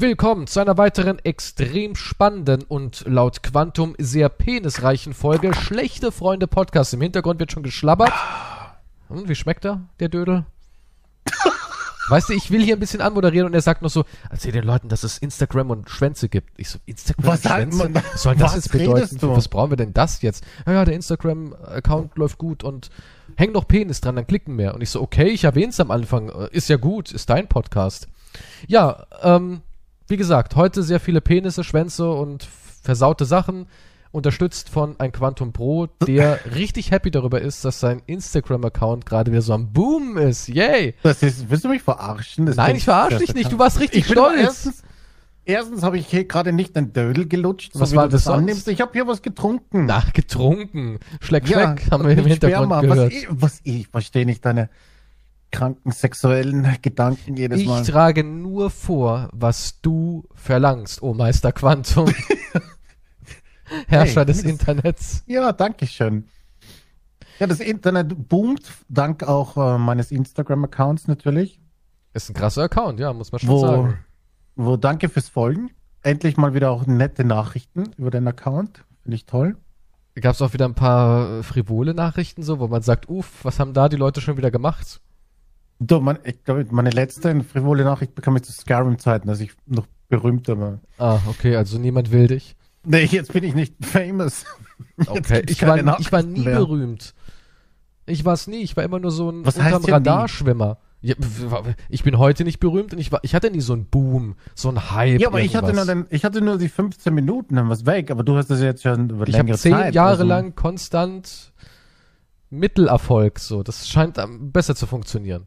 Willkommen zu einer weiteren extrem spannenden und laut Quantum sehr penisreichen Folge Schlechte Freunde Podcast. Im Hintergrund wird schon geschlabbert. Hm, wie schmeckt er, der Dödel? Weißt du, ich will hier ein bisschen anmoderieren und er sagt noch so, erzähl den Leuten, dass es Instagram und Schwänze gibt. Ich so, Instagram Was und Schwänze? man- Was soll das jetzt bedeuten? du? Was brauchen wir denn das jetzt? Ja, ja, der Instagram-Account läuft gut und häng noch Penis dran, dann klicken mehr. Und ich so, okay, ich erwähne es am Anfang. Äh, Ist ja gut, ist dein Podcast. Ja, ähm, wie gesagt, heute sehr viele Penisse, Schwänze und versaute Sachen. Unterstützt von ein Quantum Pro, der richtig happy darüber ist, dass sein Instagram-Account gerade wieder so am Boom ist. Yay! Das ist, willst du mich verarschen? Das Nein, ich verarsche dich nicht. Du warst richtig ich stolz. Erstens, erstens habe ich hier gerade nicht ein Dödel gelutscht. Was wie war das sonst? Ich habe hier was getrunken. Na, getrunken. Schleck, ja, schleck, haben wir im Hintergrund Sperma. gehört. Was ich, was ich verstehe nicht deine kranken sexuellen Gedanken jedes Ich Mal. trage nur vor, was du verlangst, oh Meister Quantum. Herrscher Hey, des Internets. Ja, danke schön. Ja, das Internet boomt, dank auch äh, meines Instagram-Accounts natürlich. Ist ein krasser Account, ja, muss man schon Wo, sagen. wo danke fürs Folgen. Endlich mal wieder auch nette Nachrichten über den Account. Finde ich toll. Gab es auch wieder ein paar frivole Nachrichten so, wo man sagt, uff, was haben da die Leute schon wieder gemacht? Du, mein, ich glaube, meine letzte frivole Nachricht bekam ich zu Skyrim-Zeiten, als ich noch berühmter war. Ah, okay, also niemand will dich. Nee, jetzt bin ich nicht famous. Okay, ich war, ich war nie mehr. berühmt. Ich war es nie, ich war immer nur so ein Was unterm? Radarschwimmer. Ja, ich bin heute nicht berühmt und ich, war, ich hatte nie so einen Boom, so einen Hype. Ja, aber ich hatte, nur irgendwas. den, ich hatte nur die 15 Minuten, dann was weg. Aber du hast das jetzt schon über Ich habe längere zehn Zeit. Jahre also- lang konstant Mittelerfolg, so. Das scheint besser zu funktionieren.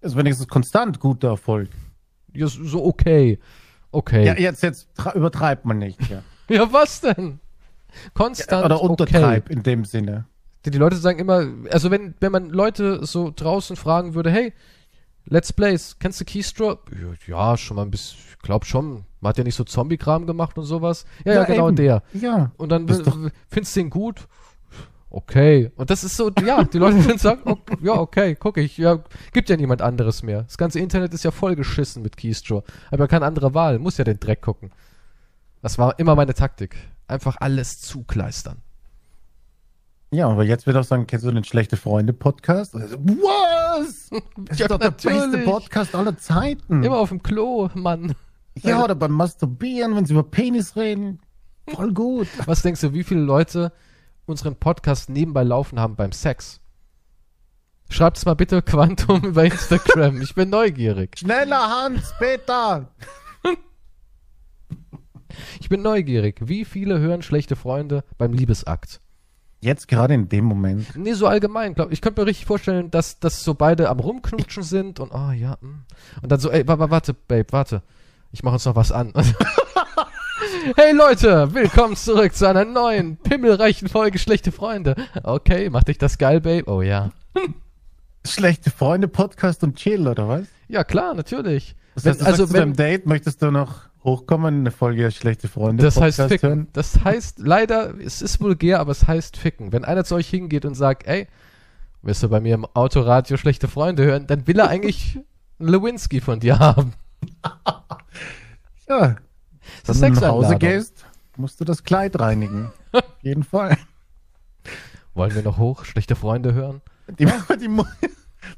Ist wenigstens konstant guter Erfolg. Ja, so okay. Okay. Ja, jetzt, jetzt übertreibt man nicht. Ja. Ja, was denn? Konstant Oder okay. untertreibt in dem Sinne. Die, die Leute sagen immer, also wenn, wenn man Leute so draußen fragen würde, hey, Let's Plays, kennst du Keystroke? Ja, ja, schon mal ein bisschen, ich glaub schon. Man hat ja nicht so Zombie-Kram gemacht und sowas. Ja, ja, genau eben. der. Ja. Und dann findest du ihn gut? Okay. Und das ist so, ja, die Leute würden sagen, ok, ja, okay, guck ich, ja, gibt ja niemand anderes mehr. Das ganze Internet ist ja voll geschissen mit Keystro. Aber keine andere Wahl, muss ja den Dreck gucken. Das war immer meine Taktik. Einfach alles zukleistern. Ja, aber jetzt wird auch sagen, kennst du den Schlechte Freunde Podcast? Also, was? Das Ja, ist doch der beste natürlich. Podcast aller Zeiten. Immer auf dem Klo, Mann. Ja, oder beim Masturbieren, wenn sie über Penis reden. Voll gut. Was denkst du, wie viele Leute unseren Podcast nebenbei laufen haben beim Sex? Schreibt es mal bitte Quantum über Instagram. Ich bin neugierig. Schneller, Hans, Peter. Ich bin neugierig. Wie viele hören schlechte Freunde beim Liebesakt? Jetzt gerade in dem Moment. Nee, so allgemein. Glaub, ich könnte mir richtig vorstellen, dass, dass so beide am Rumknutschen sind und, oh ja, mm. und dann so, ey, wa- wa- warte, Babe, warte. Ich mache uns noch was an. hey Leute, willkommen zurück zu einer neuen, pimmelreichen Folge Schlechte Freunde. Okay, macht dich das geil, Babe? Oh ja. Schlechte Freunde Podcast und Chill, oder was? Ja, klar, natürlich. Das Wenn- heißt, du also sagst zu deinem wenn, Date, möchtest du noch hochkommen, eine Folge Schlechte Freunde das heißt Podcast ficken. Das heißt, leider, es ist vulgär, aber es heißt ficken. Wenn einer zu euch hingeht und sagt, ey, willst du bei mir im Autoradio schlechte Freunde hören, dann will er eigentlich einen Lewinsky von dir haben. Ja, Das ist wenn du nach Hause gehst, musst du das Kleid reinigen. Auf jeden Fall. Wollen wir noch hoch schlechte Freunde hören? Die, die,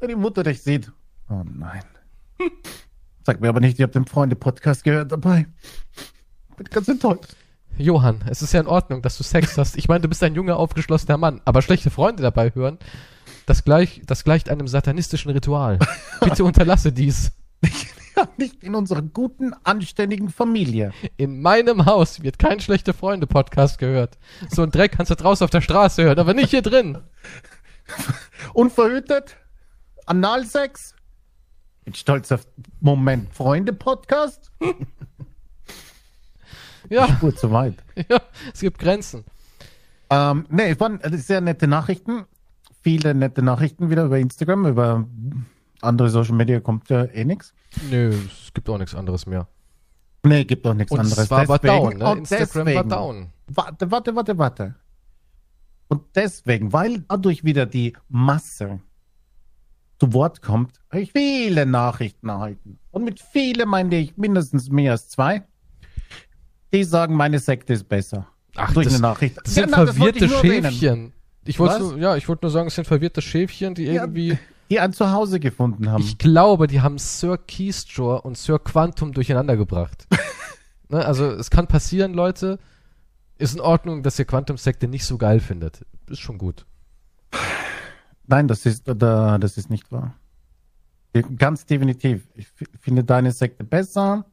wenn die Mutter dich sieht. Oh nein. Sag mir aber nicht, ihr habt den Freunde-Podcast gehört dabei. Bin ganz enttäuscht. Johann, es ist ja in Ordnung, dass du Sex hast. Ich meine, du bist ein junger, aufgeschlossener Mann, aber schlechte Freunde dabei hören, das, gleich, das gleicht einem satanistischen Ritual. Bitte unterlasse dies. Ja, nicht in unserer guten, anständigen Familie. In meinem Haus wird kein schlechte Freunde-Podcast gehört. So ein Dreck kannst du draußen auf der Straße hören, aber nicht hier drin. Unverhütet? Analsex? Bin stolz auf Moment. Freunde-Podcast? Ja, Spur zu weit. ja, es gibt Grenzen. Ähm, nee, es waren sehr nette Nachrichten. Viele nette Nachrichten wieder über Instagram, über andere Social Media kommt ja eh nichts. Nö, es gibt auch nichts anderes mehr. Nee, gibt auch nichts Und anderes. es war aber Deswegen- down, ne? und Instagram war deswegen- down. Warte, warte, warte, warte. Und deswegen, weil dadurch wieder die Masse zu Wort kommt, habe ich viele Nachrichten erhalten. Und mit viele meine ich mindestens mehr als zwei. Die sagen, meine Sekte ist besser. Ach, Durch das, eine Nachricht. das sind Ja, nein, das verwirrte ich erwähnen. Schäfchen. Ich wollte ja, ich wollte nur sagen, es sind verwirrte Schäfchen, die Ja, irgendwie. Die ein Zuhause gefunden haben. Ich glaube, die haben Sir Keystrow und Sir Quantum durcheinander gebracht. ne, also es kann passieren, Leute. Ist in Ordnung, dass ihr Quantum-Sekte nicht so geil findet. Ist schon gut. Nein, das ist, da, das ist nicht wahr. Ganz definitiv. Ich finde deine Sekte besser.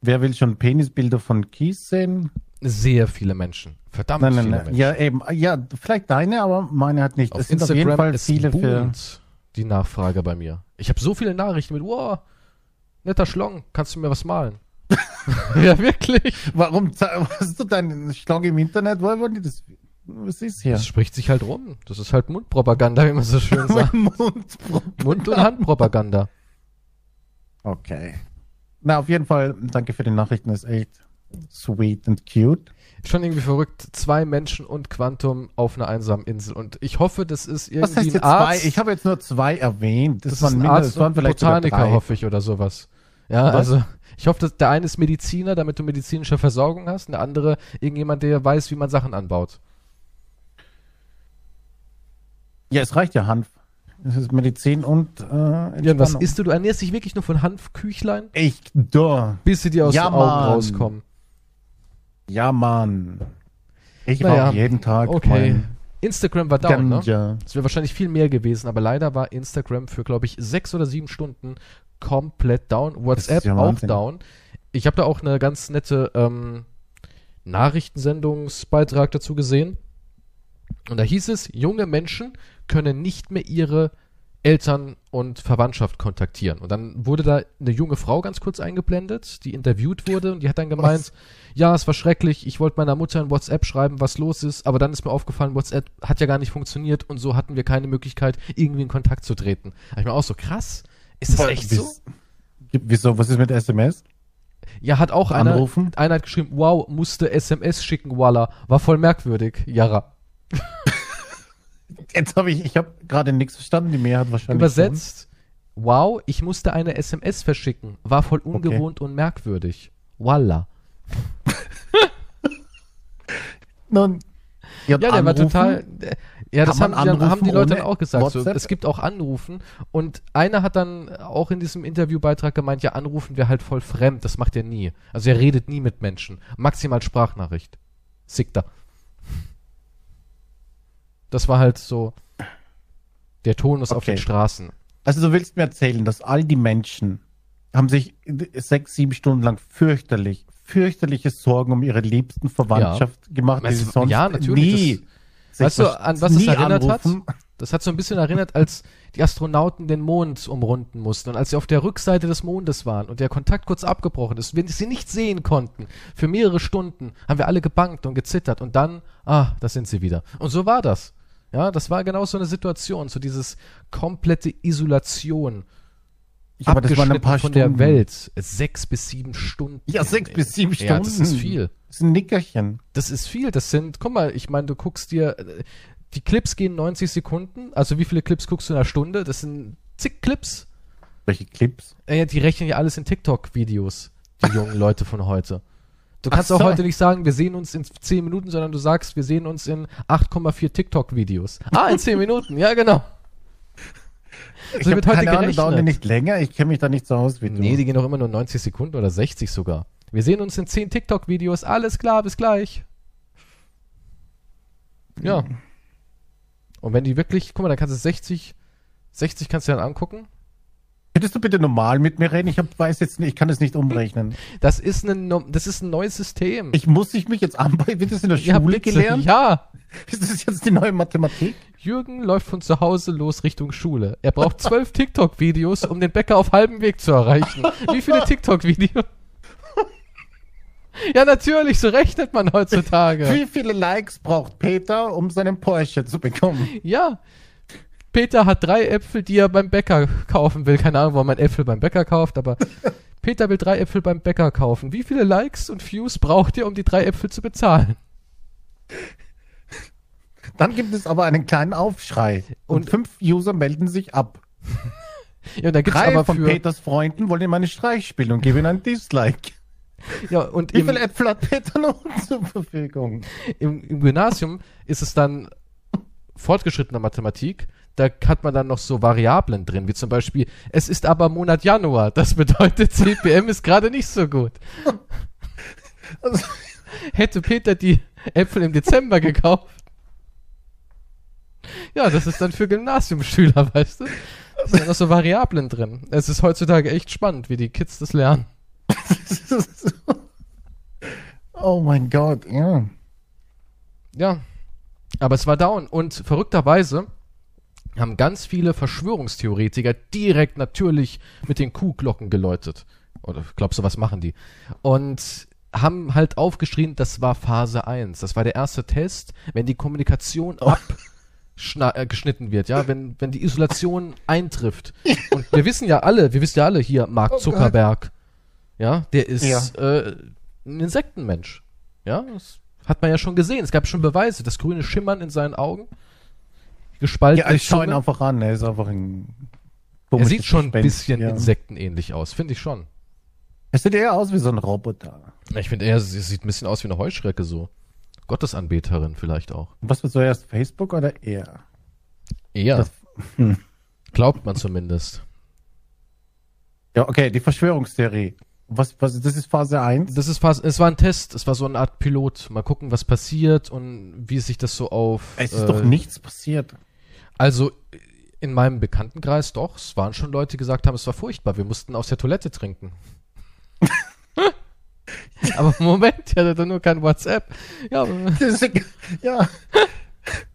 Wer will schon Penisbilder von Kies sehen? Sehr viele Menschen. Verdammt Nein, nein, viele nein. Menschen. Ja, eben. Ja, vielleicht deine, aber meine hat nicht. Auf Es sind auf Instagram jeden Fall viele für. Die Nachfrage bei mir. Ich habe so viele Nachrichten mit, wow, netter Schlong, kannst du mir was malen? ja, wirklich. Warum hast du deinen Schlange im Internet? Woher wollen die das? Was ist hier? Das spricht sich halt rum. Das ist halt Mundpropaganda, wie man so schön sagt. Mund. Mund- und Handpropaganda. Okay. Na, auf jeden Fall, danke für die Nachrichten. ist echt sweet and cute. Schon irgendwie verrückt. Zwei Menschen und Quantum auf einer einsamen Insel. Und ich hoffe, das ist irgendwie Was heißt ein Arzt. zwei? Ich habe jetzt nur zwei erwähnt. Das, das ist ein Arzt das waren und vielleicht Botaniker, hoffe ich, oder sowas. Ja, Was? also ich hoffe, dass der eine ist Mediziner, damit du medizinische Versorgung hast, und der andere irgendjemand, der weiß, wie man Sachen anbaut. Ja, es reicht ja Hanf. Es ist Medizin und äh, Ja, was isst du? Du ernährst dich wirklich nur von Hanfküchlein, Ich, da. bis sie dir aus Ja, den Augen Mann. rauskommen. Ja, Mann. Ich Naja, jeden Tag Okay. Instagram war down, ne? Ganja. Es wäre wahrscheinlich viel mehr gewesen, aber leider war Instagram für, glaube ich, sechs oder sieben Stunden komplett down. WhatsApp ja auch down. Ich habe da auch eine ganz nette ähm, Nachrichtensendungsbeitrag dazu gesehen. Und da hieß es, junge Menschen können nicht mehr ihre Eltern und Verwandtschaft kontaktieren. Und dann wurde da eine junge Frau ganz kurz eingeblendet, die interviewt wurde und die hat dann gemeint, Was? ja, es war schrecklich, ich wollte meiner Mutter in WhatsApp schreiben, was los ist, aber dann ist mir aufgefallen, WhatsApp hat ja gar nicht funktioniert und so hatten wir keine Möglichkeit, irgendwie in Kontakt zu treten. Da ich mir auch so, krass, ist das Wa- echt so? Wieso? Was ist mit SMS? Ja, hat auch einer, einer hat geschrieben, wow, musste SMS schicken, voila, war voll merkwürdig, Jara. Jetzt habe ich, ich habe gerade nichts verstanden. Die Mehrheit wahrscheinlich. Übersetzt, wow, ich musste eine SMS verschicken, war voll ungewohnt und merkwürdig. Schon. Nun, Ja, der war anrufen? total. der- Ja, das haben, die, haben die Leute dann auch gesagt. So, es gibt auch Anrufen. Und einer hat dann auch in diesem Interviewbeitrag gemeint, ja, Anrufen wäre halt voll fremd. Das macht er nie. Also er redet nie mit Menschen. Maximal Sprachnachricht. Sickter. Das war halt so der Tonus auf Okay. den Straßen. Also du willst mir erzählen, dass all die Menschen haben sich sechs, sieben Stunden lang fürchterlich, fürchterliche Sorgen um ihre liebsten Verwandtschaft gemacht, die sie sonst ja, natürlich, nie. Weißt du, an was es erinnert anrufen. hat? Das hat so ein bisschen erinnert, als die Astronauten den Mond umrunden mussten und als sie auf der Rückseite des Mondes waren und der Kontakt kurz abgebrochen ist, wenn sie nicht sehen konnten, für mehrere Stunden haben wir alle gebankt und gezittert und dann, ah, da sind sie wieder. Und so war das. Ja, das war genau so eine Situation, so dieses komplette Isolation, Ja, aber das waren ein paar von Stunden. der Welt. Sechs bis sieben Stunden. Ja, sechs bis sieben Stunden. Ja, das ist viel. Das ist ein Nickerchen. Das ist viel. Das sind, guck mal, ich meine, du guckst dir, äh, die Clips gehen 90 Sekunden. Also wie viele Clips guckst du in einer Stunde? Das sind zig Clips. Welche Clips? Äh, die rechnen ja alles in TikTok-Videos, die jungen Leute von heute. Du kannst auch so. heute nicht sagen, wir sehen uns in 10 Minuten, sondern du sagst, wir sehen uns in 8,4 TikTok-Videos. Ah, in 10 Minuten, ja genau. Ich So wird heute keine Ahnung, dauern gerechnet. nicht länger? Ich kenne mich da nicht so aus wie du. Nee, die gehen doch immer nur 90 Sekunden oder 60 sogar. Wir sehen uns in 10 TikTok-Videos. Alles klar, bis gleich. Ja. Und wenn die wirklich, guck mal, dann kannst du 60, 60 kannst du dann angucken. Könntest du bitte normal mit mir reden? Ich hab, weiß jetzt nicht, ich kann das nicht umrechnen. Das ist, ein, no- das ist ein neues System. Ich muss ich mich jetzt anbei, wird das in der Ja, Schule bitte. gelernt? Ja. Ist das jetzt die neue Mathematik? Jürgen läuft von zu Hause los Richtung Schule. Er braucht zwölf TikTok-Videos, um den Bäcker auf halbem Weg zu erreichen. Wie viele TikTok-Videos? Ja, natürlich, so rechnet man heutzutage. Wie viele Likes braucht Peter, um seinen Porsche zu bekommen? Ja. Peter hat drei Äpfel, die er beim Bäcker kaufen will. Keine Ahnung, warum man Äpfel beim Bäcker kauft, aber Peter will drei Äpfel beim Bäcker kaufen. Wie viele Likes und Views braucht ihr, um die drei Äpfel zu bezahlen? Dann gibt es aber einen kleinen Aufschrei. Und, Und- fünf User melden sich ab. ja, und da gibt's Drei aber von Peters Freunden wollen ihm einen Streich spielen und geben ihm einen Dislike. ja, und Wie im, viel Äpfel hat Peter noch zur Verfügung? im, im Gymnasium ist es dann fortgeschrittener Mathematik. Da hat man dann noch so Variablen drin, wie zum Beispiel, es ist aber Monat Januar. Das bedeutet, CPM ist gerade nicht so gut. Also, Hätte Peter die Äpfel im Dezember gekauft? Ja, das ist dann für Gymnasiumschüler, weißt du? Da sind noch so Variablen drin. Es ist heutzutage echt spannend, wie die Kids das lernen. oh mein Gott, ja. Ja. Aber es war down. Und verrückterweise haben ganz viele Verschwörungstheoretiker direkt natürlich mit den Kuhglocken geläutet. Oder glaubst du, was machen die? Und haben halt aufgeschrien, das war Phase 1. Das war der erste Test, wenn die Kommunikation abgeschnitten wird, ja, wenn, wenn die Isolation eintrifft. Und wir wissen ja alle, wir wissen ja alle hier, Mark Oh. Zuckerberg, ja, der ist Ja. äh, ein Insektenmensch. Ja, das hat man ja schon gesehen. Es gab schon Beweise, das grüne Schimmern in seinen Augen. Gespalten. Ja, ich schau ihn einfach an, er ist einfach ein er sieht schon ein bisschen ja. insektenähnlich aus, finde ich schon. Er sieht eher aus wie so ein Roboter. Ich finde, er sie sieht ein bisschen aus wie eine Heuschrecke so. Gottesanbeterin vielleicht auch. Was war zuerst, Facebook oder er? Eher. Das- hm. Glaubt man zumindest. Ja, okay, die Verschwörungstheorie. Was, was, das ist Phase 1? Das ist fast, es war ein Test, es war so eine Art Pilot. Mal gucken, was passiert und wie sich das so auf. Es ist äh, doch nichts passiert. Also in meinem Bekanntenkreis doch, es waren schon Leute, die gesagt haben, es war furchtbar, wir mussten aus der Toilette trinken. aber Moment, er hatte nur kein WhatsApp. Ja, ja,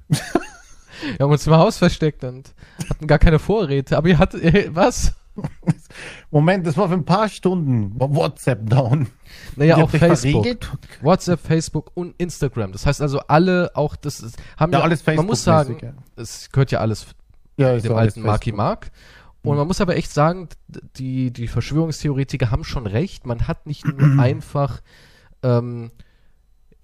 wir haben uns im Haus versteckt und hatten gar keine Vorräte. Aber ihr hattet, was? Moment, das war für ein paar Stunden. WhatsApp down. Naja, auch Facebook. WhatsApp, Facebook und Instagram. Das heißt also alle auch, das ist, haben Ja, ja, alles man muss sagen, es gehört ja alles Ja, dem alten Marky Facebook. Mark. Und man muss aber echt sagen, die, die Verschwörungstheoretiker haben schon recht. Man hat nicht nur einfach ähm,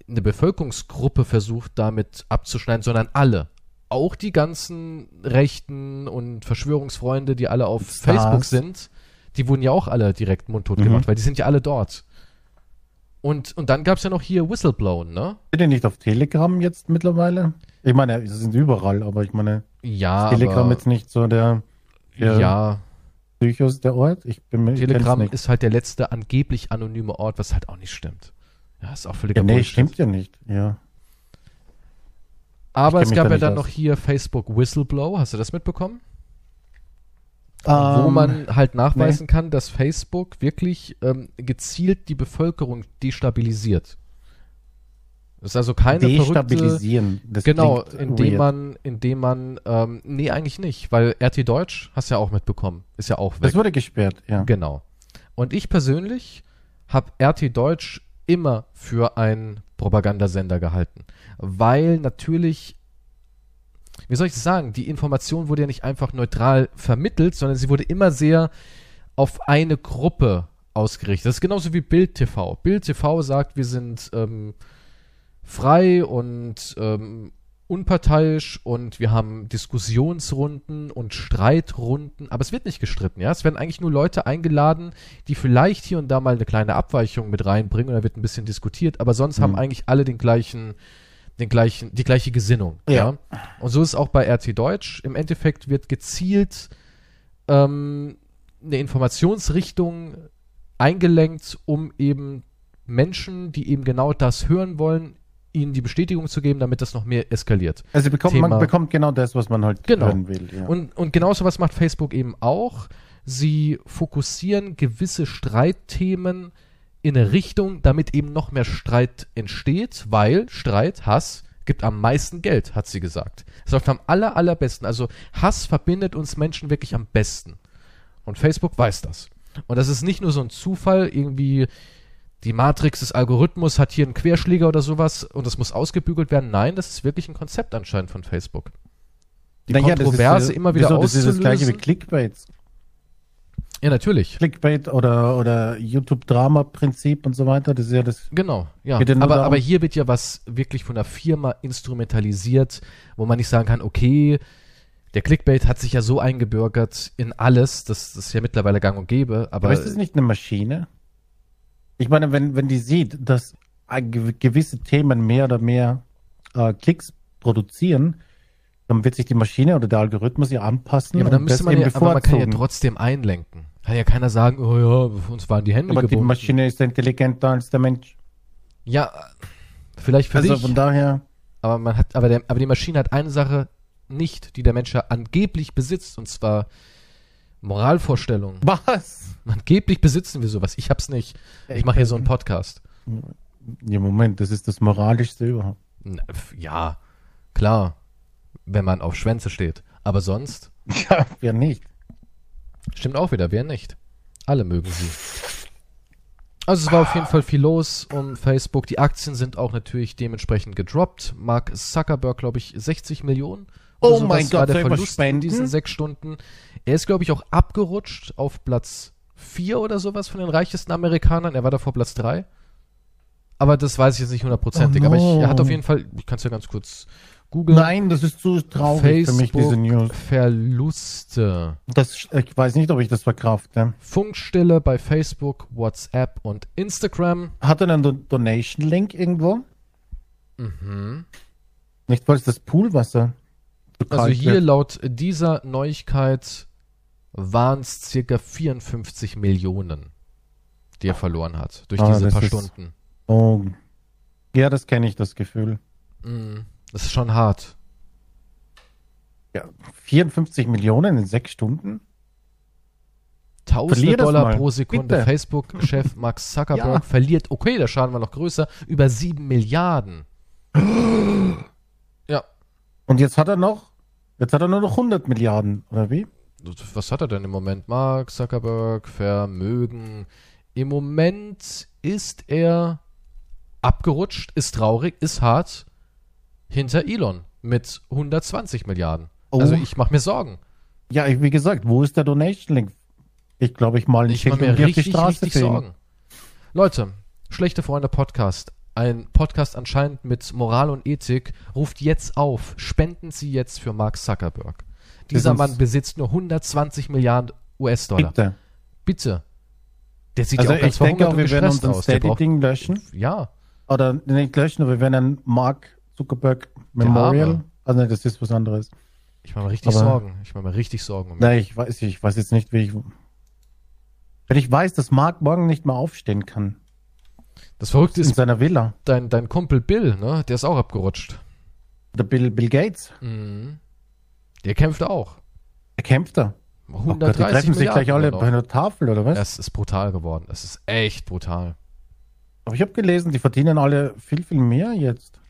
eine Bevölkerungsgruppe versucht, damit abzuschneiden, sondern alle. Auch die ganzen Rechten und Verschwörungsfreunde, die alle auf Stars. Facebook sind, die wurden ja auch alle direkt mundtot Mhm. gemacht, weil die sind ja alle dort. Und, und dann gab es ja noch hier Whistleblown, ne? Sind die nicht auf Telegram jetzt mittlerweile? Ich meine, sie sind überall, aber ich meine, Ja, Telegram jetzt nicht so der, der ja, Psychos der Ort. Ich bin mir Telegram ist halt der letzte angeblich anonyme Ort, was halt auch nicht stimmt. Ja, ist auch völliger Ja, nee, stimmt ja nicht. Ja. Aber es gab ja dann aus. noch hier Facebook Whistleblow, hast du das mitbekommen? Wo Ähm, man halt nachweisen kann, dass Facebook wirklich ähm, gezielt die Bevölkerung destabilisiert. Das ist also keine verrückte... destabilisieren. Das Genau, indem weird. man, indem man, ähm, nee, eigentlich nicht, weil RT Deutsch, hast du ja auch mitbekommen, ist ja auch weg. Das wurde gesperrt, ja. Genau. Und ich persönlich habe RT Deutsch immer für einen Propagandasender gehalten, weil natürlich, wie soll ich das sagen, die Information wurde ja nicht einfach neutral vermittelt, sondern sie wurde immer sehr auf eine Gruppe ausgerichtet. Das ist genauso wie Bild TV. Bild TV sagt, wir sind ähm, frei und ähm, unparteiisch und wir haben Diskussionsrunden und Streitrunden, aber es wird nicht gestritten, ja. Es werden eigentlich nur Leute eingeladen, die vielleicht hier und da mal eine kleine Abweichung mit reinbringen und da wird ein bisschen diskutiert, aber sonst haben Mhm. eigentlich alle den gleichen, den gleichen, die gleiche Gesinnung, ja. Ja. Und so ist es auch bei RT Deutsch. Im Endeffekt wird gezielt ähm, eine Informationsrichtung eingelenkt, um eben Menschen, die eben genau das hören wollen, ihnen die Bestätigung zu geben, damit das noch mehr eskaliert. Also bekommt, Thema- man bekommt genau das, was man halt Genau. hören will. Ja. Und, und genauso was macht Facebook eben auch. Sie fokussieren gewisse Streitthemen in eine Richtung, damit eben noch mehr Streit entsteht, weil Streit, Hass gibt am meisten Geld, hat sie gesagt. Das läuft am aller, allerbesten. Also Hass verbindet uns Menschen wirklich am besten. Und Facebook weiß das. Und das ist nicht nur so ein Zufall, irgendwie die Matrix des Algorithmus hat hier einen Querschläger oder sowas und das muss ausgebügelt werden. Nein, das ist wirklich ein Konzept anscheinend von Facebook. Die das ist, Kontroverse äh, immer wieder wieso, Das ist das gleiche wie Clickbait. Ja, natürlich. Clickbait oder, oder YouTube-Drama-Prinzip und so weiter. Das ist ja das. Genau, ja. Ja Aber, aber hier wird ja was wirklich von der Firma instrumentalisiert, wo man nicht sagen kann, okay, der Clickbait hat sich ja so eingebürgert in alles, das, das ist ja mittlerweile gang und gäbe, aber Aber ist es nicht eine Maschine? Ich meine, wenn, wenn die sieht, dass gew- gewisse Themen mehr oder mehr äh, Klicks produzieren, dann wird sich die Maschine oder der Algorithmus ja anpassen. ja, aber dann müsste man ja, aber man kann ja trotzdem einlenken. Kann ja keiner sagen, oh ja, uns waren die Hände Aber die gebunden. Maschine ist intelligenter als der Mensch. Ja, vielleicht für Also dich, von daher, aber man hat, aber der, aber die Maschine hat eine Sache nicht, die der Mensch ja angeblich besitzt, und zwar Moralvorstellungen. was? Angeblich besitzen wir sowas. Ich hab's nicht. Ich mache hier so einen Podcast. Ja, Moment, das ist das Moralischste überhaupt. Na, Ja, klar, wenn man auf Schwänze steht. Aber sonst Ja, wer nicht? stimmt auch wieder, wer nicht. Alle mögen sie. Also es war auf jeden Fall viel los um Facebook. Die Aktien sind auch natürlich dementsprechend gedroppt. Mark Zuckerberg, glaube ich, 60 Millionen. Oh sowas mein war Gott, der ich was Verlust in diesen sechs Stunden. Er ist, glaube ich, auch abgerutscht auf Platz 4 oder sowas von den reichesten Amerikanern. Er war davor Platz 3. Aber das weiß ich jetzt nicht hundertprozentig. Oh Aber ich, no. er hat auf jeden Fall, ich kann es ja ganz kurz googeln. Nein, das ist zu traurig für mich, diese News. Facebook-Verluste. Das, ich weiß nicht, ob ich das verkrafte. Funkstille bei Facebook, WhatsApp und Instagram. Hat er einen Do Donation-Link irgendwo? Mhm. Nicht, weil es das Poolwasser Also hier wird. laut dieser Neuigkeit waren es circa 54 Millionen, die er verloren hat durch Ah, diese paar ist- Stunden. Oh. Ja, das kenne ich, das Gefühl. Mhm. Das ist schon hart. Ja, 54 Millionen in sechs Stunden? Tausende Verlier Dollar pro Sekunde. Facebook-Chef Mark Zuckerberg Ja. verliert, okay, der Schaden war noch größer, über 7 Milliarden. ja, Und jetzt hat er noch, jetzt hat er nur noch 100 Milliarden, oder wie? Was hat er denn im Moment? Mark Zuckerberg, Vermögen. Im Moment ist er abgerutscht, ist traurig, ist hart hinter Elon mit 120 Milliarden. Oh. Also ich mache mir Sorgen. Ja, wie gesagt, wo ist der Donation-Link? Ich glaube, ich mal ein Ich mir geh auf die richtig, Straße richtig. Sorgen. Leute, schlechte Freunde Podcast. Ein Podcast anscheinend mit Moral und Ethik. Ruft jetzt auf. Spenden Sie jetzt für Mark Zuckerberg. Dieser Mann besitzt nur 120 Milliarden US-Dollar. Bitte. Bitte. Der sieht Also ja auch ganz ich denke auch, wir werden gestresst unser aus. Der braucht, Steady-Ding löschen. ja, Oder nicht löschen, aber wir werden ein Mark Zuckerberg Memorial. Also nein, das ist was anderes. ich mache mir richtig Aber- Sorgen. Ich mache mir richtig Sorgen um. Nein, ich weiß, ich weiß jetzt nicht, wie ich. Wenn ich weiß, dass Mark morgen nicht mehr aufstehen kann. Das Verrückte In ist, seiner Villa. dein, dein Kumpel Bill, ne, der ist auch abgerutscht. Der Bill, Bill Gates. Mhm. Der kämpft auch. Er kämpft da. Oh Gott, die 130 treffen sich gleich alle bei einer Tafel, oder was? Es ist brutal geworden. Es ist echt brutal. Aber ich habe gelesen, die verdienen alle viel, viel mehr jetzt.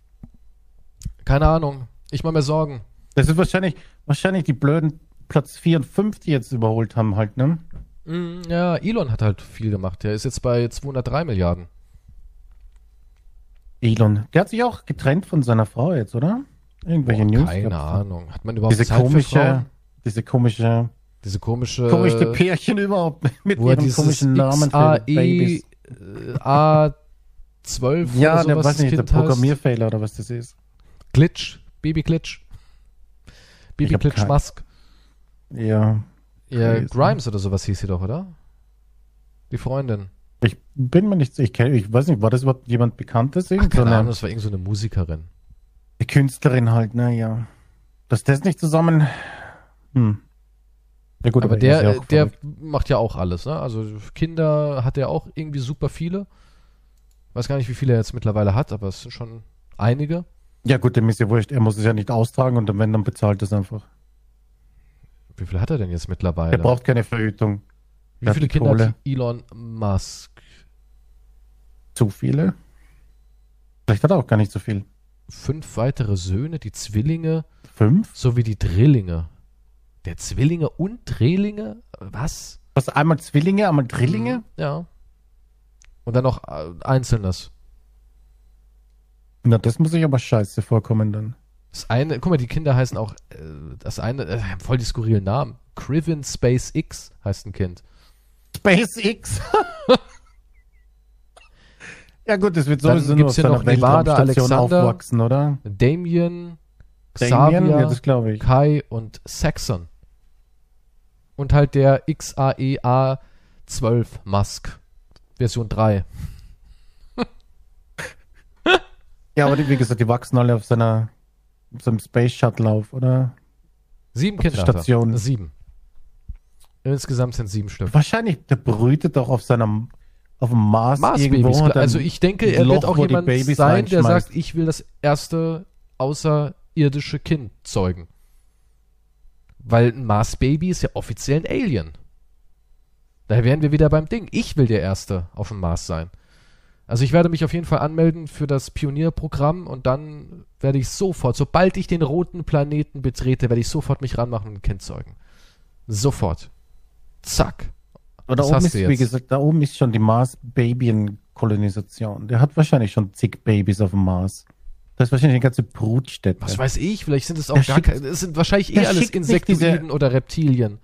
Keine Ahnung. Ich mache mir Sorgen. Das ist wahrscheinlich, wahrscheinlich die blöden Platz 4 und 5, die jetzt überholt haben, halt, ne? Mm, Ja, Elon hat halt viel gemacht. Der ist jetzt bei 203 Milliarden. Elon. Der hat sich auch getrennt von seiner Frau jetzt, oder? Irgendwelche Boah, News. keine? Ahnung. Hat man überhaupt Diese Zeit komische, diese komische, Diese komische, komische Pärchen überhaupt mit ihren komischen Namen für XAE Babys. äh, A12 Ja, oder der weiß nicht, der. Programmierfehler oder was das ist. Glitch. Baby Glitch. Baby hab Glitch kein- Musk. Ja, Ja. Grimes oder sowas hieß sie doch, oder? Die Freundin. ich bin mir nicht ich, kenn- ich weiß nicht, war das überhaupt jemand Bekanntes? Ach, keine Ahnung, das war irgend so Musikerin. Eine Künstlerin halt, naja. Dass das nicht zusammen. Hm. Ja gut, Aber er der, ja der macht ja auch alles, ne? Also Kinder hat er auch irgendwie super viele. Weiß gar nicht, wie viele er jetzt mittlerweile hat, aber es sind schon einige. Ja gut, dem ist ja wurscht, er muss es ja nicht austragen und wenn, dann bezahlt es einfach. Wie viele hat er denn jetzt mittlerweile? Er braucht keine Verhütung. wie viele die Kinder Kohle. hat Elon Musk? Zu viele? Vielleicht hat er auch gar nicht so viel. Fünf weitere Söhne, die Zwillinge Fünf? sowie die Drillinge. Der Zwillinge und Drillinge? Was? Was, einmal Zwillinge, einmal Drillinge? Ja. Und dann noch äh, Einzelnes. Na, das muss ich aber scheiße vorkommen dann. Das eine, guck mal, die Kinder heißen auch, äh, das eine, äh, voll die skurrilen Namen. Criven Space X heißt ein Kind. SpaceX. ja gut, das wird Dann sowieso nur gibt's auf hier seiner noch Nevada, Alexander. aufwachsen, oder? Damien, Damien, Xavier, ja, glaube ich. Kai und Saxon. Und halt der XAEA 12 Musk. Version 3. Ja, aber die, wie gesagt, die wachsen alle auf seiner auf seinem Space Shuttle auf, oder? Sieben Auf Kinder. hat er. Station. Sieben. Insgesamt sind sieben Stück. Wahrscheinlich, der brütet doch auf seinem auf dem Mars, Mars-Babys. irgendwo. Also ich denke, er wird Loch, auch wo die jemand sein, der sagt, ich will das erste außerirdische Kind zeugen. Weil ein Mars-Baby ist ja offiziell ein Alien. Daher wären wir wieder beim Ding. Ich will der Erste auf dem Mars sein. Also ich werde mich auf jeden Fall anmelden für das Pionierprogramm und dann werde ich sofort, sobald ich den roten Planeten betrete, werde ich sofort mich ranmachen und ein Kind zeugen. Sofort. Zack. Aber da das oben hast ist, wie gesagt, da oben ist schon die Mars-Babyen-Kolonisation. Der hat wahrscheinlich schon zig Babys auf dem Mars. Das ist wahrscheinlich eine ganze Brutstätte. Was weiß ich, vielleicht sind es auch Der gar keine, es sind wahrscheinlich eh alles Insektoiden oder Reptilien.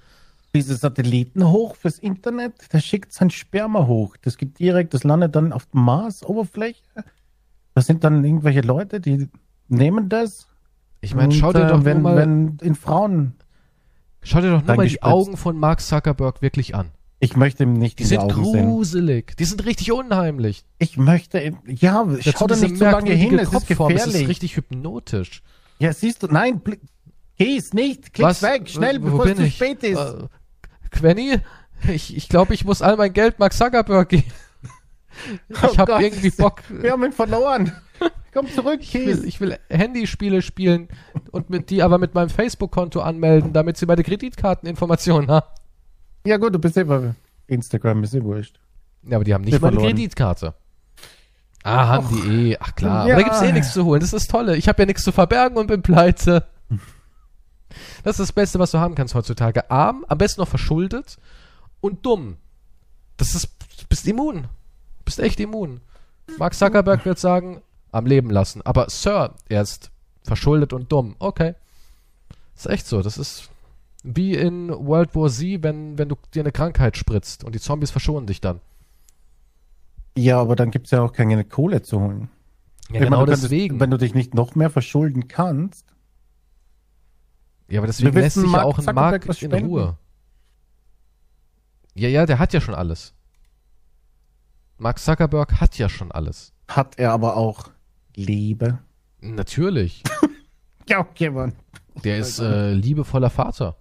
Diese Satelliten hoch fürs Internet, der schickt sein Sperma hoch. Das geht direkt, das landet dann auf der Mars-Oberfläche. Das sind dann irgendwelche Leute, die nehmen das. Ich meine, schau dir äh, doch wenn, nur mal, wenn in Frauen. schau dir doch nur mal die. Augen von Mark Zuckerberg wirklich an. Ich möchte ihm nicht Die die sind Augen sehen. gruselig. Die sind richtig unheimlich. Ich möchte, ihm- ja, schau da nicht so lange hin, es ist Kopfform, Es ist gefährlich. richtig hypnotisch. Ja, siehst du, nein, geh's nicht, klick's weg, schnell, Wo bevor es zu ich? spät ist. Äh, Quenny, ich, ich glaube, ich muss all mein Geld Mark Zuckerberg geben. Ich Oh habe irgendwie Bock. Wir haben ihn verloren. Komm zurück, Ich will, Kies. ich will Handyspiele spielen und mit die aber mit meinem Facebook-Konto anmelden, damit sie meine Kreditkarteninformationen haben. Ja gut, du bist bei Instagram, ist eh wurscht. Ja, aber die haben nicht meine verloren. Kreditkarte. Ah, haben die eh. Ach klar. Ja. Aber da gibt's eh nichts zu holen. Das ist das Tolle. Ich habe ja nichts zu verbergen und bin pleite. Das ist das Beste, was du haben kannst heutzutage. Arm, am besten noch verschuldet und dumm. Das ist, du bist immun. Du bist echt immun. Mark Zuckerberg wird sagen, am Leben lassen. Aber Sir, er ist verschuldet und dumm. Okay. ist echt so. Das ist wie in World War Z, wenn, wenn du dir eine Krankheit spritzt und die Zombies verschonen dich dann. Ja, aber dann gibt's ja auch keine Kohle zu holen. Ja, Ich genau meine, deswegen. Wenn du dich nicht noch mehr verschulden kannst, ja, aber deswegen Wir lässt sich ja auch ein Markt in spenden. Ruhe. Ja, ja, der hat ja schon alles. Mark Zuckerberg hat ja schon alles. hat er aber auch Liebe. Natürlich. Ja, okay, Mann. Der ist äh, liebevoller Vater.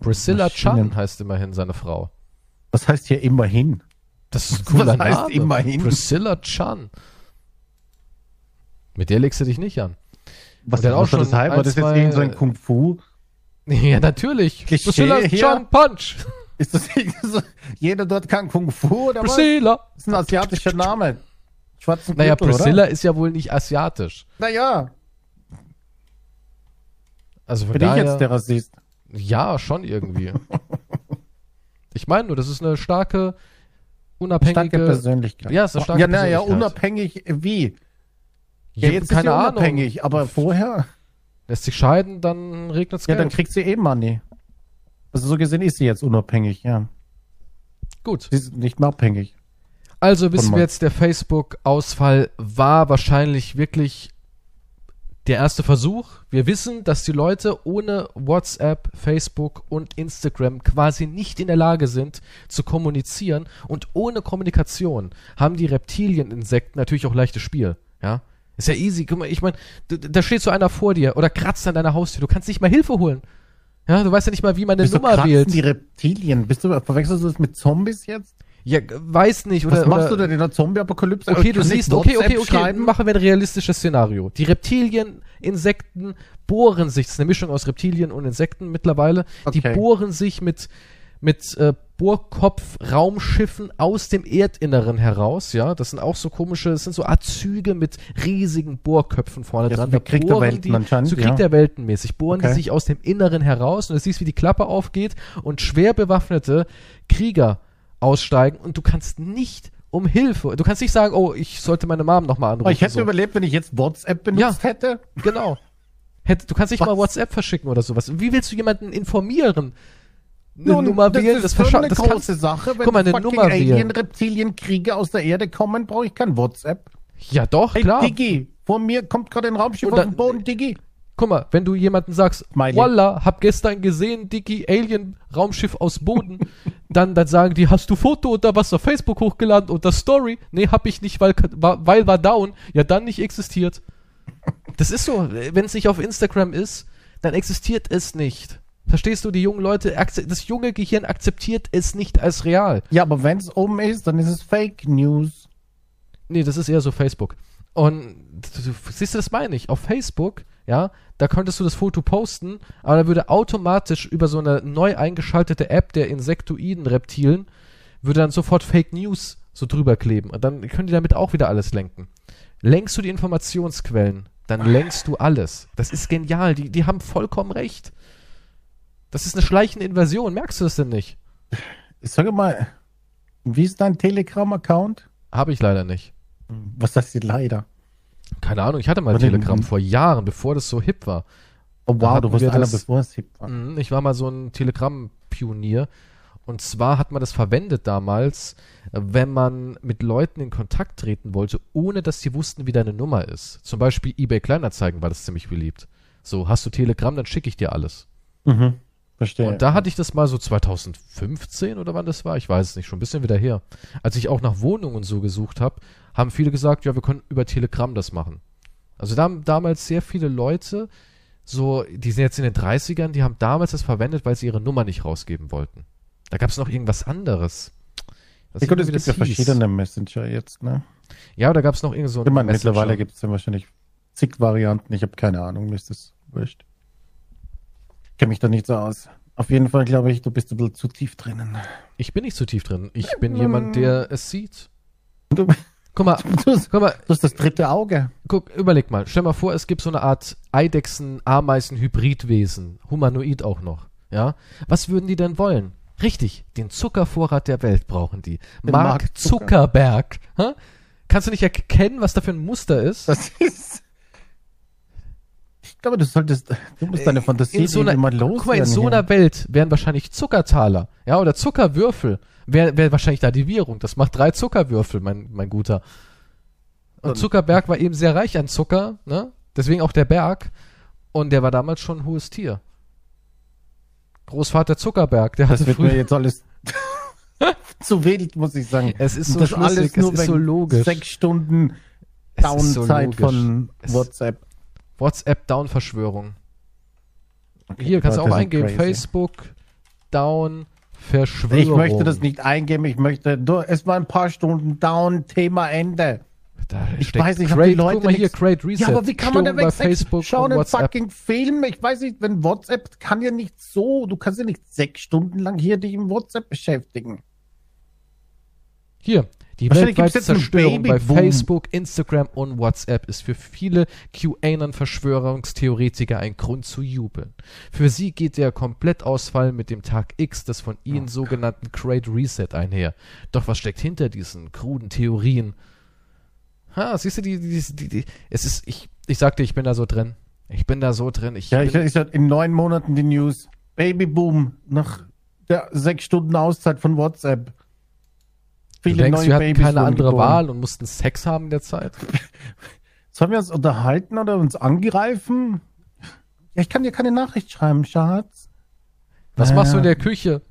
Priscilla Maschinen. Chan heißt immerhin seine Frau. Das heißt hier immerhin. Das ist cooler Was heißt Name. immerhin? Priscilla Chan. Mit der legst du dich nicht an. Was, hat auch was das schon heißen? ein, War das jetzt irgend so ein Kung Fu? Ja, natürlich. Klischee Priscilla. Chan Punch. Ist das so, jeder dort kann Kung Fu oder was? Priscilla. Das ist ein asiatischer Name. Schwarzen Naja, Gürtel, Priscilla ist ja wohl nicht asiatisch. Oder? Naja, Also von bin ich daher, jetzt der Rassist. Ja, schon irgendwie. ich meine nur, das ist eine starke, unabhängige. Starke Persönlichkeit. Ja, ist eine starke Ja, naja, unabhängig wie? Ja, Ja, jetzt keine Ahnung. unabhängig, aber vorher, Lässt sich scheiden, dann regnet's ja, Geld. dann kriegt sie eh Money. Also so gesehen ist sie jetzt unabhängig, ja. Gut. Sie ist nicht mehr abhängig. Also wissen wir jetzt, der Facebook-Ausfall war wahrscheinlich wirklich der erste Versuch. Wir wissen, dass die Leute ohne WhatsApp, Facebook und Instagram quasi nicht in der Lage sind zu kommunizieren und ohne Kommunikation haben die Reptilieninsekten natürlich auch leichtes Spiel. Ja, ist ja easy. Guck mal, ich meine, da steht so einer vor dir oder kratzt an deiner Haustür. Du kannst nicht mal Hilfe holen. Ja, du weißt ja nicht mal, wie man eine Nummer kratzen wählt. die Reptilien? Bist du, verwechselst du das mit Zombies jetzt? Ja, weiß nicht. Was Oder, machst oder, du denn in der Zombie-Apokalypse? Okay, du siehst, okay, okay, okay, Schreiben? machen wir ein realistisches Szenario. Die Reptilien, Insekten bohren sich, das ist eine Mischung aus Reptilien und Insekten mittlerweile, die Okay. bohren sich mit, mit äh, Bohrkopf-Raumschiffen aus dem Erdinneren heraus, ja, das sind auch so komische, das sind so Art Züge mit riesigen Bohrköpfen vorne Ja, dran. so wie Da Krieg der Welten die, anscheinend, so Krieg ja. der Welten mäßig, bohren die Okay. sich aus dem Inneren heraus und du siehst, wie die Klappe aufgeht und schwer bewaffnete Krieger aussteigen und du kannst nicht um Hilfe. Du kannst nicht sagen, oh, ich sollte meine Mom nochmal anrufen. Aber ich hätte so. überlebt, wenn ich jetzt WhatsApp benutzt hätte. Genau. Hätte, du kannst nicht mal? WhatsApp verschicken oder sowas. Wie willst du jemanden informieren? Eine Nun, Nummer das wählen, ist das, verscha- eine das große kannst, Sache. Wenn Guck mal, eine Nummer wählen. Alien, Reptilien, Krieger aus der Erde kommen, brauche ich kein WhatsApp. Ja, doch, Hey, klar. Diggi, Vor mir kommt gerade ein Raumschiff auf den Boden, Diggi. Guck mal, wenn du jemanden sagst, Smiley. Walla, hab gestern gesehen, Dicky, Alien, Raumschiff aus Boden, dann, dann sagen die, hast du Foto oder was auf Facebook hochgeladen oder Story? Nee, hab ich nicht, weil, war, weil war down. Ja, dann nicht existiert. Das ist so, wenn es nicht auf Instagram ist, dann existiert es nicht. Verstehst du, die jungen Leute, das junge Gehirn akzeptiert es nicht als real. Ja, aber wenn es oben ist, dann ist es Fake News. Nee, das ist eher so Facebook. Und siehst du, das meine ich. Auf Facebook, ja, da könntest du das Foto posten, aber da würde automatisch über so eine neu eingeschaltete App der Insektoiden Reptilen, würde dann sofort Fake News so drüber kleben. Und dann können die damit auch wieder alles lenken. Lenkst du die Informationsquellen, dann lenkst du alles. Das ist genial. Die, die haben vollkommen recht. Das ist eine schleichende Invasion. Merkst du das denn nicht? Ich sage mal, wie ist dein Telegram-Account? Habe ich leider nicht. Was heißt hier leider? Keine Ahnung, ich hatte mal Telegram vor Jahren, bevor das so hip war. Oh wow, du warst einer, bevor es hip war. Mhm, Ich war mal so ein Telegram-Pionier. Und zwar hat man das verwendet damals, wenn man mit Leuten in Kontakt treten wollte, ohne dass sie wussten, wie deine Nummer ist. Zum Beispiel eBay Kleinanzeigen war das ziemlich beliebt. So, hast du Telegram, dann schicke ich dir alles. Mhm. Verstehe. Und da hatte ich das mal so 2015 oder wann das war, ich weiß es nicht, schon ein bisschen wieder her. Als ich auch nach Wohnungen so gesucht habe, haben viele gesagt, ja, wir können über Telegram das machen. Also da haben damals sehr viele Leute, so, die sind jetzt in den 30ern, die haben damals das verwendet, weil sie ihre Nummer nicht rausgeben wollten. Da gab es noch irgendwas anderes. Gut, nicht es gibt ja hieß. verschiedene Messenger jetzt, ne? Ja, da gab es noch irgend so Ich meine, mittlerweile gibt es ja wahrscheinlich zig Varianten. Ich habe keine Ahnung, mir ist das wurscht. Kenne mich da nicht so aus. Auf jeden Fall glaube ich, du bist ein bisschen zu tief drinnen. Ich bin nicht so tief drin. Ich bin jemand, der es sieht. Du, Guck mal, du, hast- guck mal, du hast das dritte Auge. Guck, überleg mal. Stell mal vor, es gibt so eine Art Eidechsen, Ameisen, Hybridwesen. Humanoid auch noch. Ja? Was würden die denn wollen? Richtig, den Zuckervorrat der Welt brauchen die. Den Mark Mark Zucker. Zuckerberg. Hä? Kannst du nicht erkennen, was da für ein Muster ist? Das ist. Ich glaube, du solltest. Du musst deine Fantasie in so einer, mal guck mal, in so einer Welt wären wahrscheinlich Zuckertaler, ja, oder Zuckerwürfel. Wäre wär wahrscheinlich da die Währung. Das macht drei Zuckerwürfel, mein, mein Guter. Und Zuckerberg war eben sehr reich an Zucker, ne? Deswegen auch der Berg. Und der war damals schon ein hohes Tier. Großvater Zuckerberg, der Das wird mir jetzt alles zu wild, muss ich sagen. Es ist so das alles es nur ist so logisch. Sechs Stunden Es so Downzeit logisch. von Es- WhatsApp. WhatsApp-Down-Verschwörung. Okay, Hier kannst du auch eingeben. crazy. Facebook Down-Verschwörung. Ich möchte das nicht eingeben. Ich möchte, du, es war ein paar Stunden down, Thema Ende. Da Ich weiß nicht, Great, die Leute guck mal hier, Great Reset. Ja, aber wie kann man denn weg Facebook schauen und einen fucking Film? Ich weiß nicht, wenn WhatsApp kann ja nicht so, du kannst ja nicht sechs Stunden lang hier dich im WhatsApp beschäftigen. Hier, die weltweite Zerstörung bei. Facebook, Instagram und WhatsApp ist für viele QAnon-Verschwörungstheoretiker ein Grund zu jubeln. Für sie geht der Komplettausfall mit dem Tag X des von ihnen sogenannten Great Reset einher. Doch was steckt hinter diesen kruden Theorien? Ha, siehst du, die, die, die, die es ist, ich, ich sagte, ich bin da so drin. Ich bin da so drin. Ich Ja, ich, ich hatte in neun Monaten die News. Babyboom nach der sechs Stunden Auszeit von WhatsApp. Du denkst, wir hatten keine andere Wahl und mussten Sex haben in der Zeit? Sollen wir uns unterhalten oder uns angreifen? Ja, ich kann dir keine Nachricht schreiben, Schatz. Was Ja. machst du in der Küche?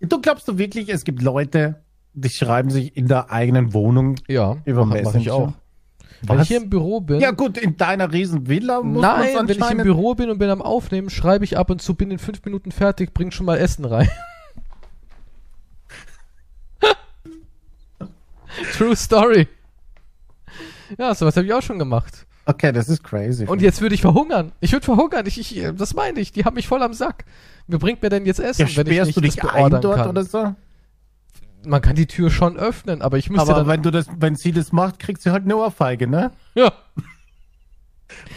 Du glaubst du wirklich, es gibt Leute, die schreiben sich in der eigenen Wohnung Ja, über mach, mach ich Messenger? auch. Wenn Was? ich hier im Büro bin. Ja gut, in deiner riesen Villa muss Nein, wenn ich im Büro bin und bin am Aufnehmen, schreibe ich ab und zu, bin in fünf Minuten fertig, bring schon mal Essen rein. True Story. Ja, sowas habe ich auch schon gemacht. Okay, das ist crazy. Und jetzt würde ich verhungern. Ich würde verhungern. Ich, ich, das meine ich. Die haben mich voll am Sack. Wer bringt mir denn jetzt Essen, ja, wenn ich nicht du dich das ein beordern dort kann? oder so? Man kann die Tür schon öffnen, aber ich müsste Aber dann... wenn du das, wenn sie das macht, kriegst du halt eine Ohrfeige, ne? ja.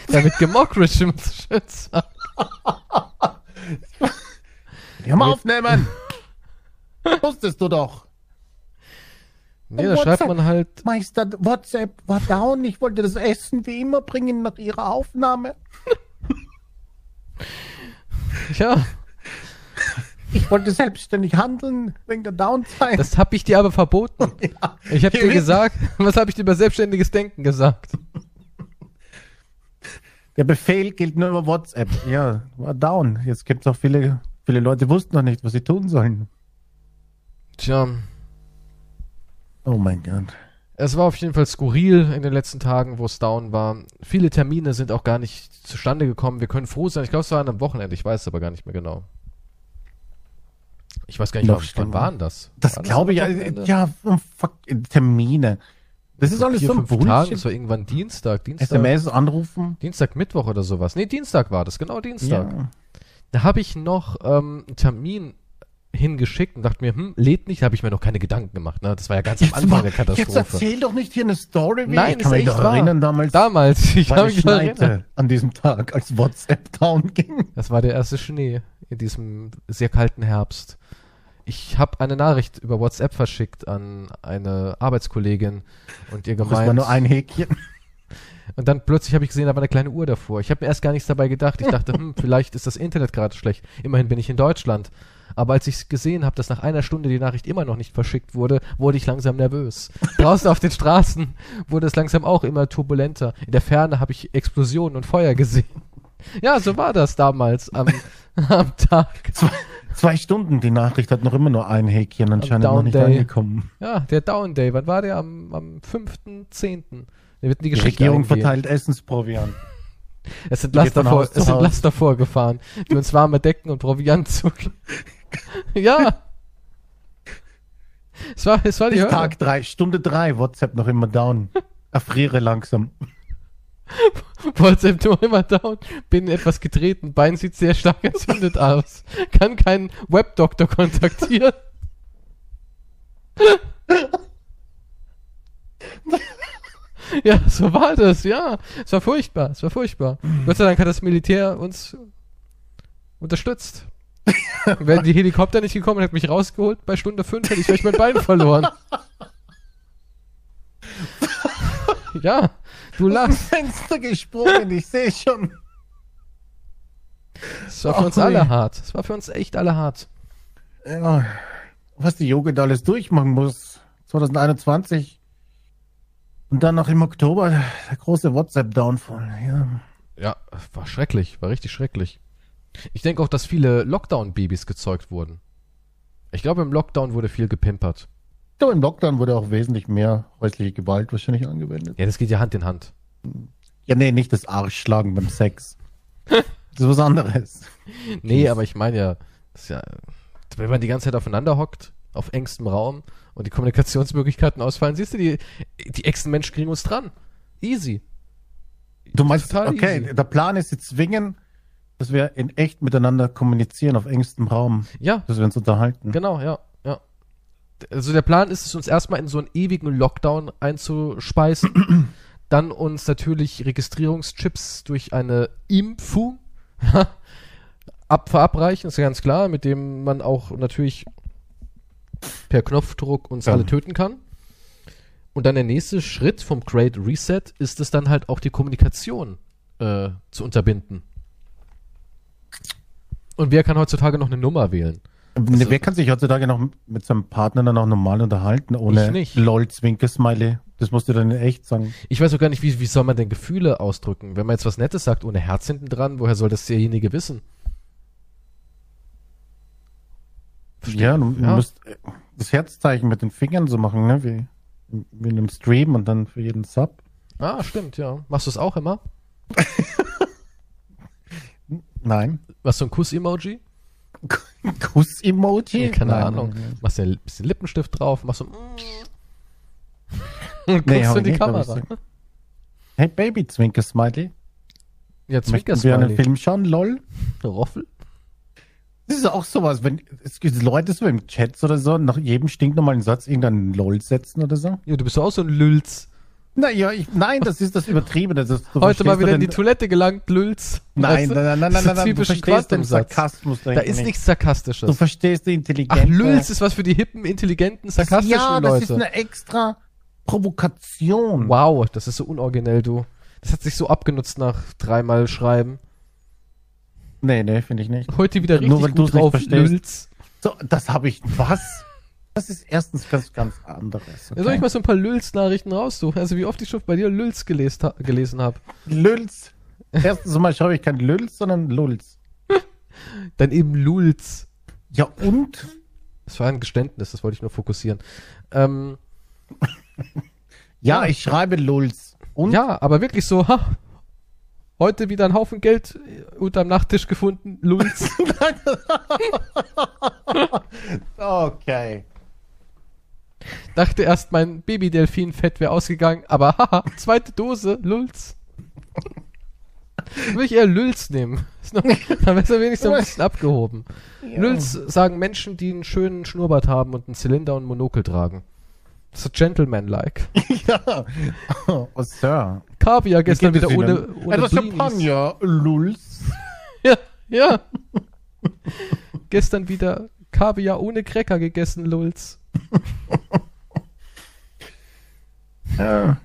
Damit gemockt, Richard Schütz. Ja, mal aufnehmen! Wusstest du doch. Nee, da schreibt man halt... Meister, WhatsApp war down. Ich wollte das Essen wie immer bringen nach ihrer Aufnahme. Ja. Ich wollte selbstständig handeln wegen der Downtime. Das habe ich dir aber verboten. ja. Ich habe dir gesagt, was habe ich dir über selbstständiges Denken gesagt? Der Befehl gilt nur über WhatsApp. Ja, war down. Jetzt gibt es auch viele, viele Leute, wussten noch nicht, was sie tun sollen. Tja, Oh mein Gott. es war auf jeden Fall skurril in den letzten Tagen, wo es down war. Viele Termine sind auch gar nicht zustande gekommen. Wir können froh sein. Ich glaube, es war an einem Wochenende. Ich weiß es aber gar nicht mehr genau. Ich weiß gar nicht, Noch wann, wann schlimmer. war denn das? Das War glaube ich. am Ja, oh, fuck, Termine. Das ist alles vier, so ein fünf Tagen. Das war irgendwann Dienstag. Dienstag, SMS anrufen. Dienstag, Mittwoch oder sowas. Nee, Dienstag war das. Genau Dienstag. Ja. Da habe ich noch ähm, einen Termin hingeschickt und dachte mir, hm, lädt nicht, habe ich mir noch keine Gedanken gemacht. Ne? Das war ja ganz am Anfang mal- der jetzt Katastrophe. erzähl doch nicht hier eine Story. wie- Nein, ich kann mich doch erinnern, damals Damals, ich es mich schneite an diesem Tag, als WhatsApp down ging. Das war der erste Schnee in diesem sehr kalten Herbst. Ich habe eine Nachricht über WhatsApp verschickt an eine Arbeitskollegin und ihr Das war gemeint. nur ein Häkchen. Und dann plötzlich habe ich gesehen, da war eine kleine Uhr davor. Ich habe mir erst gar nichts dabei gedacht. Ich dachte, hm, vielleicht ist das Internet gerade schlecht. Immerhin bin ich in Deutschland. Aber als ich gesehen habe, dass nach einer Stunde die Nachricht immer noch nicht verschickt wurde, wurde ich langsam nervös. Draußen auf den Straßen wurde es langsam auch immer turbulenter. In der Ferne habe ich Explosionen und Feuer gesehen. Ja, so war das damals am, am Tag. Zwei, zwei Stunden, die Nachricht hat noch immer nur ein Häkchen anscheinend noch nicht Day. angekommen. Ja, der Down Day. Wann war der? Am, am 5.10. Der wird in die Die Regierung eingehen. verteilt Essensproviant. Es sind Laster, vor, es sind vorgefahren, die uns warme Decken und Proviant zu. ja. Es war, es war die Hölle. Tag drei, Stunde drei, WhatsApp noch immer down. Erfriere langsam. WhatsApp nur immer down. Bin etwas getreten. Bein sieht sehr stark entzündet aus. Kann keinen Webdoktor kontaktieren. ja, so war das, ja. Es war furchtbar, es war furchtbar. Gott sei Dank hat das Militär uns unterstützt. Wären die Helikopter nicht gekommen und hätte mich rausgeholt, bei Stunde 5 hätte ich vielleicht mein Bein verloren. ja, du lachst. Fenster gesprungen, ich sehe schon. Es war für uns Ach, alle nee. hart. Es war für uns echt alle hart. Ja, was die Jugend alles durchmachen muss. 2021. Und dann noch im Oktober der große WhatsApp-Downfall. Ja. Ja, war schrecklich, war richtig schrecklich. Ich denke auch, dass viele Lockdown-Babys gezeugt wurden. Ich glaube, im Lockdown wurde viel gepimpert. Ich glaube, im Lockdown wurde auch wesentlich mehr häusliche Gewalt wahrscheinlich angewendet. Ja, das geht ja Hand in Hand. Ja, nee, nicht das Arschschlagen beim Sex. Das ist was anderes. Nee, aber ich meine ja, ja, wenn man die ganze Zeit aufeinander hockt, auf engstem Raum und die Kommunikationsmöglichkeiten ausfallen, siehst du, die, die echten Menschen kriegen uns dran. Easy. Du meinst, Total okay, easy. der Plan ist, sie zwingen, dass wir in echt miteinander kommunizieren, auf engstem Raum, Ja, dass wir uns unterhalten. Genau, ja, ja. Also der Plan ist es, uns erstmal in so einen ewigen Lockdown einzuspeisen, dann uns natürlich Registrierungschips durch eine Impfung ab verabreichen, ist ja ganz klar, mit dem man auch natürlich per Knopfdruck uns Ja. alle töten kann. Und dann der nächste Schritt vom Great Reset ist es dann halt auch die Kommunikation äh, zu unterbinden. Und wer kann heutzutage noch eine Nummer wählen? Ne, Wer kann sich heutzutage noch mit seinem Partner dann auch normal unterhalten, ohne lol Zwinker-Smiley? Das musst du dann echt sagen. Ich weiß auch gar nicht, wie, wie soll man denn Gefühle ausdrücken? Wenn man jetzt was Nettes sagt, ohne Herz hinten dran, woher soll das derjenige wissen? Ja, du, Ja. musst äh, das Herzzeichen mit den Fingern so machen, ne? Wie, wie in einem Stream und dann für jeden Sub. Ah, stimmt, ja. Machst du es auch immer? Nein. Machst du ein Kuss-Emoji? Kuss-Emoji? Keine Nein, Ahnung. Machst du ein bisschen Lippenstift drauf? Machst du und Nee, guckst in die nicht, Kamera. Hey Baby, Zwinker-Smiley. Ja, Möchten wir einen. Film schauen? Lol. Roffel? Das ist auch sowas, wenn es gibt Leute so im Chat oder so, nach jedem stinknormalen Satz irgendeinen LOL setzen oder so. Ja, du bist auch so ein Lülz. Naja, ich, nein, das ist das Übertriebene. Das, du Heute mal wieder in die Toilette gelangt, Lülz. Nein, Weißt du? nein, nein, nein, nein, nein, du verstehst den. Sarkasmus Da ist nicht. nichts Du Sarkastisches. verstehst die Ach, Intelligenz. Lülz ist was für die hippen, intelligenten, sarkastischen Ja, das Leute. ist eine extra Provokation. Wow, das ist so unoriginell, du. Das hat sich so abgenutzt nach dreimal Schreiben. Nee, nee, finde ich nicht. Heute wieder richtig Nur gut nicht drauf, verstehst. Lülz. So, das habe ich. Was? Das ist erstens ganz, ganz anderes. Ja, soll ich mal so ein paar Lüls-Nachrichten raussuchen? Also wie oft ich schon bei dir Lüls gelesen, gelesen habe. Lüls. Erstens mal schreibe ich kein Lüls, sondern Lulz. Dann eben Lulz. Ja, und? Das war ein Geständnis, das wollte ich nur fokussieren. Ähm, Ja, ich schreibe Lulz. Und? ja, aber wirklich so, ha, heute wieder ein Haufen Geld unterm Nachttisch gefunden, Lulz. Okay. Dachte erst, mein Babydelfin-Fett wäre ausgegangen, aber haha, zweite Dose, Lulz. Würde ich eher Lülz nehmen. Ist noch, dann wäre wenigstens noch ein bisschen abgehoben. Lülz sagen Menschen, die einen schönen Schnurrbart haben und einen Zylinder und ein Monokel tragen. So gentleman-like. Ja. Oh, Sir. Kaviar gestern es wieder ohne, ohne Etwas. Champagner, Lulz. Ja, ja. gestern wieder Kaviar ohne Cracker gegessen, Lulz. Ja.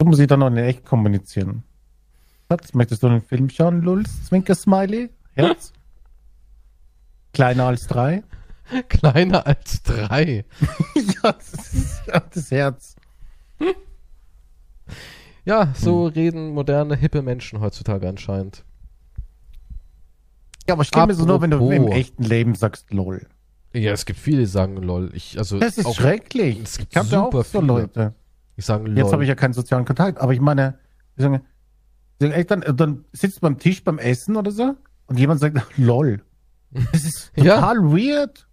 So muss ich dann noch in echt kommunizieren. Schatz, möchtest du einen Film schauen, Lulz? Zwinker-Smiley? Herz? Kleiner als drei? Kleiner als drei. ja, das ist ja das Herz. Ja, so Hm. reden moderne, hippe Menschen heutzutage anscheinend. Ja, aber schlimm ist es nur, wenn du im echten Leben sagst, lol. Ja, es gibt viele, die sagen lol. Ich, also Das ist auch- schrecklich. es gibt ich ja super auch so viele. Leute. Ich sage lol. Jetzt habe ich ja keinen sozialen Kontakt, aber ich meine, ich sage, dann, dann sitzt du beim Tisch beim Essen oder so und jemand sagt, lol. Das ist Ja. total weird.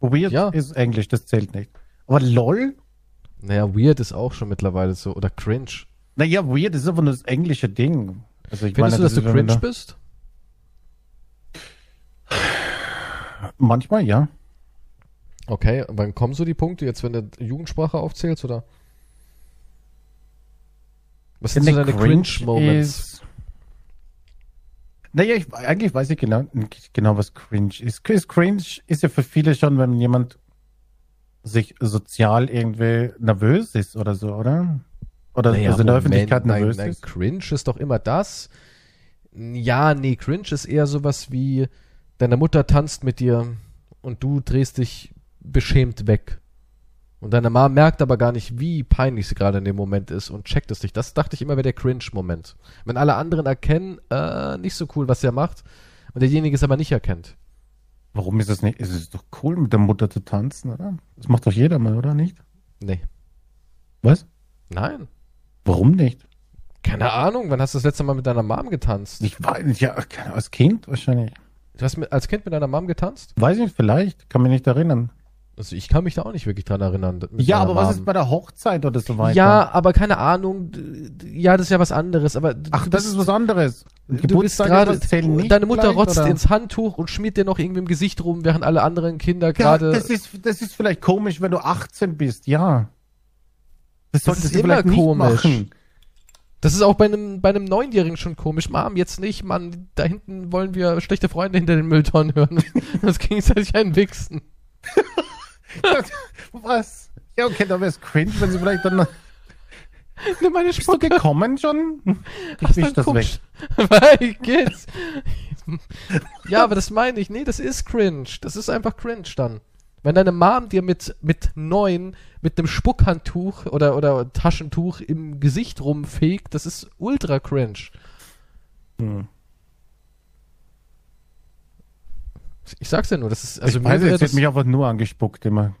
Weird Ja. ist Englisch, das zählt nicht. Aber lol? Naja, weird ist auch schon mittlerweile so. Oder cringe. Naja, weird ist einfach nur das englische Ding. Also ich Findest du, dass das du cringe bist? Manchmal, ja. Okay, wann kommen so die Punkte, jetzt wenn du Jugendsprache aufzählst, oder? Was sind so deine Cringe-Moments? Naja, ich, eigentlich weiß ich genau, genau, was cringe ist. Ist Cringe ist ja für viele schon, wenn jemand sich sozial irgendwie nervös ist oder so, oder? Oder Naja, also in der Öffentlichkeit nein, nervös nein, ist. Cringe ist doch immer das. Ja, nee, Cringe ist eher sowas wie, deine Mutter tanzt mit dir und du drehst dich beschämt weg. Und deine Mama merkt aber gar nicht, wie peinlich sie gerade in dem Moment ist und checkt es nicht. Das dachte ich immer wäre der Cringe-Moment. Wenn alle anderen erkennen, äh, nicht so cool, was er macht, und derjenige es aber nicht erkennt. Warum ist es nicht? Es ist doch cool, mit der Mutter zu tanzen, oder? Das macht doch jeder mal, oder nicht? Nee. Was? Nein. Warum nicht? Keine Ahnung, wann hast du das letzte Mal mit deiner Mom getanzt? Ich weiß nicht, ja, als Kind wahrscheinlich. Du hast mit, als Kind mit deiner Mom getanzt? Weiß ich nicht, vielleicht, kann mich nicht erinnern. Also ich kann mich da auch nicht wirklich dran erinnern. Ja, aber was Mom. ist bei der Hochzeit oder so weiter? Ja, aber keine Ahnung. Ja, das ist ja was anderes. Aber Ach, du das bist, ist was anderes. Du bist gerade. Deine Mutter vielleicht, rotzt oder? ins Handtuch und schmiert dir noch irgendwie im Gesicht rum, während alle anderen Kinder Ja, gerade. das ist, das ist vielleicht komisch, wenn du 18 bist, ja. Das solltest ist immer komisch. Das ist auch bei einem, bei einem Neunjährigen schon komisch. Mom, jetzt nicht, Mann. Da hinten wollen wir schlechte Freunde hinter den Mülltonnen hören. Das gegenseitig einen wichsen. Was? Ja, okay, da wäre es cringe, wenn sie vielleicht dann. Nimm meine Bist du Spucke. gekommen schon? Ich Hast wisch das weg. Weil geht's. ja, aber das meine ich. Nee, das ist cringe. Das ist einfach cringe dann. Wenn deine Mom dir mit, mit neun, mit einem Spuckhandtuch oder, oder Taschentuch im Gesicht rumfegt, das ist ultra cringe. Hm. Ich sag's ja nur, das ist, also ich weiß, jetzt das, wird mich einfach nur angespuckt immer.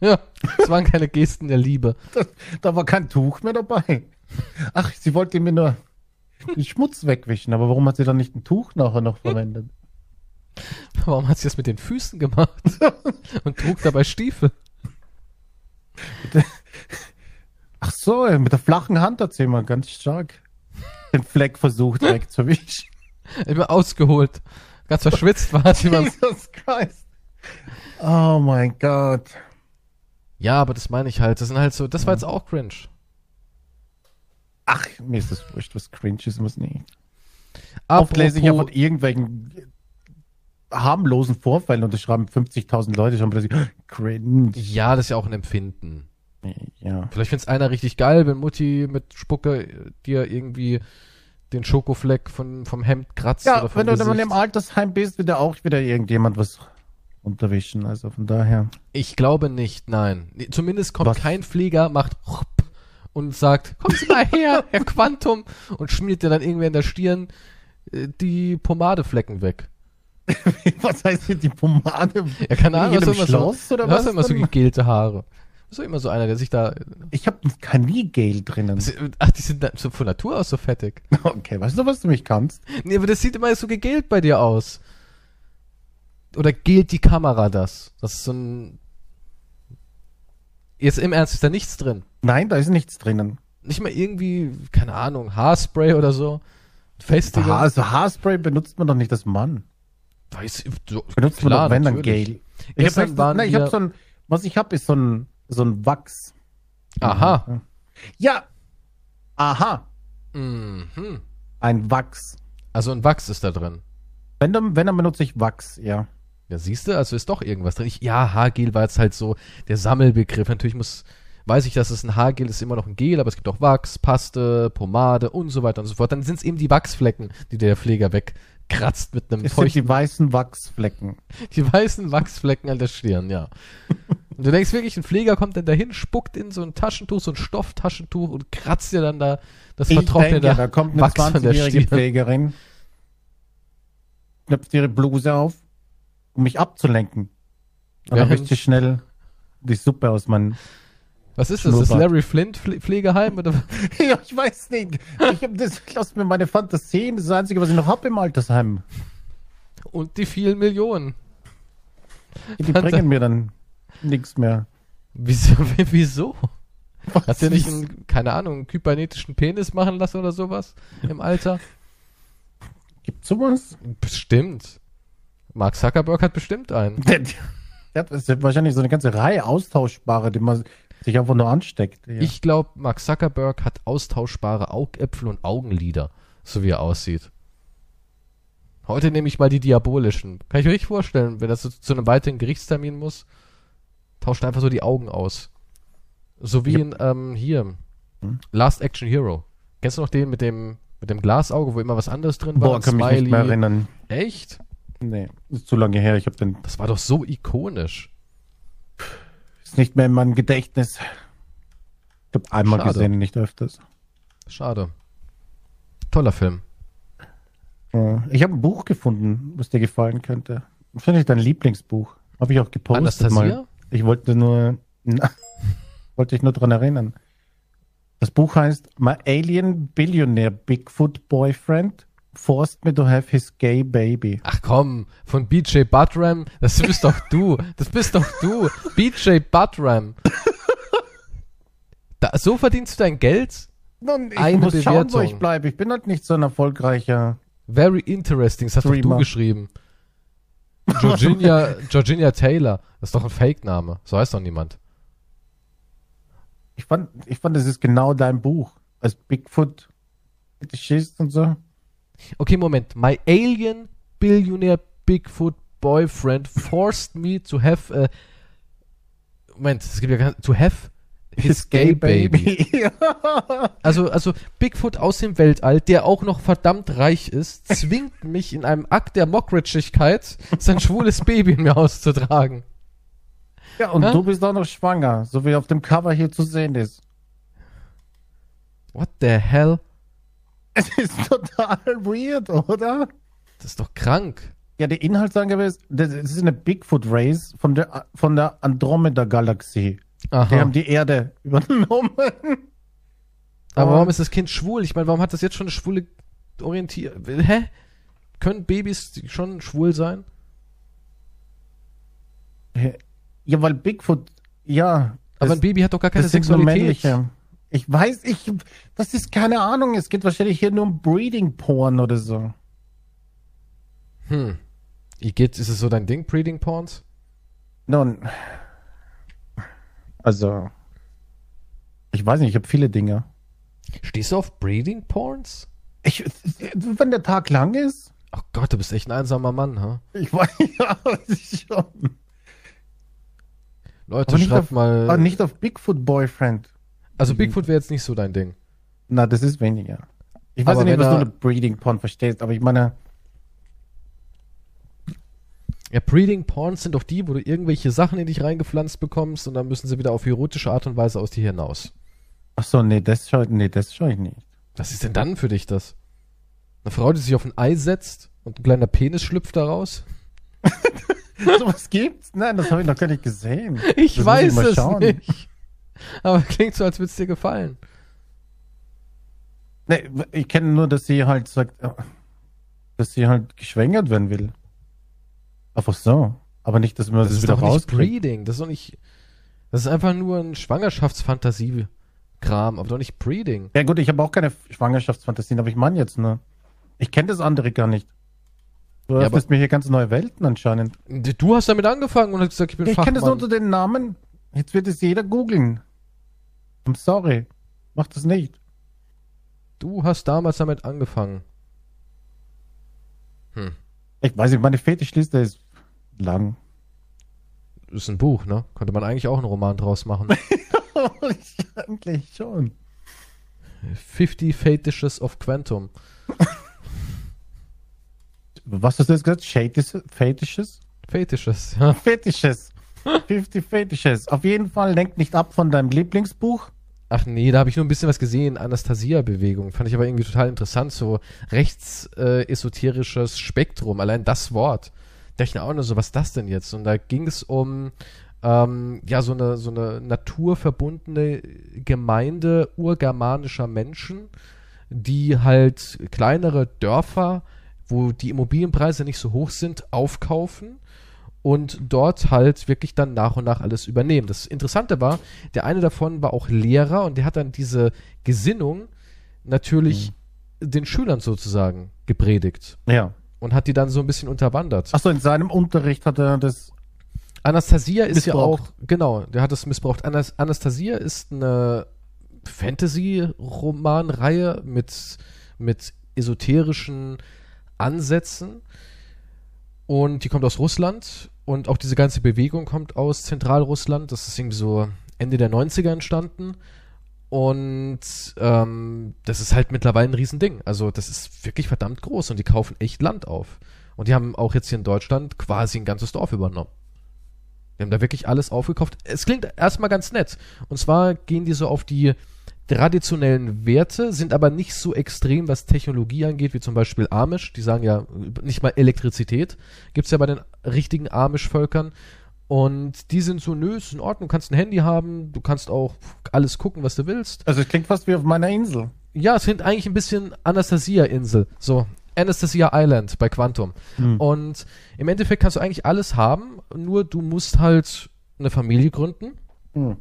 Ja. das waren keine Gesten der Liebe. Da war kein Tuch mehr dabei. Ach, sie wollte mir nur den Schmutz wegwischen, aber warum hat sie dann nicht ein Tuch nachher noch verwendet? Warum hat sie das mit den Füßen gemacht? Und trug dabei Stiefel. Ach so, mit der flachen Hand hat sie immer ganz stark den Fleck versucht wegzuwischen. Immer ausgeholt. Ganz verschwitzt war beim Jesus Christ. Oh mein Gott. Ja, aber das meine ich halt. Das sind halt so, das war jetzt auch cringe. Ach, mir ist das wurscht, was cringe ist, muss nicht. Oft lese ich ja von irgendwelchen harmlosen Vorfällen und es schreiben 50.000 Leute schon plötzlich cringe. Ja, das ist ja auch ein Empfinden. Ja. Vielleicht find's einer richtig geil, wenn Mutti mit Spucke dir irgendwie den Schokofleck von, vom Hemd kratzt Ja, oder vom wenn du dann im Altersheim bist, wird ja auch wieder irgendjemand was unterwischen. Also von daher. Ich glaube nicht, nein. Zumindest kommt Was? kein Pfleger, macht und sagt, kommen Sie mal her, Herr Quantum, und schmiert dir dann irgendwie in der Stirn äh, die Pomadeflecken weg. was heißt hier die Pomade? Ja, keine Ahnung, was immer so, oder du hast was? immer so gegelte Haare. So immer so einer, der sich da. ich habe kein Gel drinnen. Ach, die sind so von Natur aus so fettig. Okay, weißt du, was du mich kannst? Nee, aber das sieht immer so gegelt bei dir aus. Oder gelt die Kamera das? Das ist so ein. Jetzt im Ernst ist da nichts drin. Nein, da ist nichts drinnen. Nicht mal irgendwie, keine Ahnung, Haarspray oder so. Festiger. Haar, also Haarspray benutzt man doch nicht als Mann. Weiß, so, Benutzt man doch, wenn dann Gel. Ich Gestern hab, waren nein, ich wir- hab so ein, was ich habe, ist so ein, so ein Wachs. Aha. Ja. Aha. Mhm. Ein Wachs. Also ein Wachs ist da drin. Wenn dann, wenn dann benutze ich Wachs, ja. Ja, siehst du, also ist doch irgendwas drin. Ich, ja, Haargel war jetzt halt so der Sammelbegriff. Natürlich muss, weiß ich, dass es ein Haargel ist, immer noch ein Gel, aber es gibt auch Wachs, Paste, Pomade und so weiter und so fort. Dann sind es eben die Wachsflecken, die der Pfleger wegkratzt mit einem Es sind feuchten, die weißen Wachsflecken. die weißen Wachsflecken an der Stirn, ja. Und du denkst wirklich, ein Pfleger kommt dann dahin, spuckt in so ein Taschentuch, so ein Stofftaschentuch und kratzt dir dann da das Ich vertrocknete denke, da kommt eine Wachs von der 20-jährige Stirn. Pflegerin, knöpft ihre Bluse auf, um mich abzulenken. Und dann sie schnell die Suppe aus meinem... Was ist das? Das Schnurrbart. Larry Flint Pfle- Pflegeheim? Oder? ja, ich weiß nicht. Ich hab das, lass mir meine Fantasien, das ist das Einzige, was ich noch hab im Altersheim. Und die vielen Millionen. Die bringen mir dann nichts mehr. Wieso? Wieso? Was Hat der nicht einen, keine Ahnung, einen kybernetischen Penis machen lassen oder sowas im Alter? Gibt's sowas? Bestimmt. Mark Zuckerberg hat bestimmt einen. Der, der hat das wahrscheinlich so eine ganze Reihe austauschbare, die man sich einfach nur ansteckt. Ja. Ich glaube, Mark Zuckerberg hat austauschbare Augäpfel und Augenlider, so wie er aussieht. Heute nehme ich mal die diabolischen. Kann ich mir richtig vorstellen, wenn er zu, zu einem weiteren Gerichtstermin muss, tauscht einfach so die Augen aus. So wie in, ähm, hier, Hm? Last Action Hero. Kennst du noch den mit dem, mit dem Glasauge, wo immer was anderes drin war? Boah, kann mich nicht mehr erinnern. Echt? Nee, ist zu lange her. Ich habe den Das war doch so ikonisch. ist nicht mehr in meinem Gedächtnis. Ich habe einmal Schade. gesehen, nicht öfters. Schade. Toller Film. Ich habe ein Buch gefunden, was dir gefallen könnte. Wahrscheinlich dein Lieblingsbuch. Habe ich auch gepostet Anastasia? mal. Ich wollte nur, wollte ich nur dran erinnern. Das Buch heißt My Alien Billionaire Bigfoot Boyfriend Forced Me to Have His Gay Baby. Ach komm, von BJ Buttram, das bist doch du. Das bist doch du. BJ Buttram. Da, so verdienst du dein Geld? Nun, ich Eine muss schauen, wo Bewertung. ich bleibe. Ich bin halt nicht so ein erfolgreicher. Very interesting, das hast doch du geschrieben. Georginia, Georginia Taylor. Das ist doch ein Fake-Name. So heißt doch niemand. Ich fand, ich fand, das ist genau dein Buch. Als Bigfoot schießt und so. Okay, Moment. My alien billionaire Bigfoot boyfriend forced me to have a. Moment, es gibt ja to have his gay baby. Also, also Bigfoot aus dem Weltall, der auch noch verdammt reich ist, zwingt mich in einem Akt der Mockridgigkeit, sein schwules Baby in mir auszutragen. ja, und Ja? du bist auch noch schwanger, so wie auf dem Cover hier zu sehen ist. What the hell? Es ist total weird, oder? Das ist doch krank. Ja, die Inhaltsangabe ist, das ist eine Bigfoot Race von der, von der Andromeda-Galaxie. Die Aha. haben die Erde übernommen. Aber warum ist das Kind schwul? Ich meine, warum hat das jetzt schon eine schwule Orientierung? Hä? Können Babys schon schwul sein? Ja, weil Bigfoot, ja. Aber ein Baby hat doch gar keine das sind nur Sexualität. männliche. Ich weiß, ich, das ist keine Ahnung. Es geht wahrscheinlich hier nur um Breeding Porn oder so. Hm. Wie geht's? Ist es so dein Ding, Breeding Porns? Nun, also, ich weiß nicht, ich habe viele Dinge. Stehst du auf Breeding Porns? Ich, wenn der Tag lang ist, Oh Gott, du bist echt ein einsamer Mann, ha? ich weiß, ja, schon. Leute, Aber nicht schreibt auf- mal. Aber nicht auf Bigfoot Boyfriend. also Bigfoot wäre jetzt nicht so dein Ding. Na, das ist weniger. Ich weiß Aber nicht, was du unter Breeding Porn verstehst, aber ich meine, Ja, Breeding Porns sind doch die, wo du irgendwelche Sachen in dich reingepflanzt bekommst und dann müssen sie wieder auf erotische Art und Weise aus dir hinaus. Ach so, nee, das schaue nee, das schau ich nicht. Was ist denn dann für dich das? Eine Frau, die sich auf ein Ei setzt und ein kleiner Penis schlüpft daraus? so was gibt's? Nein, das habe ich noch gar nicht gesehen. Ich Das weiß mal es schauen. nicht. Aber klingt so, als würde es dir gefallen. Nee, ich kenne nur, dass sie halt sagt, äh, dass sie halt geschwängert werden will. Einfach so. Aber nicht, dass man Das das, ist wieder doch nicht rauskriegt. Breeding. Das ist doch nicht. Das ist einfach nur ein Schwangerschaftsfantasie-Kram, aber doch nicht Breeding. Ja gut, ich habe auch keine Schwangerschaftsfantasien, aber ich meine jetzt nur. Ich kenne das andere gar nicht. Du Ja, öffnest mir hier ganz neue Welten anscheinend. Du hast damit angefangen und hast gesagt, ich bin Ja, ich kenne das unter den Namen. Jetzt wird es jeder googeln. I'm sorry. Mach das nicht. Du hast damals damit angefangen. Hm. Ich weiß nicht, meine Fetischliste ist lang. Das ist ein Buch, ne? Könnte man eigentlich auch einen Roman draus machen. Eigentlich schon. 50 Fetishes of Quantum. Was hast du jetzt gesagt? Fetishes? Fetishes? Fetishes, ja. Fetishes. 50 Fetishes. Auf jeden Fall lenkt nicht ab von deinem Lieblingsbuch. Ach nee, da habe ich nur ein bisschen was gesehen. Anastasia-Bewegung. Fand ich aber irgendwie total interessant. So rechts-esoterisches Spektrum. Allein das Wort. Da dachte ich mir auch nur so, was ist das denn jetzt? Und da ging es um ähm, ja so eine, so eine naturverbundene Gemeinde urgermanischer Menschen, die halt kleinere Dörfer, wo die Immobilienpreise nicht so hoch sind, aufkaufen und dort halt wirklich dann nach und nach alles übernehmen. Das Interessante war, der eine davon war auch Lehrer und der hat dann diese Gesinnung natürlich den Schülern sozusagen gepredigt Ja. Und hat die dann so ein bisschen unterwandert. Achso, in seinem Unterricht hat er das. Anastasia ist ja auch, genau, der hat es missbraucht. Anas Anastasia ist eine Fantasy-Romanreihe mit, mit esoterischen Ansätzen und die kommt aus Russland und auch diese ganze Bewegung kommt aus Zentralrussland. Das ist irgendwie so Ende der 90er entstanden und ähm, das ist halt mittlerweile ein Riesending. Also das ist wirklich verdammt groß und die kaufen echt Land auf. Und die haben auch jetzt hier in Deutschland quasi ein ganzes Dorf übernommen. Die haben da wirklich alles aufgekauft. Es klingt erstmal ganz nett. Und zwar gehen die so auf die traditionellen Werte, sind aber nicht so extrem, was Technologie angeht, wie zum Beispiel Amish. Die sagen ja nicht mal Elektrizität. Gibt's ja bei den richtigen Amish-Völkern. Und die sind so, nö, ist in Ordnung, du kannst ein Handy haben, du kannst auch alles gucken, was du willst. Also es klingt fast wie auf meiner Insel. Ja, es sind eigentlich ein bisschen Anastasia-Insel. So, Anastasia Island bei Quantum. Hm. Und im Endeffekt kannst du eigentlich alles haben, nur du musst halt eine Familie gründen. Hm.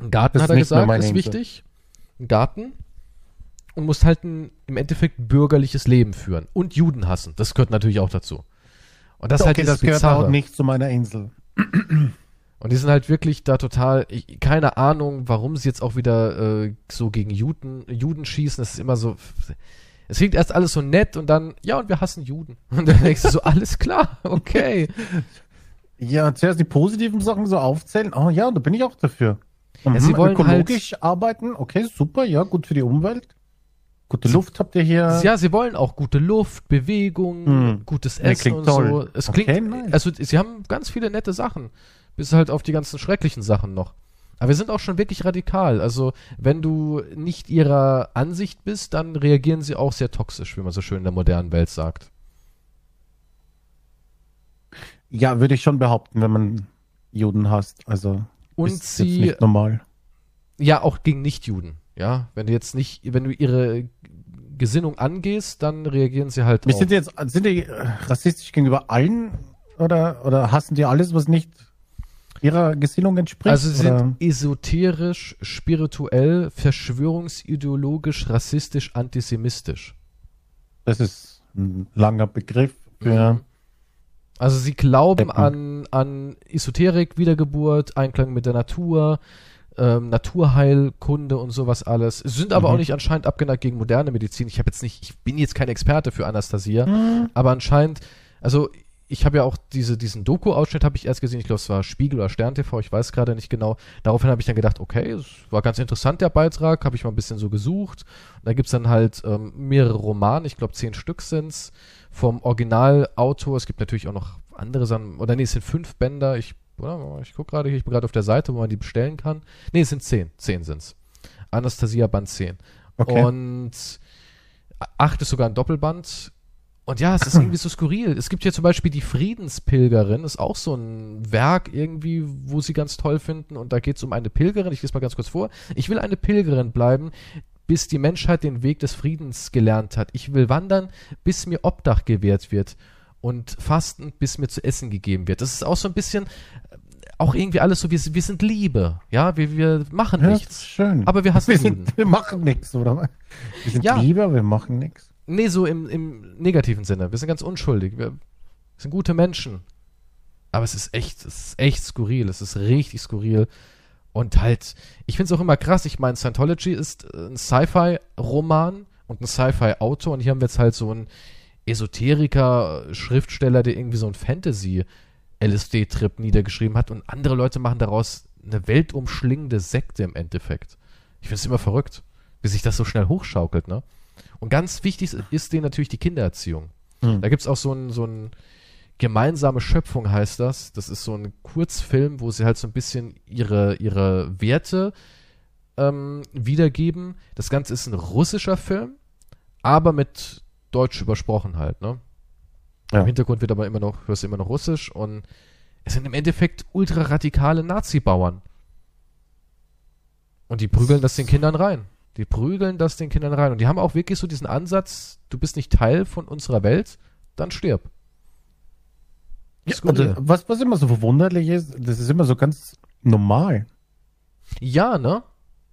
Ein Garten, hat ist er gesagt, ist Insel. wichtig. Ein Garten. Und musst halt ein, im Endeffekt bürgerliches Leben führen. Und Juden hassen. Das gehört natürlich auch dazu. Und das halt okay, dieses das gehört auch nicht zu meiner Insel. Und die sind halt wirklich da total, ich, keine Ahnung, warum sie jetzt auch wieder äh, so gegen Juden, Juden schießen. Das ist immer so, es klingt erst alles so nett und dann, ja, und wir hassen Juden. Und dann denkst du so, alles klar, okay. Ja, zuerst die positiven Sachen so aufzählen. Oh ja, da bin ich auch dafür. Mhm, sie wollen ökologisch arbeiten. Okay, super, ja, gut für die Umwelt. Gute Luft habt ihr hier. Ja, sie wollen auch gute Luft, Bewegung, Hm. gutes Essen klingt und toll. so. Es Okay, klingt, nice. also sie haben ganz viele nette Sachen. Bis halt auf die ganzen schrecklichen Sachen noch. Aber wir sind auch schon wirklich radikal. Also, wenn du nicht ihrer Ansicht bist, dann reagieren sie auch sehr toxisch, wie man so schön in der modernen Welt sagt. Ja, würde ich schon behaupten, wenn man Juden hasst. Also Und ist jetzt sie, nicht normal. ja, auch gegen Nichtjuden. Ja, wenn du jetzt nicht, wenn du ihre Gesinnung angehst, dann reagieren sie halt Wir auch. sind jetzt sind die rassistisch gegenüber allen oder oder hassen die alles, was nicht ihrer Gesinnung entspricht? Also sie oder? sind esoterisch, spirituell, verschwörungsideologisch, rassistisch, antisemitisch. das ist ein langer Begriff für Mhm. Also sie glauben an, an Esoterik, Wiedergeburt, Einklang mit der Natur, ähm, Naturheilkunde und sowas alles. Sind aber Mhm. auch nicht anscheinend abgeneigt gegen moderne Medizin. Ich habe jetzt nicht, ich bin jetzt kein Experte für Anastasia, Mhm. aber anscheinend, also ich habe ja auch diese, diesen Doku-Ausschnitt habe ich erst gesehen, ich glaube es war Spiegel oder Stern TV, ich weiß gerade nicht genau. Daraufhin habe ich dann gedacht, okay, es war ganz interessant der Beitrag, habe ich mal ein bisschen so gesucht. Und da gibt's dann halt ähm, mehrere Romane, ich glaube zehn Stück sind's vom Originalautor. Es gibt natürlich auch noch andere Sachen, oder nee, es sind fünf Bänder, ich, oder, ich gucke gerade hier, ich bin gerade auf der Seite, wo man die bestellen kann. Nee, es sind zehn, zehn sind's. Anastasia Band 10. Okay. Und acht ist sogar ein Doppelband. Und ja, es ist irgendwie so skurril. Es gibt hier zum Beispiel die Friedenspilgerin, ist auch so ein Werk irgendwie, wo sie ganz toll finden. Und da geht es um eine Pilgerin. Ich lese mal ganz kurz vor. Ich will eine Pilgerin bleiben, bis die Menschheit den Weg des Friedens gelernt hat. Ich will wandern, bis mir Obdach gewährt wird. Und fasten, bis mir zu essen gegeben wird. Das ist auch so ein bisschen, auch irgendwie alles so, wir, wir sind Liebe. Ja, wir, wir machen Ja, nichts. schön. Aber wir hassen wir, sind, wir machen nichts, oder? Wir sind Ja. lieber, wir machen nichts. Nee, so im, im negativen Sinne. Wir sind ganz unschuldig. Wir sind gute Menschen. Aber es ist echt, es ist echt skurril. Es ist richtig skurril. Und halt, ich finde es auch immer krass. Ich meine, Scientology ist äh, ein Sci-Fi-Roman und ein Sci-Fi-Autor. Und hier haben wir jetzt halt so einen Esoteriker, Schriftsteller, der irgendwie so ein Fantasy-LSD-Trip niedergeschrieben hat. Und andere Leute machen daraus eine weltumschlingende Sekte im Endeffekt. Ich finde es immer verrückt, wie sich das so schnell hochschaukelt, ne? Und ganz wichtig ist denen natürlich die Kindererziehung. Hm. Da gibt es auch so ein, so ein gemeinsame Schöpfung heißt das. Das ist so ein Kurzfilm, wo sie halt so ein bisschen ihre, ihre Werte ähm, wiedergeben. Das Ganze ist ein russischer Film, aber mit Deutsch übersprochen halt, ne? Ja. Im Hintergrund wird aber immer noch, hörst du immer noch Russisch und es sind im Endeffekt ultraradikale Nazi-Bauern. Und die prügeln das den Kindern rein. Die prügeln das den Kindern rein. Und die haben auch wirklich so diesen Ansatz, du bist nicht Teil von unserer Welt, dann stirb. Ja, also, was, was immer so verwunderlich ist, das ist immer so ganz normal. Ja, ne?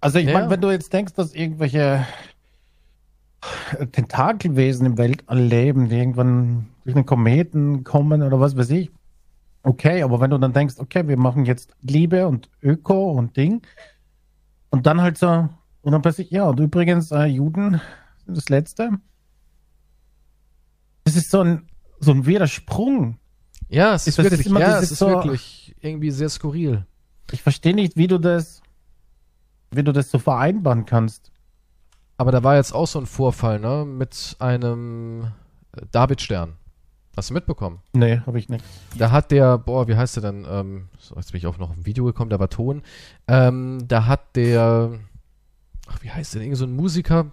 Also ich Ja, meine, wenn du jetzt denkst, dass irgendwelche Tentakelwesen im Weltall leben, die irgendwann durch einen Kometen kommen oder was weiß ich, okay, aber wenn du dann denkst, okay, wir machen jetzt Liebe und Öko und Ding und dann halt so, und dann plötzlich, ja, und übrigens, äh, Juden sind das Letzte. Das ist so ein, so ein Widersprung. Ja, es ist Das ist wirklich, immer ja, es ist so- wirklich irgendwie sehr skurril. Ich verstehe nicht, wie du das, wie du das so vereinbaren kannst. Aber da war jetzt auch so ein Vorfall, ne? Mit einem äh, David-Stern. Hast du mitbekommen? Nee, habe ich nicht. Da hat der, boah, wie heißt der denn? Ähm, so, jetzt bin ich auf noch ein Video gekommen, da war Ton. Ähm, da hat der, ach, wie heißt der? denn? Irgend so ein Musiker,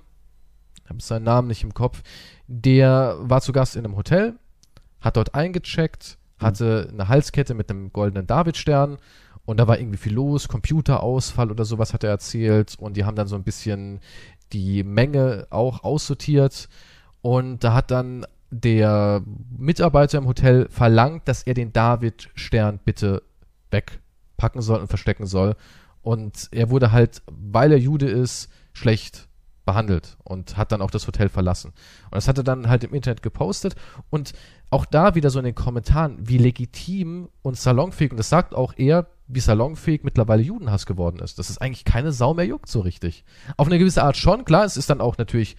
ich habe seinen Namen nicht im Kopf, der war zu Gast in einem Hotel, hat dort eingecheckt, hatte eine Halskette mit einem goldenen Davidstern und da war irgendwie viel los, Computerausfall oder sowas hat er erzählt und die haben dann so ein bisschen die Menge auch aussortiert und da hat dann der Mitarbeiter im Hotel verlangt, dass er den David-Stern bitte wegpacken soll und verstecken soll. Und er wurde halt, weil er Jude ist, schlecht behandelt und hat dann auch das Hotel verlassen. Und das hat er dann halt im Internet gepostet und auch da wieder so in den Kommentaren, wie legitim und salonfähig, und das sagt auch er, wie salonfähig mittlerweile Judenhass geworden ist. Das ist eigentlich keine Sau mehr juckt so richtig. Auf eine gewisse Art schon, klar, es ist dann auch natürlich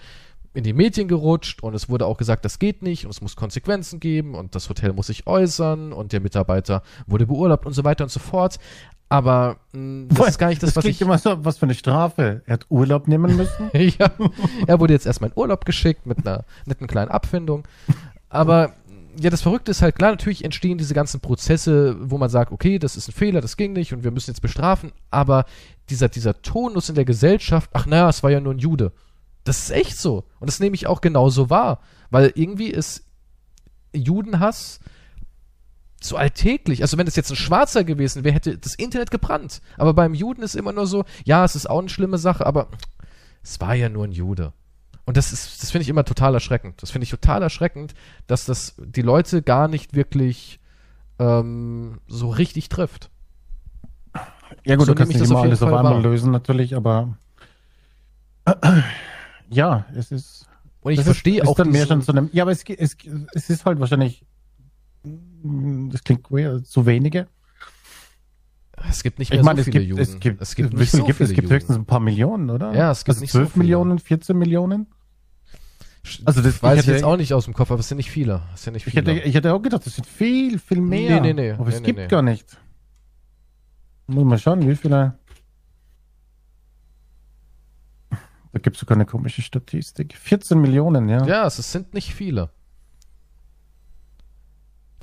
in die Medien gerutscht und es wurde auch gesagt, das geht nicht und es muss Konsequenzen geben und das Hotel muss sich äußern und der Mitarbeiter wurde beurlaubt und so weiter und so fort. Aber mh, das ist gar nicht das, das was ich. immer so, was für eine Strafe. Er hat Urlaub nehmen müssen. ja, er wurde jetzt erstmal in Urlaub geschickt mit einer netten kleinen Abfindung. Aber ja, das Verrückte ist halt klar, natürlich entstehen diese ganzen Prozesse, wo man sagt, okay, das ist ein Fehler, das ging nicht und wir müssen jetzt bestrafen. Aber dieser, dieser Tonus in der Gesellschaft, ach naja, es war ja nur ein Jude. Das ist echt so. Und das nehme ich auch genauso wahr. Weil irgendwie ist Judenhass so alltäglich. Also wenn es jetzt ein Schwarzer gewesen wäre, hätte das Internet gebrannt. Aber beim Juden ist immer nur so, ja, es ist auch eine schlimme Sache, aber es war ja nur ein Jude. Und das ist, das finde ich immer total erschreckend. Das finde ich total erschreckend, dass das die Leute gar nicht wirklich ähm, so richtig trifft. Ja gut, So du kannst nicht immer alles auf einmal wahr. lösen natürlich, aber ja, es ist. Und ich verstehe ist, auch ist dann mehr schon zu einem. Ja, aber es, es, es ist halt wahrscheinlich. mm, Das klingt weird, zu wenige. es gibt nicht Ich mehr meine, so es viele gibt, Juden. es gibt, es gibt nicht so gibt es? viele Es gibt Juden. höchstens ein paar Millionen, oder? Ja, es gibt also nicht so 12 viele. Millionen, 14 Millionen. Also das- weiß ich ich jetzt auch nicht aus dem Kopf, aber es sind nicht viele. Es sind nicht Ich viele. hätte, ich hätte auch gedacht, das sind viel, viel mehr. Nee, nee, nee. Aber Nee, es nee, gibt nee. gar nicht. Muss mal schauen, wie viele. Da gibt es sogar eine komische Statistik. 14 Millionen, ja. ja, es, sind nicht viele.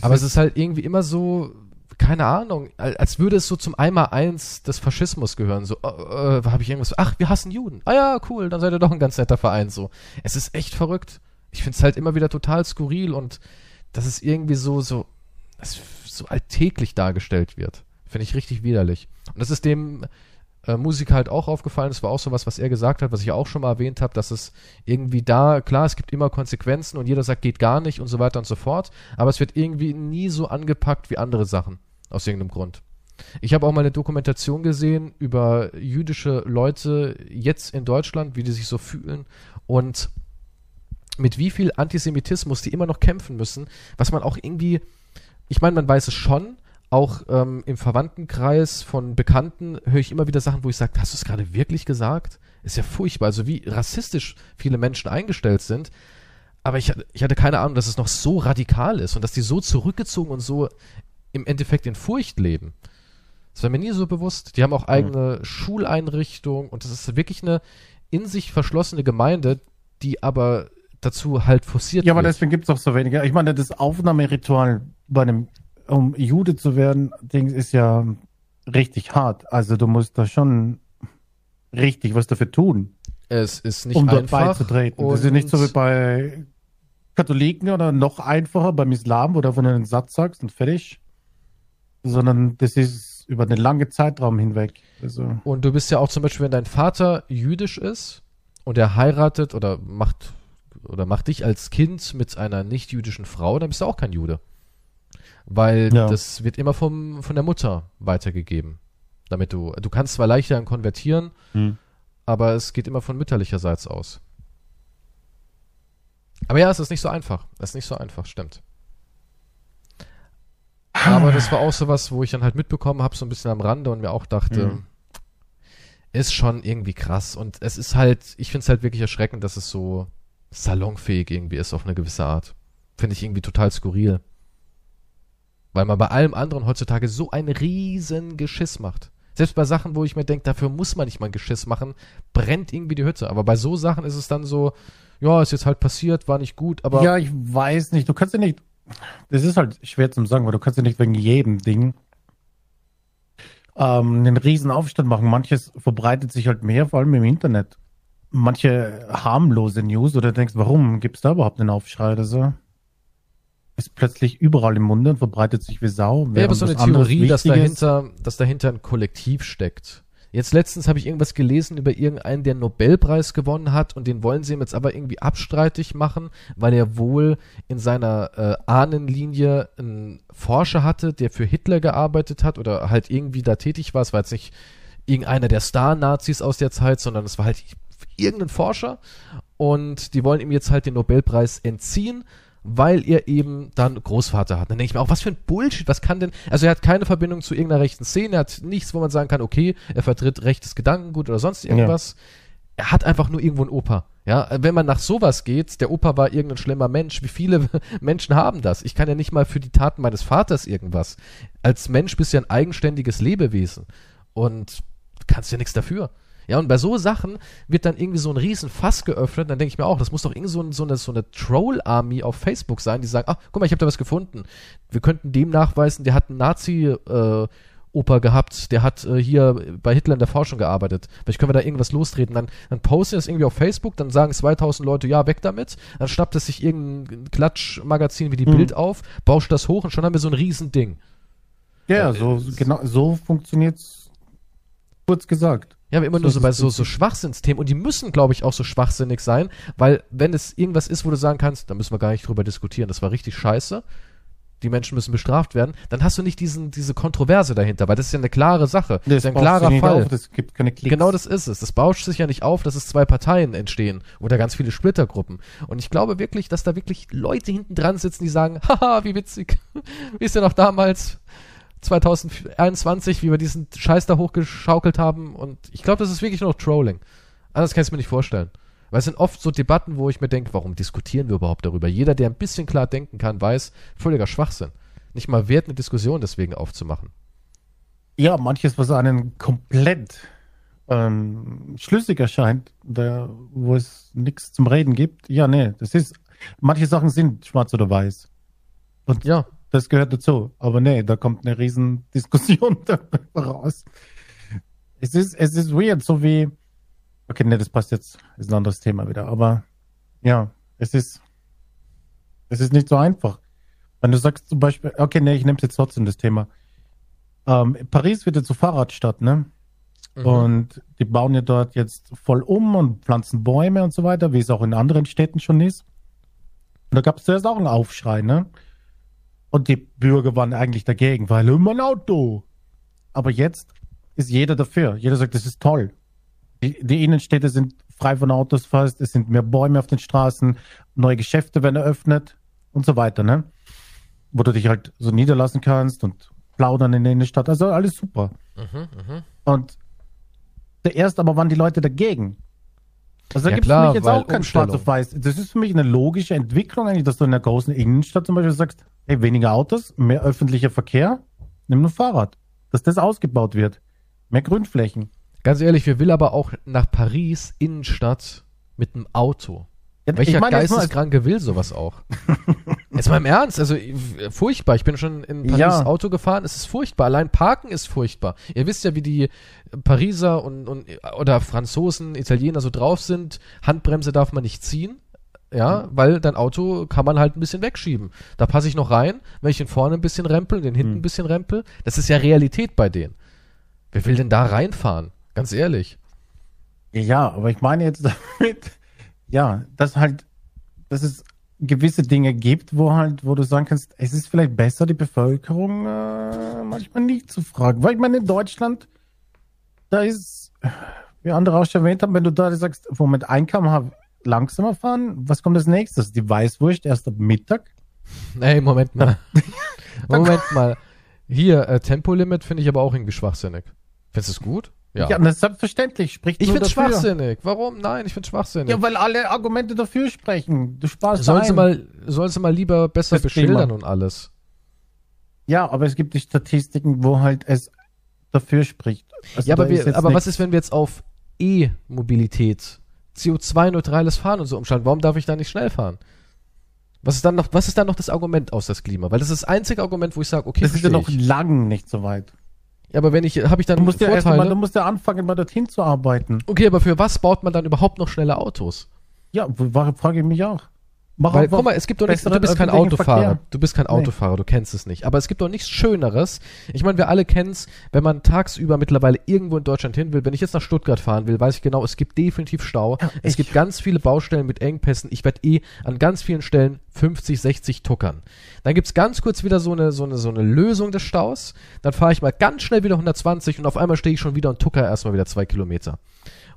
Aber es ist halt irgendwie immer so, keine Ahnung, al- als würde es so zum Einmal-Eins des Faschismus gehören. So, äh, äh, habe ich irgendwas, ach, wir hassen Juden. Ah ja, cool, dann seid ihr doch ein ganz netter Verein. So, es ist echt verrückt. Ich finde es halt immer wieder total skurril und dass es irgendwie so, so, so alltäglich dargestellt wird. Finde ich richtig widerlich. Und das ist dem äh, Musiker halt auch aufgefallen. Das war auch so was, was er gesagt hat, was ich auch schon mal erwähnt habe, dass es irgendwie da, klar, es gibt immer Konsequenzen und jeder sagt, geht gar nicht und so weiter und so fort, aber es wird irgendwie nie so angepackt wie andere Sachen, aus irgendeinem Grund. Ich habe auch mal eine Dokumentation gesehen über jüdische Leute jetzt in Deutschland, wie die sich so fühlen und mit wie viel Antisemitismus die immer noch kämpfen müssen, was man auch irgendwie, ich meine, man weiß es schon, auch ähm, im Verwandtenkreis von Bekannten höre ich immer wieder Sachen, wo ich sage, hast du es gerade wirklich gesagt? Ist ja furchtbar, also wie rassistisch viele Menschen eingestellt sind. Aber ich, hatte- ich hatte keine Ahnung, dass es noch so radikal ist und dass die so zurückgezogen und so im Endeffekt in Furcht leben. Das war mir nie so bewusst. Die haben auch eigene Schuleinrichtungen und das ist wirklich eine in sich verschlossene Gemeinde, die aber dazu halt forciert Ja, aber wird. deswegen gibt es auch so wenige. Ich meine, das Aufnahmeritual bei einem, um Jude zu werden, Ding ist ja richtig hart. Also du musst da schon richtig was dafür tun, es ist nicht um dort einfach. beizutreten. Das ist nicht so wie bei Katholiken oder noch einfacher beim Islam, wo du einfach einen Satz sagst und fertig. Sondern das ist über einen langen Zeitraum hinweg. Also, Und du bist ja auch zum Beispiel, wenn dein Vater jüdisch ist und er heiratet oder macht oder macht dich als Kind mit einer nicht-jüdischen Frau, dann bist du auch kein Jude. Weil Ja. das wird immer vom, von der Mutter weitergegeben. Damit du, du kannst zwar leichter konvertieren, hm. aber es geht immer von mütterlicherseits aus. Aber ja, es ist nicht so einfach. Es ist nicht so einfach, stimmt. Aber das war auch so was, wo ich dann halt mitbekommen habe, so ein bisschen am Rande und mir auch dachte, Mhm. ist schon irgendwie krass. Und es ist halt, ich finde es halt wirklich erschreckend, dass es so salonfähig irgendwie ist auf eine gewisse Art. Finde ich irgendwie total skurril. Weil man bei allem anderen heutzutage so ein riesen Geschiss macht. Selbst bei Sachen, wo ich mir denke, dafür muss man nicht mal ein Geschiss machen, brennt irgendwie die Hütte. Aber bei so Sachen ist es dann so, ja, ist jetzt halt passiert, war nicht gut, aber ja, ich weiß nicht. Du kannst ja nicht. Das ist halt schwer zu sagen, weil du kannst ja nicht wegen jedem Ding ähm, einen riesen Aufstand machen. Manches verbreitet sich halt mehr, vor allem im Internet. Manche harmlose News, oder denkst, warum gibt es da überhaupt einen Aufschrei oder so? Ist plötzlich überall im Munde und verbreitet sich wie Sau. Ja, aber so eine Theorie, dass dahinter, dass dahinter ein Kollektiv steckt. Jetzt letztens habe ich irgendwas gelesen über irgendeinen, der einen Nobelpreis gewonnen hat und den wollen sie ihm jetzt aber irgendwie abstreitig machen, weil er wohl in seiner äh, Ahnenlinie einen Forscher hatte, der für Hitler gearbeitet hat oder halt irgendwie da tätig war. Es war jetzt nicht irgendeiner der Star-Nazis aus der Zeit, sondern es war halt irgendein Forscher und die wollen ihm jetzt halt den Nobelpreis entziehen, weil er eben dann Großvater hat. Dann denke ich mir auch, was für ein Bullshit, was kann denn, also er hat keine Verbindung zu irgendeiner rechten Szene, er hat nichts, wo man sagen kann, okay, er vertritt rechtes Gedankengut oder sonst irgendwas. Er hat einfach nur irgendwo einen Opa. Ja, wenn man nach sowas geht, der Opa war irgendein schlimmer Mensch. Wie viele Menschen haben das? Ich kann ja nicht mal für die Taten meines Vaters irgendwas. Als Mensch bist du ja ein eigenständiges Lebewesen und kannst ja nichts dafür. Ja, und bei so Sachen wird dann irgendwie so ein riesen Fass geöffnet, dann denke ich mir auch, das muss doch irgendwie so, ein, so eine, so eine Troll-Army auf Facebook sein, die sagen, ach, guck mal, ich habe da was gefunden. Wir könnten dem nachweisen, der hat einen Nazi-Opa gehabt, der hat äh, hier bei Hitler in der Forschung gearbeitet. Vielleicht können wir da irgendwas lostreten. Dann, dann posten das irgendwie auf Facebook, dann sagen 2000 Leute, ja, weg damit. Dann schnappt es sich irgendein Klatschmagazin wie die Mhm. Bild auf, bauscht das hoch und schon haben wir so ein riesen Ding. Ja, so, genau, so funktioniert's. Kurz gesagt. Ja, aber immer nur so bei so, so Schwachsinnsthemen. Und die müssen, glaube ich, auch so schwachsinnig sein, weil wenn es irgendwas ist, wo du sagen kannst, da müssen wir gar nicht drüber diskutieren, das war richtig scheiße, die Menschen müssen bestraft werden, dann hast du nicht diesen, diese Kontroverse dahinter, weil das ist ja eine klare Sache. Das ist ein klarer Fall. Auf, das gibt keine Klicks. Genau das ist es. Das bauscht sich ja nicht auf, dass es zwei Parteien entstehen oder ganz viele Splittergruppen. Und ich glaube wirklich, dass da wirklich Leute hinten dran sitzen, die sagen, haha, wie witzig. Wie ist ja noch damals 2021, wie wir diesen Scheiß da hochgeschaukelt haben. Und ich glaube, das ist wirklich nur noch Trolling. Anders kann ich es mir nicht vorstellen. Weil es sind oft so Debatten, wo ich mir denke, warum diskutieren wir überhaupt darüber? Jeder, der ein bisschen klar denken kann, weiß, völliger Schwachsinn. Nicht mal wert, eine Diskussion deswegen aufzumachen. Ja, manches, was einen komplett ähm, schlüssig erscheint, da, wo es nichts zum Reden gibt. Ja, nee, das ist, manche Sachen sind schwarz oder weiß. Und Ja, das gehört dazu. Aber nee, da kommt eine riesen Diskussion raus. Es ist, es ist weird, so wie, okay, nee, das passt jetzt, ist ein anderes Thema wieder, aber ja, es ist, es ist nicht so einfach. Wenn du sagst zum Beispiel, okay, nee, ich nehme jetzt trotzdem das Thema. Ähm, Paris wird jetzt zur Fahrradstadt, ne? Mhm. Und die bauen ja dort jetzt voll um und pflanzen Bäume und so weiter, wie es auch in anderen Städten schon ist. Und da gab es zuerst auch einen Aufschrei, ne? Und die Bürger waren eigentlich dagegen, weil immer ein Auto. Aber jetzt ist jeder dafür. Jeder sagt, das ist toll. Die, die Innenstädte sind frei von Autos fast, es sind mehr Bäume auf den Straßen, neue Geschäfte werden eröffnet und so weiter, ne? Wo du dich halt so niederlassen kannst und plaudern in der Innenstadt. Also alles super. Mhm, mh. Und zuerst aber waren die Leute dagegen. Also da ja, gibt es für mich jetzt auch kein Schwarz auf Weiß. Das ist für mich eine logische Entwicklung eigentlich, dass du in der großen Innenstadt zum Beispiel sagst, hey, weniger Autos, mehr öffentlicher Verkehr, nimm nur Fahrrad. Dass das ausgebaut wird. Mehr Grünflächen. Ganz ehrlich, wir will aber auch nach Paris, Innenstadt, mit einem Auto. Ja, Welcher ich mein, Geisteskranke will sowas auch? Jetzt mal im Ernst, also furchtbar. Ich bin schon in Paris ja. Auto gefahren, es ist furchtbar. Allein Parken ist furchtbar. Ihr wisst ja, wie die Pariser und, und oder Franzosen, Italiener so drauf sind. Handbremse darf man nicht ziehen. Ja, mhm. weil dein Auto kann man halt ein bisschen wegschieben. Da passe ich noch rein, wenn ich den vorne ein bisschen rempel, den hinten mhm. ein bisschen rempel. Das ist ja Realität bei denen. Wer will denn da reinfahren? Ganz ehrlich. Ja, aber ich meine jetzt damit, ja, dass halt, dass es gewisse Dinge gibt, wo halt, wo du sagen kannst, es ist vielleicht besser, die Bevölkerung äh, manchmal nicht zu fragen. Weil ich meine, in Deutschland, da ist, wie andere auch schon erwähnt haben, wenn du da sagst, Moment, 1 km langsamer fahren, was kommt als nächstes? Die Weißwurst erst ab Mittag? Nee, Moment mal. Moment mal. Hier, äh, Tempolimit finde ich aber auch irgendwie schwachsinnig. Findest du es gut? Ja, ja das ist selbstverständlich. Spricht ich finde es schwachsinnig. Warum? Nein, ich finde es schwachsinnig. Ja, weil alle Argumente dafür sprechen. Du sparst sollst du mal, sollst du mal lieber besser das beschildern Thema. und alles. Ja, aber es gibt die Statistiken, wo halt es dafür spricht. Also ja, aber, wir, aber was ist, wenn wir jetzt auf E-Mobilität, CO2-neutrales Fahren und so umschalten? Warum darf ich da nicht schnell fahren? Was ist dann noch, was ist dann noch das Argument aus das Klima? Weil das ist das einzige Argument, wo ich sage, okay, das ist ja noch lang nicht so weit. Ja, aber wenn ich, habe ich dann du musst Vorteile. Ja mal, du musst ja anfangen, mal dorthin zu arbeiten. Okay, aber für was baut man dann überhaupt noch schnelle Autos? Ja, frage ich mich auch. Mach Weil, guck mal, es gibt doch nichts, du bist kein Autofahrer. Verkehr. Du bist kein Autofahrer, du kennst es nicht. Aber es gibt doch nichts Schöneres. Ich meine, wir alle kennen es, wenn man tagsüber mittlerweile irgendwo in Deutschland hin will. Wenn ich jetzt nach Stuttgart fahren will, weiß ich genau, es gibt definitiv Stau. Ja, es gibt ganz viele Baustellen mit Engpässen. Ich werde eh an ganz vielen Stellen 50, 60 tuckern. Dann gibt's ganz kurz wieder so eine, so eine, so eine Lösung des Staus. Dann fahre ich mal ganz schnell wieder 120 und auf einmal stehe ich schon wieder und tucker erstmal wieder zwei Kilometer.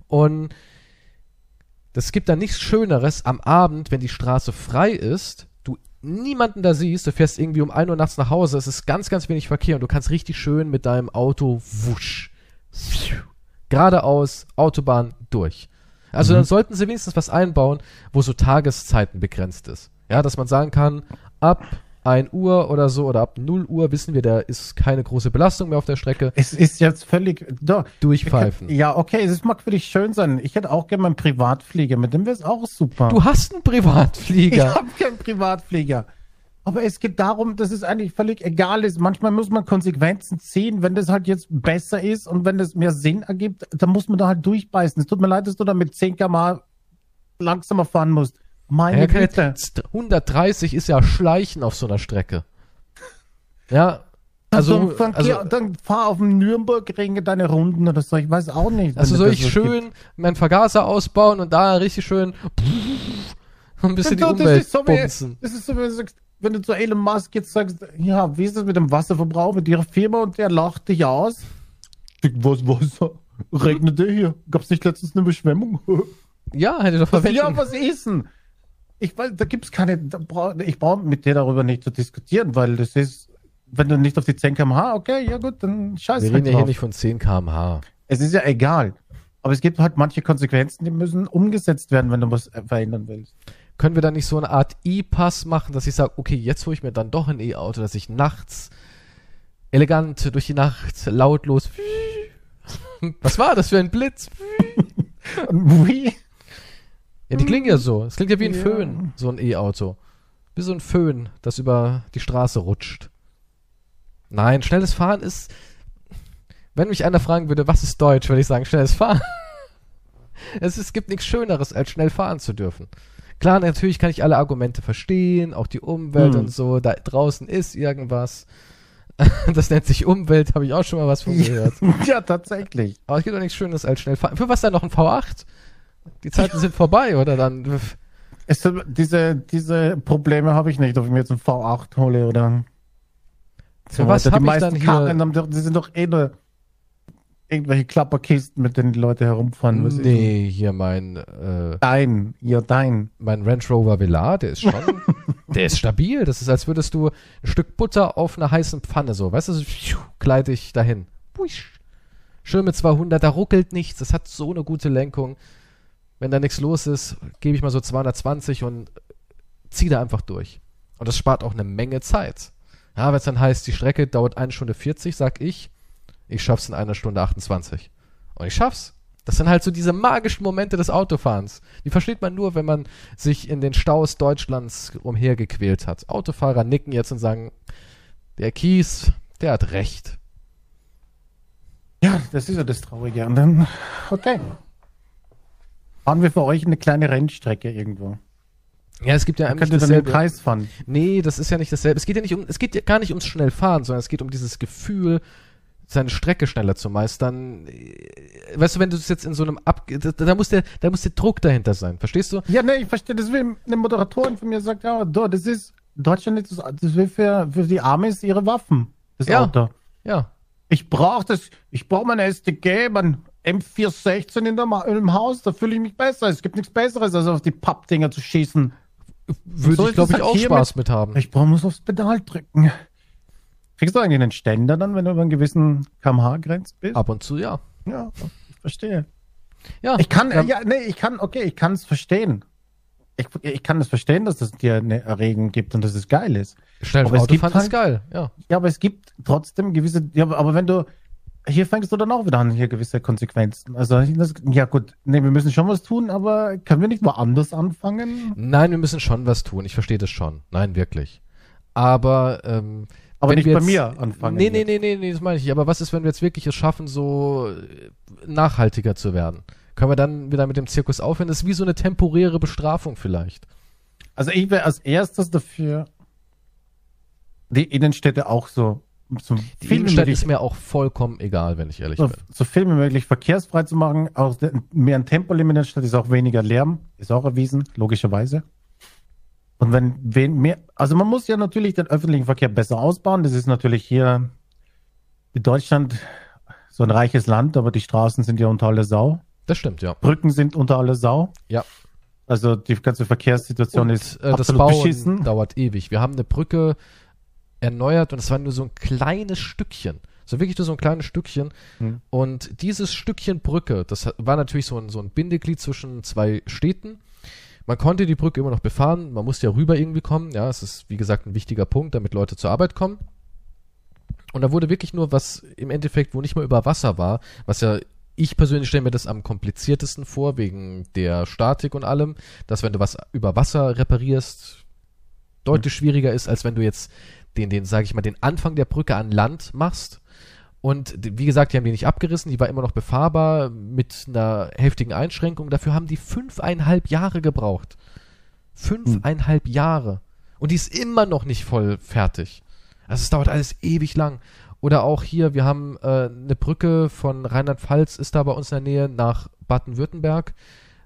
Und das gibt da nichts Schöneres am Abend, wenn die Straße frei ist, du niemanden da siehst, du fährst irgendwie um 1 Uhr nachts nach Hause, es ist ganz, ganz wenig Verkehr und du kannst richtig schön mit deinem Auto wusch, geradeaus, Autobahn durch. Also mhm. dann sollten sie wenigstens was einbauen, wo so Tageszeiten begrenzt ist. Ja, dass man sagen kann, ab 1 Uhr oder so oder ab 0 Uhr wissen wir, da ist keine große Belastung mehr auf der Strecke. Es ist jetzt völlig da, durchpfeifen. Ja, okay, es mag dich schön sein. Ich hätte auch gerne meinen Privatflieger, mit dem wäre es auch super. Du hast einen Privatflieger. Ich habe keinen Privatflieger. Aber es geht darum, dass es eigentlich völlig egal ist. Manchmal muss man Konsequenzen ziehen, wenn das halt jetzt besser ist und wenn das mehr Sinn ergibt, dann muss man da halt durchbeißen. Es tut mir leid, dass du da mit 10 km langsamer fahren musst. Meine ja, Güte. 130 ist ja Schleichen auf so einer Strecke. Ja. Also, also, dann, also, dann fahr auf dem Nürburgring deine Runden oder so, ich weiß auch nicht. Also soll ich schön gibt. meinen Vergaser ausbauen und da richtig schön ein bisschen die Umwelt das ist so wie, Das ist so, wie wenn du zu Elon Musk jetzt sagst, ja, wie ist das mit dem Wasserverbrauch mit ihrer Firma und der lacht dich aus? Was, was, regnete hier? Gab's nicht letztens eine Beschwemmung? ja, hätte doch verwendet. Ja, was ist denn? Ich weiß, da gibt's keine, brauch, ich brauche mit dir darüber nicht zu diskutieren, weil das ist, wenn du nicht auf die 10 kmh, okay, ja gut, dann scheiße. Wir reden ja hier nicht von 10 kmh. Es ist ja egal. Aber es gibt halt manche Konsequenzen, die müssen umgesetzt werden, wenn du was verändern willst. Können wir da nicht so eine Art E-Pass machen, dass ich sage, okay, jetzt hole ich mir dann doch ein E-Auto, dass ich nachts elegant durch die Nacht lautlos. Was war das für ein Blitz? Wie? Ja, die klingen ja so. Es klingt ja wie ein ja. Föhn, so ein E-Auto. wie so ein Föhn, das über die Straße rutscht. Nein, schnelles Fahren ist. Wenn mich einer fragen würde, was ist Deutsch, würde ich sagen, schnelles Fahren. es, ist, es gibt nichts Schöneres, als schnell fahren zu dürfen. Klar, natürlich kann ich alle Argumente verstehen, auch die Umwelt Hm. und so. Da draußen ist irgendwas. Das nennt sich Umwelt, habe ich auch schon mal was von gehört. ja, tatsächlich. Aber es gibt doch nichts Schönes als schnell fahren. Für was dann noch ein V8? Die Zeiten sind vorbei, oder dann? Es, diese, diese Probleme habe ich nicht, ob ich mir jetzt ein V8 hole oder. Für was weiter. hab die ich meisten dann hier- Karren, haben doch- die sind doch eh nur irgendwelche Klapperkisten, mit denen die Leute herumfahren. Was ist Nee, hier mein, äh, Dein, ja, dein. mein Range Rover Velar, der ist schon, der ist stabil. Das ist, als würdest du ein Stück Butter auf einer heißen Pfanne so, weißt du, so gleite ich dahin. Schön mit 200, da ruckelt nichts, das hat so eine gute Lenkung. Wenn da nichts los ist, gebe ich mal so 220 und ziehe da einfach durch. Und das spart auch eine Menge Zeit. Ja, wenn es dann heißt, die Strecke dauert eine Stunde 40, sag ich, ich schaff's in einer Stunde 28. Und ich schaff's. Das sind halt so diese magischen Momente des Autofahrens. Die versteht man nur, wenn man sich in den Staus Deutschlands umhergequält hat. Autofahrer nicken jetzt und sagen, der Kies, der hat recht. Ja, das ist ja das Traurige. Und dann, okay. Fahren wir für euch eine kleine Rennstrecke irgendwo. Ja, es gibt ja Da eigentlich könnt ihr dann im dasselbe. Kreis fahren. Nee, das ist ja nicht dasselbe. Es geht ja nicht um, es geht ja gar nicht ums schnell fahren, sondern es geht um dieses Gefühl, seine Strecke schneller zu meistern. Äh, Weißt du, wenn du es jetzt in so einem Ab, da, da muss der, da muss der Druck dahinter sein. Verstehst du? Ja, nee, ich verstehe. Das will eine Moderatorin von mir sagt, ja, das ist Deutschland ist das, will für, für die Amis ihre Waffen. Das Ja. Auto. Ja. Ich brauche das, ich brauche meine SDG, mein M416 in der, Ma- im Haus, da fühle ich mich besser. Es gibt nichts Besseres, als auf die Pappdinger zu schießen. Würde So ich, glaube ich, halt auch Spaß mit haben. Ich brauche muss aufs Pedal drücken. Kriegst du eigentlich einen Ständer dann, wenn du über einen gewissen kmh-Grenz bist? Ab und zu, ja. Ja, ich verstehe. Ja. Ich kann, ja, ja, nee, ich kann, okay, ich kann es verstehen. Ich, ich kann es verstehen, dass es dir eine Erregung gibt und dass es geil ist. schnell aber es gibt halt- geil. Ja. Ja, aber es gibt trotzdem gewisse, ja, aber wenn du, hier fängst du dann auch wieder an, hier gewisse Konsequenzen. Also, das, ja gut, nee, wir müssen schon was tun, aber können wir nicht woanders anfangen? Nein, wir müssen schon was tun. Ich verstehe das schon. Nein, wirklich. Aber, ähm, Aber nicht bei jetzt- mir anfangen. Nee, nee, nee, nee, nee, das meine ich nicht. Aber was ist, wenn wir jetzt wirklich es schaffen, so äh, nachhaltiger zu werden? Können wir dann wieder mit dem Zirkus aufhören? Das ist wie so eine temporäre Bestrafung vielleicht. Also ich wäre als erstes dafür, die Innenstädte auch so, so Die Innenstadt möglich ist mir auch vollkommen egal, wenn ich ehrlich so, bin. so viel wie möglich verkehrsfrei zu machen. Auch mehr ein Tempolimit in der Stadt ist auch weniger Lärm, ist auch erwiesen, logischerweise. Und wenn wen mehr, also man muss ja natürlich den öffentlichen Verkehr besser ausbauen. Das ist natürlich hier in Deutschland so ein reiches Land, aber die Straßen sind ja unter aller Sau. Das stimmt, ja. Brücken sind unter aller Sau. Ja. Also die ganze Verkehrssituation Und ist äh, das absolut Bauen beschissen. dauert ewig. Wir haben eine Brücke erneuert und es war nur so ein kleines Stückchen. So wirklich nur so ein kleines Stückchen. Hm. Und dieses Stückchen Brücke, das war natürlich so ein, so ein Bindeglied zwischen zwei Städten. Man konnte die Brücke immer noch befahren, man musste ja rüber irgendwie kommen. Ja, es ist wie gesagt ein wichtiger Punkt, damit Leute zur Arbeit kommen. Und da wurde wirklich nur was im Endeffekt, wo nicht mal über Wasser war, was ja ich persönlich stelle mir das am kompliziertesten vor, wegen der Statik und allem, dass wenn du was über Wasser reparierst, deutlich schwieriger ist, als wenn du jetzt den, den, sage ich mal, den Anfang der Brücke an Land machst. Und wie gesagt, die haben die nicht abgerissen, die war immer noch befahrbar mit einer heftigen Einschränkung. Dafür haben die fünfeinhalb Jahre gebraucht. Fünfeinhalb Jahre. Und die ist immer noch nicht voll fertig. Also es dauert alles ewig lang. Oder auch hier, wir haben äh, eine Brücke von Rheinland-Pfalz, ist da bei uns in der Nähe nach Baden-Württemberg.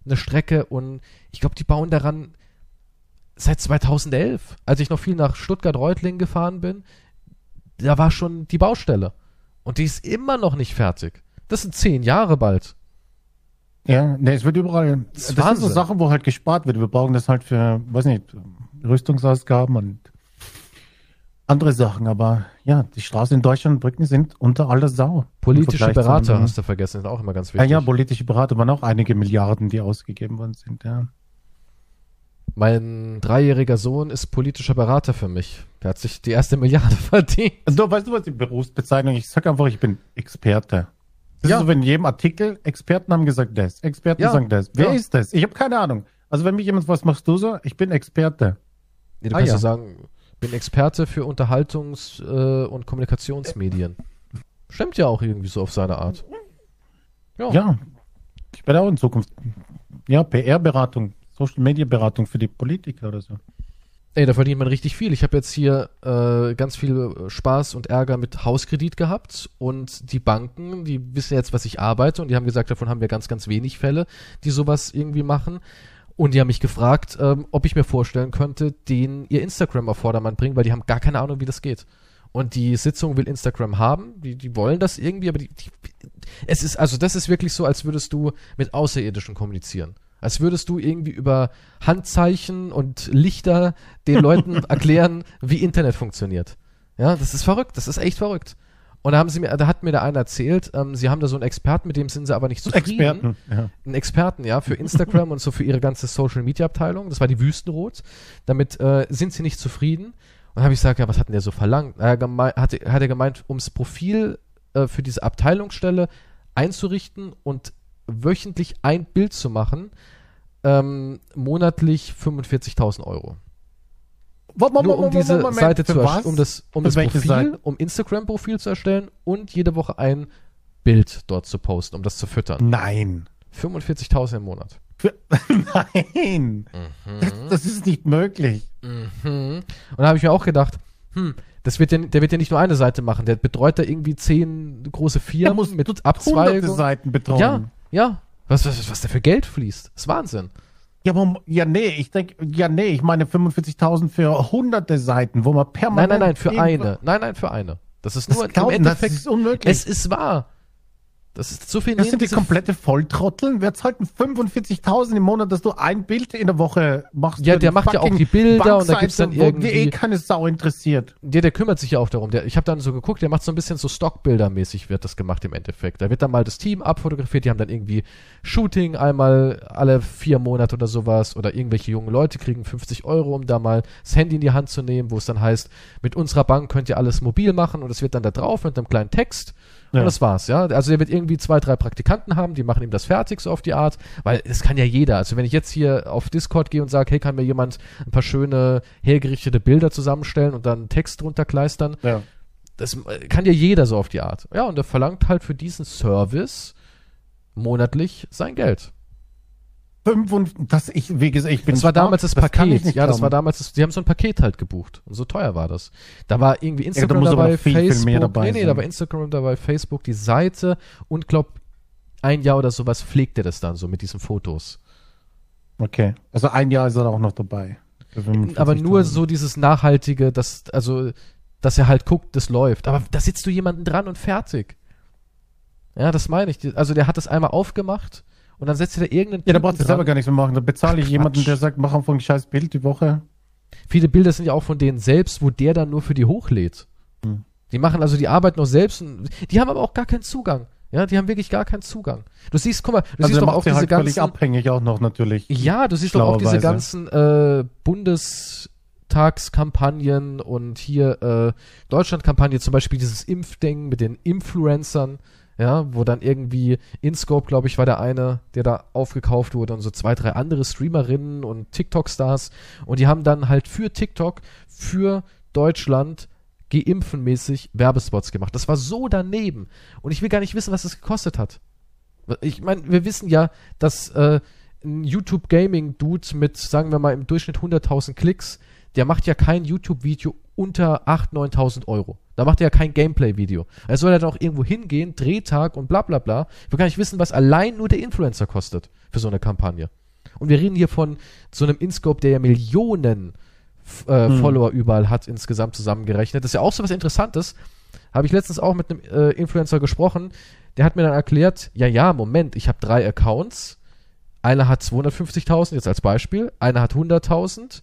Eine Strecke und ich glaube, die bauen daran seit 2011, als ich noch viel nach Stuttgart-Reutlingen gefahren bin. Da war schon die Baustelle. Und die ist immer noch nicht fertig. Das sind zehn Jahre bald. Ja, nee, es wird überall. Das Das, sind so. Sachen, wo halt gespart wird. Wir brauchen das halt für, weiß nicht, Rüstungsausgaben und andere Sachen. Aber ja, die Straßen in Deutschland und Brücken sind unter aller Sau. Politische Berater anderen. hast du vergessen, sind auch immer ganz Ja, wichtig. ja, politische Berater waren auch einige Milliarden, die ausgegeben worden sind. Ja. Mein dreijähriger Sohn ist politischer Berater für mich. Der hat sich die erste Milliarde verdient. Also, weißt du, was die Berufsbezeichnung Ich sag einfach, ich bin Experte. Das Ja. ist so, wenn in jedem Artikel Experten haben gesagt das, Experten Ja. sagen das. Wer Ja. ist das? Ich habe keine Ahnung. Also wenn mich jemand fragt, was machst du so? Ich bin Experte. Nee, du Ah, kannst ja. ja. sagen, bin Experte für Unterhaltungs- äh, und Kommunikationsmedien. Stimmt ja auch irgendwie so auf seine Art. Ja. Ja, ich werde auch in Zukunft, ja, PR-Beratung, Social-Media-Beratung für die Politiker oder so. Ey, da verdient man richtig viel. Ich habe jetzt hier äh, ganz viel Spaß und Ärger mit Hauskredit gehabt und die Banken, die wissen jetzt, was ich arbeite und die haben gesagt, davon haben wir ganz, ganz wenig Fälle, die sowas irgendwie machen. Und die haben mich gefragt, ähm, ob ich mir vorstellen könnte, denen ihr Instagram auf Vordermann bringen, weil die haben gar keine Ahnung, wie das geht. Und die Sitzung will Instagram haben, die, die wollen das irgendwie, aber die, die, es ist, also das ist wirklich so, als würdest du mit Außerirdischen kommunizieren. Als würdest du irgendwie über Handzeichen und Lichter den Leuten erklären, wie Internet funktioniert. Ja, das ist verrückt, das ist echt verrückt. Und da haben sie mir, da hat mir der einer erzählt, ähm, sie haben da so einen Experten, mit dem sind sie aber nicht zufrieden. Experten. Ja. Einen Experten, ja, für Instagram und so für ihre ganze Social Media Abteilung. Das war die Wüstenrot. Damit äh, sind sie nicht zufrieden. Und habe ich gesagt, ja, was hat denn der so verlangt? Er hat, hat er gemeint, ums Profil äh, für diese Abteilungsstelle einzurichten und wöchentlich ein Bild zu machen, ähm, monatlich 45.000 Euro. Nur um diese Seite zu erstellen, um das, um das Profil, Seite? um Instagram-Profil zu erstellen und jede Woche ein Bild dort zu posten, um das zu füttern. Nein. 45.000 im Monat. Nein. Das, das ist nicht möglich. Mhm. Und da habe ich mir auch gedacht, hm, das wird ja, der wird ja nicht nur eine Seite machen, der betreut da irgendwie zehn große Firmen muss mit hunderte Abzweigungen. Seiten betreuen. Ja, ja. Was, was, was da für Geld fließt. Das ist Wahnsinn. Ja, aber, ja, nee, ich denke, ja, nee, ich meine 45.000 für hunderte Seiten, wo man Nein, permanent. nein, nein, für irgendwas- eine. Nein, nein, für eine. Das ist Das, nur im glauben, das Endeffekt. ist unmöglich. Es ist wahr. Das ist so viel das sind die komplette Volltrotteln. Wer zahlt denn 45.000 im Monat, dass du ein Bild in der Woche machst? Ja, der macht ja auch die Bilder und da gibt's dann wo die eh irgendwie- keine Sau interessiert. Der, der kümmert sich ja auch darum. Der, ich habe dann so geguckt, der macht so ein bisschen so Stockbilder-mäßig wird das gemacht im Endeffekt. Da wird dann mal das Team abfotografiert, die haben dann irgendwie Shooting einmal alle vier Monate oder sowas oder irgendwelche jungen Leute kriegen 50 Euro, um da mal das Handy in die Hand zu nehmen, wo es dann heißt, mit unserer Bank könnt ihr alles mobil machen und es wird dann da drauf mit einem kleinen Text Ja. und das war's, ja. Also er wird irgendwie zwei, drei Praktikanten haben, die machen ihm das fertig so auf die Art, weil das kann ja jeder. Also wenn ich jetzt hier auf Discord gehe und sage, hey, kann mir jemand ein paar schöne hergerichtete Bilder zusammenstellen und dann Text drunter kleistern, Ja. das äh, kann ja jeder so auf die Art. Ja, und er verlangt halt für diesen Service monatlich sein Geld. Fünf und, das, ich, wie gesagt, ich bin Das war damals das, ich Paket. Ja, das glauben. war damals das, die haben so ein Paket halt gebucht. Und so teuer war das. Da war irgendwie da Instagram muss aber dabei, viel, viel Facebook. mehr dabei nee, nee, sein. da war Instagram dabei, Facebook, die Seite und glaub, ein Jahr oder sowas pflegt er das dann so mit diesen Fotos. Okay. Also ein Jahr ist er auch noch dabei. 45.000. Aber nur so dieses nachhaltige, dass, also, dass er halt guckt, das läuft. Aber da sitzt du jemanden dran und fertig. Ja, das meine ich. Also der hat das einmal aufgemacht und dann setzt er da irgendeinen Ja, da brauchst du selber gar nichts mehr machen. Da bezahle ich Ach, jemanden, Quatsch. der sagt, mach einfach ein scheiß Bild die Woche. Viele Bilder sind ja auch von denen selbst, wo der dann nur für die hochlädt. Hm. Die machen also die Arbeit noch selbst. Und, die haben aber auch gar keinen Zugang. Ja, die haben wirklich gar keinen Zugang. Du siehst, guck mal, du Also siehst doch auch diese halt völlig ganzen. abhängig auch noch natürlich. Ja, du siehst doch auch diese Schlauerweise. ganzen äh, Bundestagskampagnen und hier äh, Deutschlandkampagne, zum Beispiel dieses Impfding mit den Influencern, ja, wo dann irgendwie InScope, glaube ich, war der eine, der da aufgekauft wurde und so zwei, drei andere Streamerinnen und TikTok-Stars und die haben dann halt für TikTok, für Deutschland geimpfenmäßig Werbespots gemacht. Das war so daneben. Und ich will gar nicht wissen, was es gekostet hat. Ich meine, wir wissen ja, dass äh, ein YouTube-Gaming-Dude mit, sagen wir mal, im Durchschnitt 100.000 Klicks, der macht ja kein YouTube-Video unter 8.000, 9.000 Euro. Da macht er ja kein Gameplay-Video. Er soll ja dann auch irgendwo hingehen, Drehtag und bla bla bla. Ich will gar nicht wissen, was allein nur der Influencer kostet für so eine Kampagne. Und wir reden hier von so einem InScope, der ja Millionen äh, Hm. Follower überall hat, insgesamt zusammengerechnet. Das ist ja auch so was Interessantes. Habe ich letztens auch mit einem äh, Influencer gesprochen. Der hat mir dann erklärt, ja, ja, Moment, ich habe drei Accounts. Einer hat 250.000, jetzt als Beispiel. Einer hat 100.000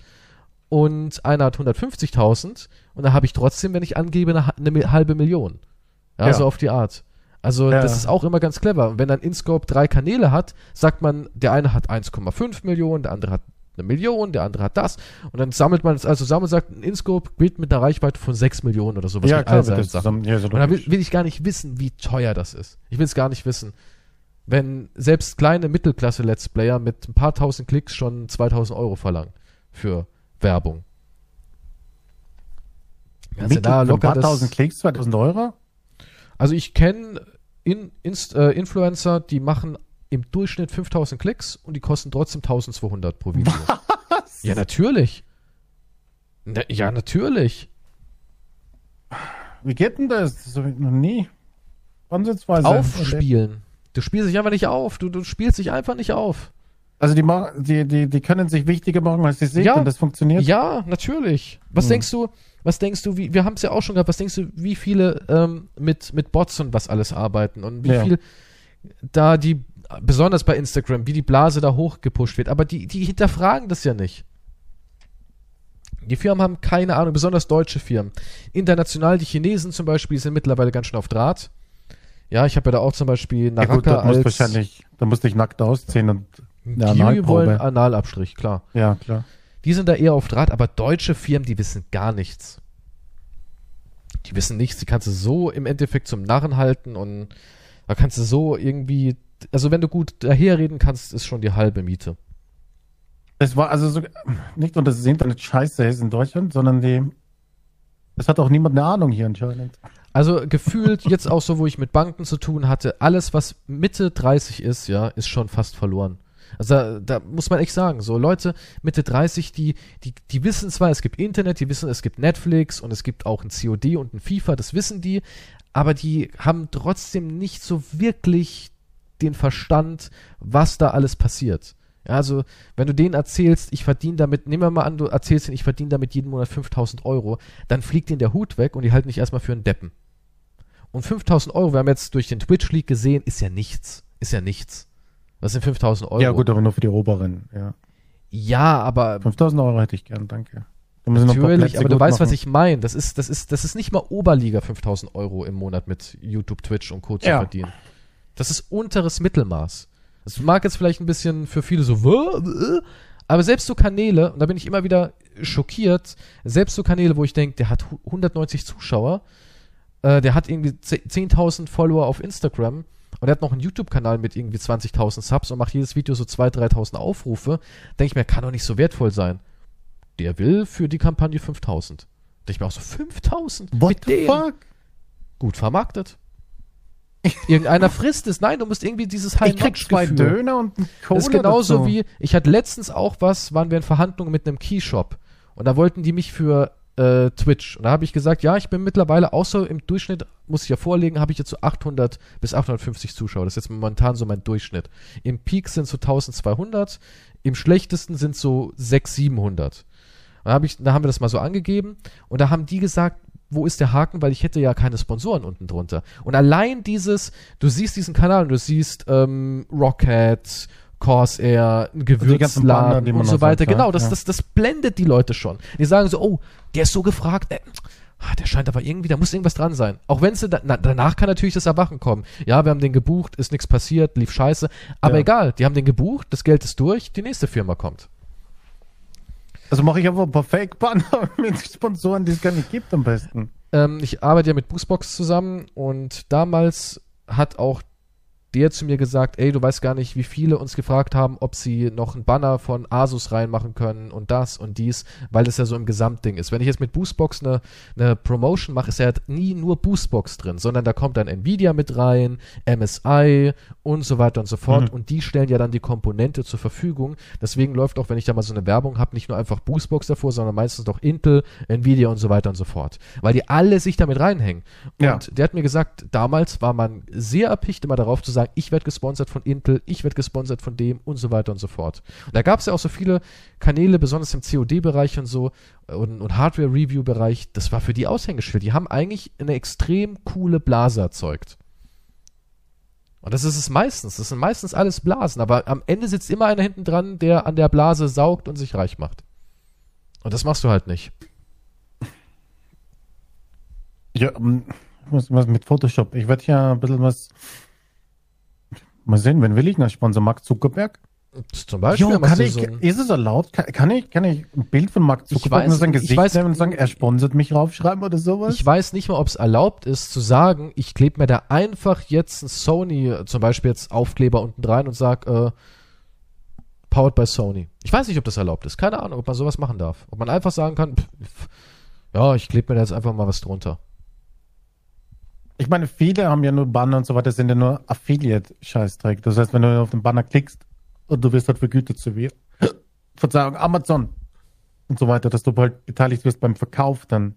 und einer hat 150.000. Und da habe ich trotzdem, wenn ich angebe, eine, eine halbe Million. Ja, Ja. so auf die Art. Also Ja. das ist auch immer ganz clever. Und wenn dann InScope drei Kanäle hat, sagt man, der eine hat 1,5 Millionen, der andere hat eine Million, der andere hat das. Und dann sammelt man es also zusammen und sagt, ein InScope gilt mit einer Reichweite von 6 Millionen oder sowas ja, mit klar, all das Sachen. zusammen. Ja, so Und da will, will ich gar nicht wissen, wie teuer das ist. Ich will es gar nicht wissen. Wenn selbst kleine Mittelklasse-Let's Player mit ein paar tausend Klicks schon 2000 Euro verlangen für Werbung. Also Mittel da locker paar tausend Klicks, 2000 Euro? Also ich kenne in, Inst, äh, Influencer, die machen im Durchschnitt 5000 Klicks und die kosten trotzdem 1200 pro Video. Was? Ja, natürlich. Na, ja, natürlich. Wie geht denn das? Das habe ich noch nie ansatzweise. Aufspielen. Du spielst dich einfach nicht auf. Du, du spielst dich einfach nicht auf. Also die, die, die, die können sich wichtiger machen, als sie sind Ja. und das funktioniert. Ja, natürlich. Was Hm. denkst du, was denkst du, wie, wir haben es ja auch schon gehabt, was denkst du, wie viele ähm, mit, mit Bots und was alles arbeiten und wie Ja. viel da die, besonders bei Instagram, wie die Blase da hochgepusht wird. Aber die, die hinterfragen das ja nicht. Die Firmen haben keine Ahnung, besonders deutsche Firmen. International, die Chinesen zum Beispiel, sind mittlerweile ganz schön auf Draht. Ja, ich habe ja da auch zum Beispiel Ja, Naraka gut, da musst als wahrscheinlich, da musst dich nackt ausziehen und eine die wollen Analabstrich, klar. ja, klar. Die sind da eher auf Draht, aber deutsche Firmen, die wissen gar nichts. Die wissen nichts, die kannst du so im Endeffekt zum Narren halten und da kannst du so irgendwie, also wenn du gut daherreden kannst, ist schon die halbe Miete. Es war also so, nicht nur, dass das Internet scheiße ist in Deutschland, sondern die, es hat auch niemand eine Ahnung hier anscheinend. Also gefühlt jetzt auch so, wo ich mit Banken zu tun hatte, alles was Mitte 30 ist, ja, ist schon fast verloren. Also da, da muss man echt sagen, so Leute Mitte 30, die, die, die wissen zwar, es gibt Internet, die wissen, es gibt Netflix und es gibt auch ein COD und ein FIFA, das wissen die, aber die haben trotzdem nicht so wirklich den Verstand, was da alles passiert. Also, wenn du denen erzählst, ich verdiene damit, nehmen wir mal an, du erzählst ihnen, ich verdiene damit jeden Monat 5000 Euro, dann fliegt ihnen der Hut weg und die halten dich erstmal für einen Deppen. Und 5000 Euro, wir haben jetzt durch den Twitch-Leak gesehen, ist ja nichts. Ist ja nichts. Was sind 5000 Euro? Ja, gut, aber nur für die oberen, ja. Ja, aber 5000 Euro hätte ich gern, danke. Natürlich, aber du weißt, was machen. ich meine. Das ist, das ist, das ist nicht mal Oberliga 5000 Euro im Monat mit YouTube, Twitch und Co. zu Ja. verdienen. Das ist unteres Mittelmaß. Das mag jetzt vielleicht ein bisschen für viele so, aber selbst so Kanäle, und da bin ich immer wieder schockiert, selbst so Kanäle, wo ich denke, der hat hu- 190 Zuschauer, äh, der hat irgendwie 10.000 Follower auf Instagram und der hat noch einen YouTube-Kanal mit irgendwie 20.000 Subs und macht jedes Video so 2.000, 3.000 Aufrufe, denke ich mir, kann doch nicht so wertvoll sein. Der will für die Kampagne 5.000. Denke ich mir auch so, 5.000? What Mit the dem? fuck? Gut vermarktet. Irgendeiner frisst es. Nein, du musst irgendwie dieses Ich krieg zwei. Döner und Cola Das ist genauso dazu. wie, ich hatte letztens auch was, waren wir in Verhandlungen mit einem Keyshop. Und da wollten die mich für äh, Twitch. Und da habe ich gesagt, ja, ich bin mittlerweile so im Durchschnitt, muss ich ja vorlegen, habe ich jetzt so 800 bis 850 Zuschauer. Das ist jetzt momentan so mein Durchschnitt. Im Peak sind so 1200, im schlechtesten sind so 600, 700. Da, hab ich, da haben wir das mal so angegeben und da haben die gesagt, wo ist der Haken, weil ich hätte ja keine Sponsoren unten drunter. Und allein dieses, du siehst diesen Kanal und du siehst ähm, Rocket, Corsair, ein Banner, Gewürzladen man und so noch weiter. sagt, Genau, das, ja. das, das blendet die Leute schon. Die sagen so, oh, der ist so gefragt, äh, ah, der scheint aber irgendwie, da muss irgendwas dran sein. Auch wenn da, na, danach kann natürlich das Erwachen kommen. Ja, wir haben den gebucht, ist nichts passiert, lief scheiße. Aber Ja. egal, die haben den gebucht, das Geld ist durch, die nächste Firma kommt. Also mache ich einfach ein paar Fake-Banner mit Sponsoren, die es gar nicht gibt am besten. Ähm, ich arbeite ja mit Boostbox zusammen und damals hat auch der zu mir gesagt, ey, du weißt gar nicht, wie viele uns gefragt haben, ob sie noch einen Banner von Asus reinmachen können und das und dies, weil das ja so im Gesamtding ist. Wenn ich jetzt mit Boostbox eine, eine Promotion mache, ist ja nie nur Boostbox drin, sondern da kommt dann Nvidia mit rein, MSI und so weiter und so fort Mhm. und die stellen ja dann die Komponente zur Verfügung. Deswegen läuft auch, wenn ich da mal so eine Werbung habe, nicht nur einfach Boostbox davor, sondern meistens noch Intel, Nvidia und so weiter und so fort. Weil die alle sich damit reinhängen. Und Ja. der hat mir gesagt, damals war man sehr erpicht immer darauf zu sagen, ich werde gesponsert von Intel, ich werde gesponsert von dem und so weiter und so fort. Und da gab es ja auch so viele Kanäle, besonders im COD-Bereich und so äh, und, und Hardware-Review-Bereich, das war für die Aushängeschild. Die haben eigentlich eine extrem coole Blase erzeugt. Und das ist es meistens. Das sind meistens alles Blasen. Aber am Ende sitzt immer einer hinten dran, der an der Blase saugt und sich reich macht. Und das machst du halt nicht. Ja, ähm, muss was mit Photoshop. Ich werde ja ein bisschen was. Mal sehen, wen will ich noch Sponsor? Mark Zuckerberg? Zum Beispiel Jo, kann ich, so ist es erlaubt? Kann, kann, ich, kann ich ein Bild von Mark Zuckerberg weiß- und sein ich Gesicht weiß- nehmen und sagen, er sponsert mich raufschreiben oder sowas? Ich weiß nicht mal, ob es erlaubt ist, zu sagen, ich klebe mir da einfach jetzt ein Sony, zum Beispiel jetzt Aufkleber unten rein und sag, äh, powered by Sony. Ich weiß nicht, ob das erlaubt ist. Keine Ahnung, ob man sowas machen darf. Ob man einfach sagen kann, pff, Ja, ich klebe mir da jetzt einfach mal was drunter. Ich meine, viele haben ja nur Banner und so weiter, sind ja nur Affiliate-Scheißdreck. Das heißt, wenn du auf den Banner klickst und du wirst halt vergütet zu wie, Verzeihung, Amazon und so weiter, dass du halt beteiligt wirst beim Verkauf, dann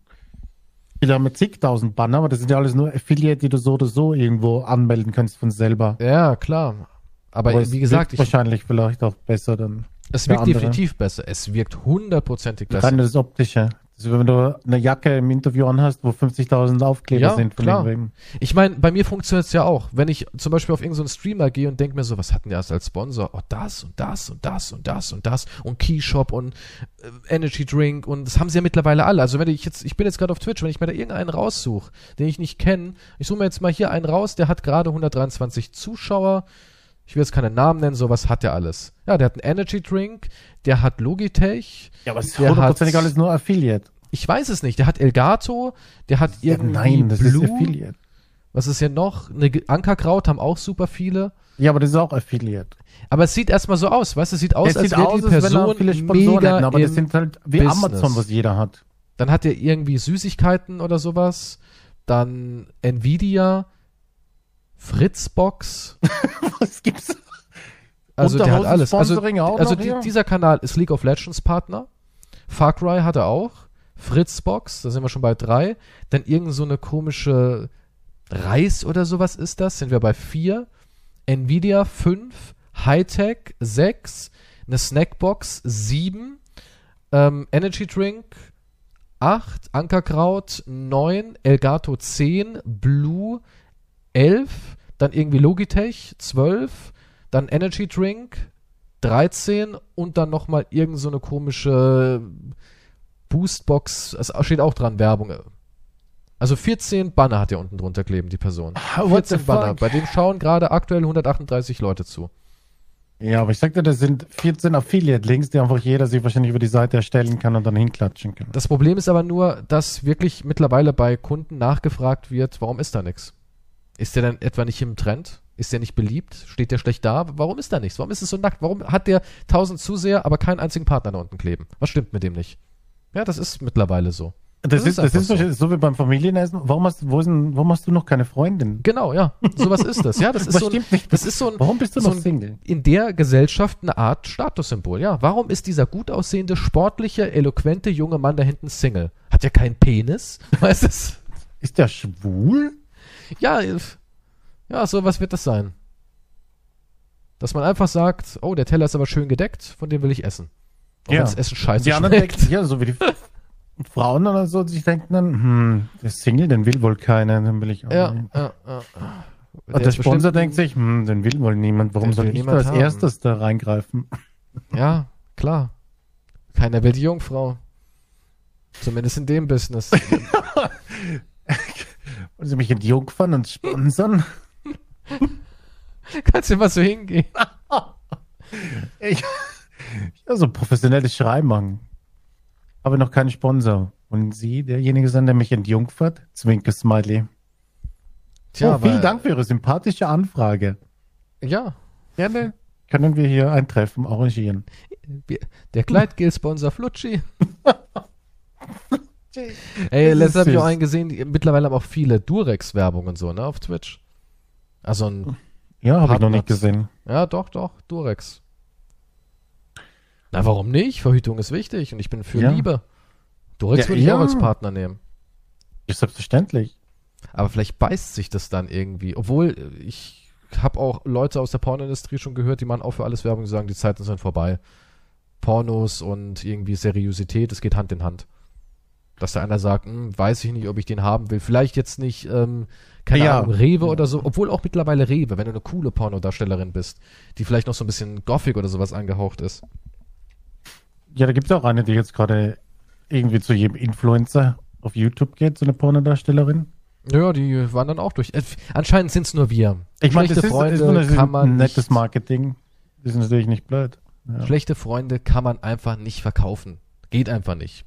Viele haben mit zigtausend Banner, aber das sind ja alles nur Affiliate, die du so oder so irgendwo anmelden kannst von selber. Ja, klar. Aber, Aber wie gesagt, ich, wahrscheinlich vielleicht auch besser dann. es wirkt andere. definitiv besser. Es wirkt hundertprozentig besser. Rein das Optische. Also wenn du eine Jacke im Interview anhast, wo 50.000 Aufkleber Ja, sind von klar. Ich meine, bei mir funktioniert es ja auch. Wenn ich zum Beispiel auf irgendeinen Streamer gehe und denke mir so, was hatten die erst als Sponsor? Oh, das und das und das und das und das und Keyshop und äh, Energy Drink und das haben sie ja mittlerweile alle. Also wenn ich jetzt, ich bin jetzt gerade auf Twitch, wenn ich mir da irgendeinen raussuche, den ich nicht kenne, ich suche mir jetzt mal hier einen raus, der hat gerade 123 Zuschauer. Ich will jetzt keine Namen nennen, sowas hat er alles. Ja, der hat einen Energy Drink, der hat Logitech, Ja, aber es ist Der hundertprozentig hat- alles nur Affiliate. ich weiß es nicht, der hat Elgato, der hat Ja, irgendwie nein, das Blue. ist Affiliate. Was ist hier noch? Eine Ankerkraut haben auch super viele. Ja, aber das ist auch Affiliate. Aber es sieht erstmal so aus, weißt du, es sieht aus, es als sieht wäre aus, die als wenn Person er viele Sponsoren mega hätten, aber das sind halt wie Business. Amazon, was jeder hat. Dann hat er irgendwie Süßigkeiten oder sowas. Dann Nvidia, Fritzbox. Was gibt's? Also der hat alles. Also, also die, dieser Kanal ist League of Legends Partner. Far Cry hat er auch. Fritzbox, da sind wir schon bei drei. Dann irgend so eine komische Reis oder sowas ist das. Sind wir bei vier. Nvidia fünf. Hightech sechs. Eine Snackbox sieben. Ähm, Energy Drink 8, Ankerkraut 9, Elgato 10, Blue 11, dann irgendwie Logitech 12, dann Energy Drink 13 und dann nochmal irgend so eine komische Boostbox, es steht auch dran, Werbung. Also 14 Banner hat er unten drunter kleben, die Person. What the 14 Banner. fuck? Bei dem schauen gerade aktuell 138 Leute zu. Ja, aber ich sagte, das sind 14 Affiliate-Links, die einfach jeder sich wahrscheinlich über die Seite erstellen kann und dann hinklatschen kann. Das Problem ist aber nur, dass wirklich mittlerweile bei Kunden nachgefragt wird, warum ist da nichts? Ist der dann etwa nicht im Trend? Ist der nicht beliebt? Steht der schlecht da? Warum ist da nichts? Warum ist es so nackt? Warum hat der 1000 Zuseher, aber keinen einzigen Partner da unten kleben? Was stimmt mit dem nicht? Ja, das ist mittlerweile so. Das, Das ist, das ist so. so wie beim Familienessen. Warum hast, wo ist denn, warum hast du noch keine Freundin? Genau, ja. Sowas ist das. Ja, das ist so ein, das ist so ein, Warum bist du so noch ein- Single? in der Gesellschaft eine Art Statussymbol. Ja, warum ist dieser gut aussehende, sportliche, eloquente junge Mann da hinten Single? Hat ja keinen Penis? Weißt du? Ist der schwul? Ja, ja, so was wird das sein. Dass man einfach sagt, oh, der Teller ist aber schön gedeckt, von dem will ich essen. Auch Ja. wenn das Essen scheiße Die anderen schmeckt. denken, ja, so wie die Frauen oder so, sich denken dann, hm, der Single, den will wohl keiner, den will ich auch Ja, nicht. ja, ja. Und der Sponsor denkt sich, hm, den will wohl niemand, warum soll ich da als haben. erstes da reingreifen? Ja, klar. Keiner will die Jungfrau. Zumindest in dem Business. Wollen sie mich entjungfern und sponsern? Kannst du mal so hingehen. Ich, ja, so professionelles Schreiben Habe noch keinen Sponsor. Und Sie, derjenige sein, der mich entjungfert? Zwinker Smiley. Tja, oh, vielen Dank für Ihre sympathische Anfrage. Ja, Gerne können wir hier ein Treffen arrangieren. der Kleidgel-Sponsor Flutschi. Ey, letztens habe ich auch einen gesehen, die, mittlerweile haben auch viele Durex-Werbung und so, ne, auf Twitch. Also ein Ja, habe ich noch nicht gesehen. Ja, doch, doch, Durex. Na, warum nicht? Verhütung ist wichtig und ich bin für Ja. Liebe. Durex Ja, würde ich ja. auch als Partner nehmen. Ist selbstverständlich. Aber vielleicht beißt sich das dann irgendwie. Obwohl, äh, ich habe auch Leute aus der Pornoindustrie schon gehört, die machen auch für alles Werbung, die sagen, die Zeiten sind vorbei. Pornos und irgendwie Seriosität, es geht Hand in Hand. Dass da einer sagt, hm, weiß ich nicht, ob ich den haben will. Vielleicht jetzt nicht, ähm, keine Ja. Ahnung, Rewe oder so. Obwohl auch mittlerweile Rewe, wenn du eine coole Pornodarstellerin bist, die vielleicht noch so ein bisschen Gothic oder sowas angehaucht ist. Ja, da gibt es auch eine, die jetzt gerade irgendwie zu jedem Influencer auf YouTube geht, so eine Pornodarstellerin. Ja, die waren dann auch durch. Äh, anscheinend sind es nur wir. Ich meine, das Schlechte ist, Freunde ist kann man ein nettes nicht- Marketing. Das ist natürlich nicht blöd. Ja. Schlechte Freunde kann man einfach nicht verkaufen. Geht einfach nicht.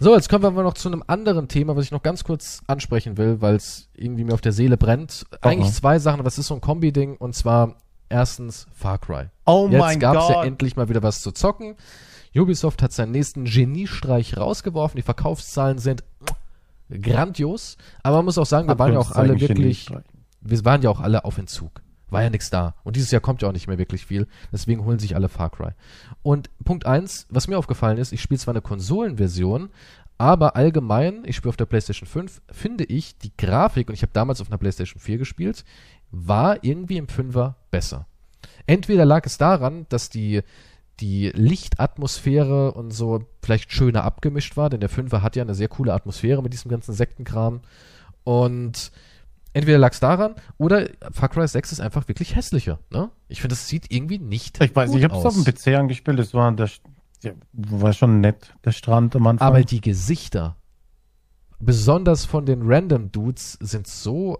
So, jetzt kommen wir aber noch zu einem anderen Thema, was ich noch ganz kurz ansprechen will, weil es irgendwie mir auf der Seele brennt. Eigentlich zwei Sachen, aber es ist so ein Kombi-Ding. Und zwar Erstens Far Cry. Oh Jetzt mein gab's ja Gott. endlich mal wieder was zu zocken. Ubisoft hat seinen nächsten Geniestreich rausgeworfen. Die Verkaufszahlen sind grandios. Aber man muss auch sagen, wir waren ja auch alle wirklich, wir waren ja auch alle auf Entzug. War ja nichts da. Und dieses Jahr kommt ja auch nicht mehr wirklich viel. Deswegen holen sich alle Far Cry. Und Punkt eins, was mir aufgefallen ist, ich spiele zwar eine Konsolenversion, aber allgemein, ich spiele auf der PlayStation 5, finde ich die Grafik, und ich habe damals auf einer PlayStation 4 gespielt, war irgendwie im Fünfer besser. Entweder lag es daran, dass die, die Lichtatmosphäre und so vielleicht schöner abgemischt war, denn der Fünfer hat ja eine sehr coole Atmosphäre mit diesem ganzen Sektenkram. Und entweder lag es daran, oder Far Cry 6 ist einfach wirklich hässlicher. Ne? Ich finde, das sieht irgendwie nicht Ich weiß, ich habe es auf dem PC angespielt, das war der, war schon nett, der Strand am Anfang. Aber die Gesichter, besonders von den Random Dudes, sind so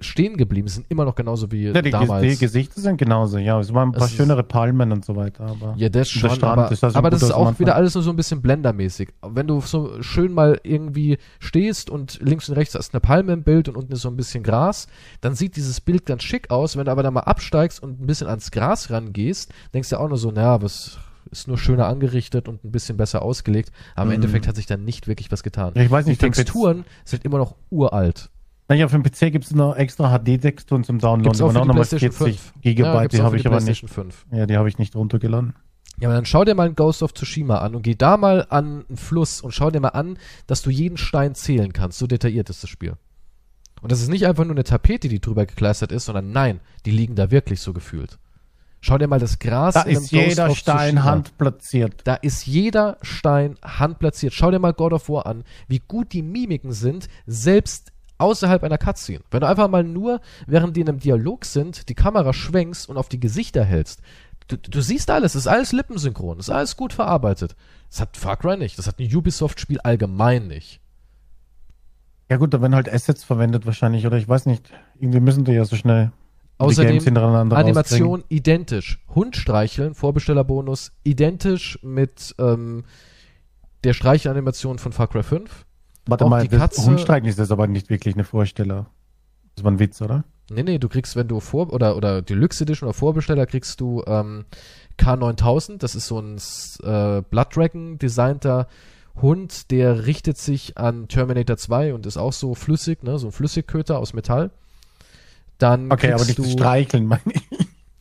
stehen geblieben, sind immer noch genauso wie ja, die, damals. die Gesichter sind genauso, ja. Es waren ein paar Es schönere Palmen und so weiter, aber. Ja, das schon, Strand aber, ist also aber das ist auch wieder alles nur so ein bisschen blendermäßig. Wenn du so schön mal irgendwie stehst und links und rechts ist eine Palme im Bild und unten ist so ein bisschen Gras, dann sieht dieses Bild ganz schick aus. Wenn du aber da mal absteigst und ein bisschen ans Gras rangehst, denkst du auch nur so, naja, was ist nur schöner angerichtet und ein bisschen besser ausgelegt. Aber im Mhm. Endeffekt hat sich da nicht wirklich was getan. Ich weiß nicht, Die Texturen sind immer noch uralt. Naja, für den PC gibt es noch extra HD-Texturen zum Downloaden. Gibt's auch noch nochmal PlayStation 40 5. Gigabyte, gibt's die habe ich aber nicht. PlayStation 5. Ja, die habe ich nicht runtergeladen. Ja, aber dann schau dir mal ein Ghost of Tsushima an und geh da mal an einen Fluss und schau dir mal an, dass du jeden Stein zählen kannst. So detailliert ist das Spiel. Und das ist nicht einfach nur eine Tapete, die drüber gekleistert ist, sondern nein, die liegen da wirklich so gefühlt. Schau dir mal das Gras Da in einem ist jeder of Stein Tsushima. handplatziert. Da ist jeder Stein handplatziert. Schau dir mal God of War an, wie gut die Mimiken sind, selbst außerhalb einer Cutscene. Wenn du einfach mal nur, während die in einem Dialog sind, die Kamera schwenkst und auf die Gesichter hältst, du, du siehst alles, es ist alles lippensynchron, es ist alles gut verarbeitet. Das hat Far Cry nicht, das hat ein Ubisoft-Spiel allgemein nicht. Ja gut, da werden halt Assets verwendet wahrscheinlich, oder ich weiß nicht. Irgendwie müssen die ja so schnell die Außerdem Games hintereinander Animation identisch. Hund streicheln, Vorbestellerbonus, identisch mit ähm, der Streichelanimation von Far Cry 5. Warte auch mal, die Katze- Hundstreichen ist das aber nicht wirklich eine Vorsteller. Das war ein Witz, oder? Nee, nee, du kriegst, wenn du vor oder oder Deluxe Edition oder Vorbesteller kriegst du ähm, K9000, das ist so ein äh, Blood Dragon designter Hund, der richtet sich an Terminator 2 und ist auch so flüssig, ne, so ein Flüssigköter aus Metall. Dann Okay, aber nicht du Streicheln, meine ich.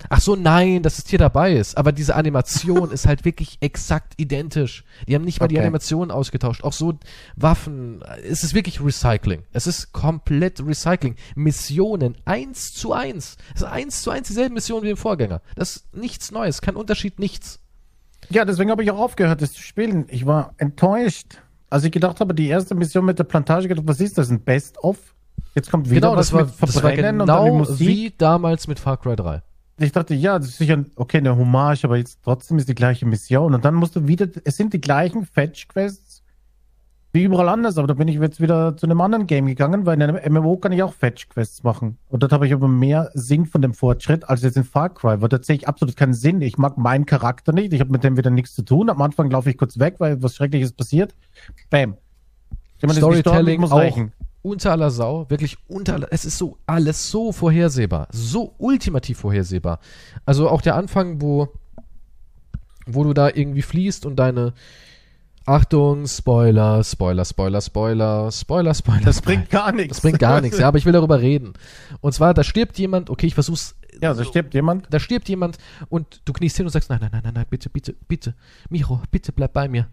Ach so, nein, dass es hier dabei ist. Aber diese Animation ist halt wirklich exakt identisch. Die haben nicht mal die Okay. Animationen ausgetauscht. Auch so Waffen. Es ist wirklich Recycling. Es ist komplett Recycling. Missionen eins zu eins. Es ist eins zu eins dieselbe Mission wie im Vorgänger. Das ist nichts Neues. Kein Unterschied, nichts. Ja, deswegen habe ich auch aufgehört, das zu spielen. Ich war enttäuscht. Als ich gedacht habe, die erste Mission mit der Plantage, gedacht, was ist das? Ein Best-of? Jetzt kommt wieder Genau, was das war, mit das war Verbrennen und dann die genau Musik. wie damals mit Far Cry 3. Ich dachte, ja, das ist sicher, okay, eine Hommage, aber jetzt trotzdem ist die gleiche Mission. Und dann musst du wieder, es sind die gleichen Fetch-Quests wie überall anders. Aber da bin ich jetzt wieder zu einem anderen Game gegangen, weil in einem MMO kann ich auch Fetch-Quests machen. Und dort habe ich aber mehr Sinn von dem Fortschritt als jetzt in Far Cry, weil da sehe ich absolut keinen Sinn. Ich mag meinen Charakter nicht, ich habe mit dem wieder nichts zu tun. Am Anfang laufe ich kurz weg, weil was Schreckliches passiert. Bam. Jemand ist gestorben, Storytelling ich muss auch reichen. Unter aller Sau, wirklich unter aller, es ist so alles so vorhersehbar, so ultimativ vorhersehbar. Also auch der Anfang, wo wo du da irgendwie fließt und deine Achtung, Spoiler, Spoiler, Spoiler, Spoiler, Spoiler, Spoiler. Das Spoiler. bringt gar nichts. das bringt gar nichts, ja, aber ich will darüber reden. Und zwar, da stirbt jemand, okay, ich versuch's Ja, da stirbt jemand. da stirbt jemand und du kniest hin und sagst, nein, nein, nein, nein, nein, bitte, bitte, bitte, Miro, bitte bleib bei mir.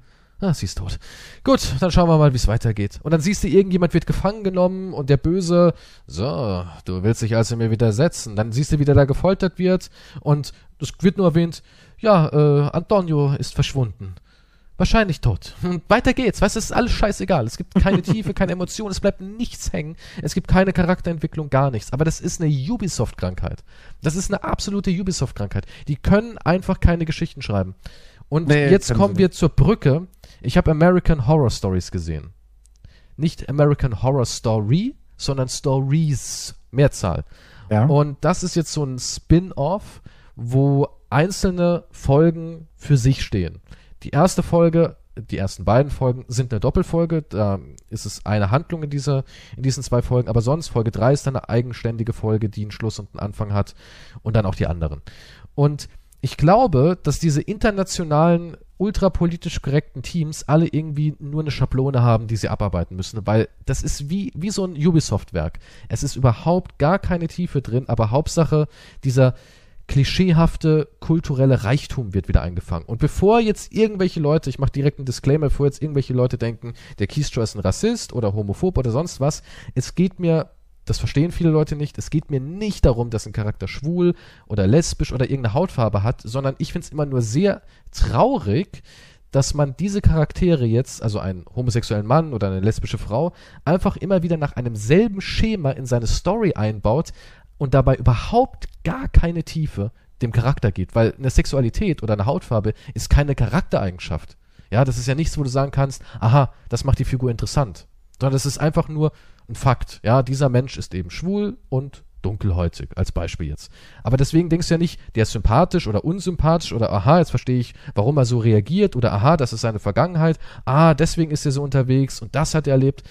Ah, sie ist tot. Gut, dann schauen wir mal, wie es weitergeht. Und dann siehst du, irgendjemand wird gefangen genommen und der Böse, so, du willst dich also mir widersetzen. Dann siehst du, wie der da gefoltert wird und es wird nur erwähnt, ja, äh, Antonio ist verschwunden. Wahrscheinlich tot. Und weiter geht's. Weißt du, es ist alles scheißegal. Es gibt keine Tiefe, keine Emotion, es bleibt nichts hängen. Es gibt keine Charakterentwicklung, gar nichts. Aber das ist eine Ubisoft-Krankheit. Das ist eine absolute Ubisoft-Krankheit. Die können einfach keine Geschichten schreiben. Und Nee, jetzt kommen wir zur Brücke. Ich habe American Horror Stories gesehen. Nicht American Horror Story, sondern Stories. Mehrzahl. Ja. Und das ist jetzt so ein Spin-off, wo einzelne Folgen für sich stehen. Die erste Folge die ersten beiden Folgen sind eine Doppelfolge, da ist es eine Handlung in dieser, in diesen zwei Folgen, aber sonst Folge 3 ist dann eine eigenständige Folge, die einen Schluss und einen Anfang hat und dann auch die anderen. Und ich glaube, dass diese internationalen, ultrapolitisch korrekten Teams alle irgendwie nur eine Schablone haben, die sie abarbeiten müssen, weil das ist wie, wie so ein Ubisoft-Werk. Es ist überhaupt gar keine Tiefe drin, aber Hauptsache dieser klischeehafte kulturelle Reichtum wird wieder eingefangen. Und bevor jetzt irgendwelche Leute, ich mache direkt einen Disclaimer, bevor jetzt irgendwelche Leute denken, der Keystro ist ein Rassist oder homophob oder sonst was, es geht mir das verstehen viele Leute nicht. Es geht mir nicht darum, dass ein Charakter schwul oder lesbisch oder irgendeine Hautfarbe hat, sondern ich finde es immer nur sehr traurig, dass man diese Charaktere jetzt, also einen homosexuellen Mann oder eine lesbische Frau, einfach immer wieder nach einem selben Schema in seine Story einbaut und dabei überhaupt gar keine Tiefe dem Charakter geht, weil eine Sexualität oder eine Hautfarbe ist keine Charaktereigenschaft. Ja, das ist ja nichts, wo du sagen kannst, aha, das macht die Figur interessant, sondern das ist einfach nur ein Fakt. Ja, dieser Mensch ist eben schwul und dunkelhäutig, als Beispiel jetzt. Aber deswegen denkst du ja nicht, der ist sympathisch oder unsympathisch oder aha, jetzt verstehe ich, warum er so reagiert oder aha, das ist seine Vergangenheit, ah, deswegen ist er so unterwegs und das hat er erlebt.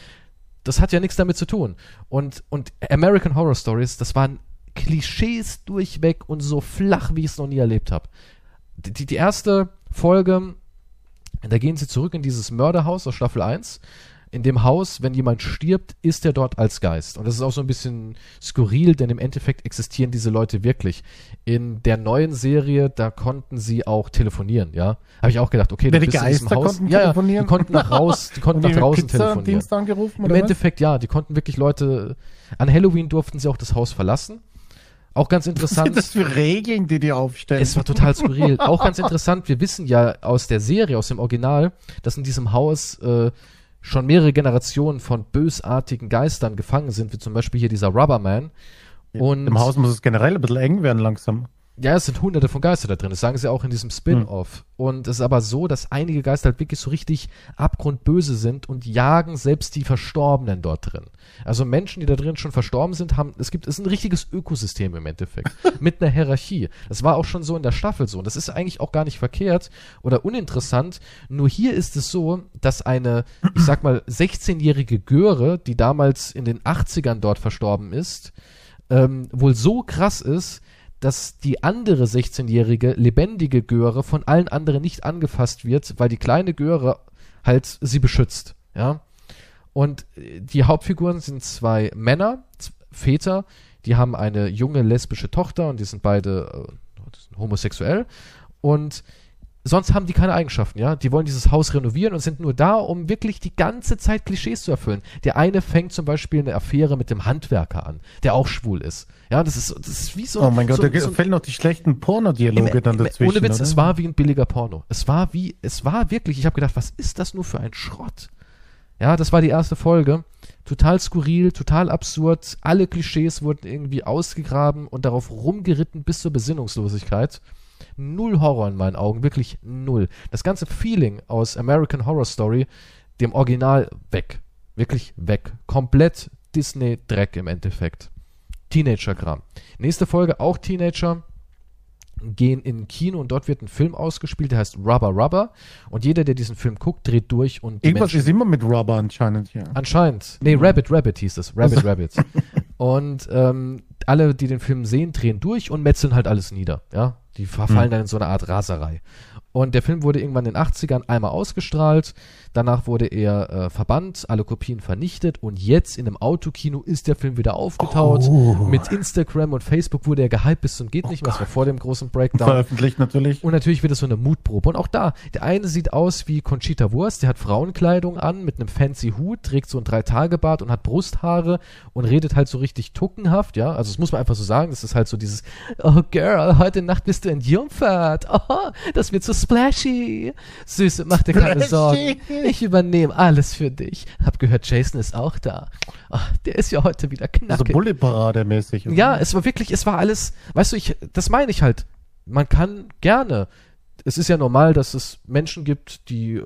Das hat ja nichts damit zu tun. Und, und American Horror Stories, das waren Klischees durchweg und so flach, wie ich es noch nie erlebt habe. Die, die erste Folge, da gehen sie zurück in dieses Mörderhaus aus Staffel 1 in dem Haus, wenn jemand stirbt, ist er dort als Geist. Und das ist auch so ein bisschen skurril, denn im Endeffekt existieren diese Leute wirklich. In der neuen Serie, da konnten sie auch telefonieren, ja. Habe ich auch gedacht, okay, da bist du in diesem Haus. Konnten ja, ja, die konnten nach raus, die konnten nach draußen Pizza telefonieren. Angerufen, Im Endeffekt, ja, die konnten wirklich Leute, an Halloween durften sie auch das Haus verlassen. Auch ganz interessant. Was sind das für Regeln, die die aufstellen? Es war total skurril. Auch ganz interessant, wir wissen ja aus der Serie, aus dem Original, dass in diesem Haus äh, schon mehrere Generationen von bösartigen Geistern gefangen sind, wie zum Beispiel hier dieser Rubberman. Und Im Haus muss es generell ein bisschen eng werden langsam. Ja, es sind hunderte von Geister da drin. Das sagen sie auch in diesem Spin-off. Hm. Und es ist aber so, dass einige Geister halt wirklich so richtig abgrundböse sind und jagen selbst die Verstorbenen dort drin. Also Menschen, die da drin schon verstorben sind, haben, es gibt, es ist ein richtiges Ökosystem im Endeffekt. mit einer Hierarchie. Das war auch schon so in der Staffel so. Und das ist eigentlich auch gar nicht verkehrt oder uninteressant. Nur hier ist es so, dass eine, ich sag mal, 16-jährige Göre, die damals in den 80ern dort verstorben ist, ähm, wohl so krass ist, dass die andere 16-jährige lebendige Göre von allen anderen nicht angefasst wird, weil die kleine Göre halt sie beschützt, ja. Und äh, die Hauptfiguren sind zwei Männer, Väter, die haben eine junge lesbische Tochter und die sind beide äh, homosexuell und sonst haben die keine Eigenschaften, ja. Die wollen dieses Haus renovieren und sind nur da, um wirklich die ganze Zeit Klischees zu erfüllen. Der eine fängt zum Beispiel eine Affäre mit dem Handwerker an, der auch schwul ist. Ja, das ist, das ist wie so. Oh mein Gott, so, da so fällen noch die schlechten Pornodialoge dann dazwischen. Ohne Witz, oder? es war wie ein billiger Porno. Es war wie, es war wirklich, ich habe gedacht, was ist das nur für ein Schrott? Ja, das war die erste Folge. Total skurril, total absurd. Alle Klischees wurden irgendwie ausgegraben und darauf rumgeritten bis zur Besinnungslosigkeit null Horror in meinen Augen, wirklich null. Das ganze Feeling aus American Horror Story, dem Original, weg. Wirklich weg. Komplett Disney-Dreck im Endeffekt. Teenager-Kram. Nächste Folge auch Teenager gehen in ein Kino und dort wird ein Film ausgespielt, der heißt Rubber Rubber. Und jeder, der diesen Film guckt, dreht durch und. Irgendwas Menschen, ist immer mit Rubber anscheinend, ja. Anscheinend. Nee, Rabbit Rabbit hieß es. Rabbit Rabbit. Und ähm, alle, die den Film sehen, drehen durch und metzeln halt alles nieder. Ja, die verfallen mhm. dann in so eine Art Raserei. Und der Film wurde irgendwann in den 80ern einmal ausgestrahlt. Danach wurde er äh, verbannt, alle Kopien vernichtet und jetzt in einem Autokino ist der Film wieder aufgetaut. Oh. Mit Instagram und Facebook wurde er gehypt bis zum geht oh nicht mehr. Das war vor dem großen Breakdown. Veröffentlicht natürlich. Und natürlich wird es so eine Mutprobe. Und auch da, der eine sieht aus wie Conchita Wurst, der hat Frauenkleidung an mit einem fancy Hut, trägt so ein Drei-Tage-Bart und hat Brusthaare und redet halt so richtig tuckenhaft, ja. Also das muss man einfach so sagen. Das ist halt so dieses, oh Girl, heute Nacht bist du entjungfert. Oh, das wird so splashy. Süße, mach dir keine Sorgen. Ich übernehme alles für dich. Hab gehört, Jason ist auch da. Ach, der ist ja heute wieder knackig. Also Bully-Parade-mäßig. Ja, es war wirklich, es war alles, weißt du, ich, das meine ich halt. Man kann gerne. Es ist ja normal, dass es Menschen gibt, die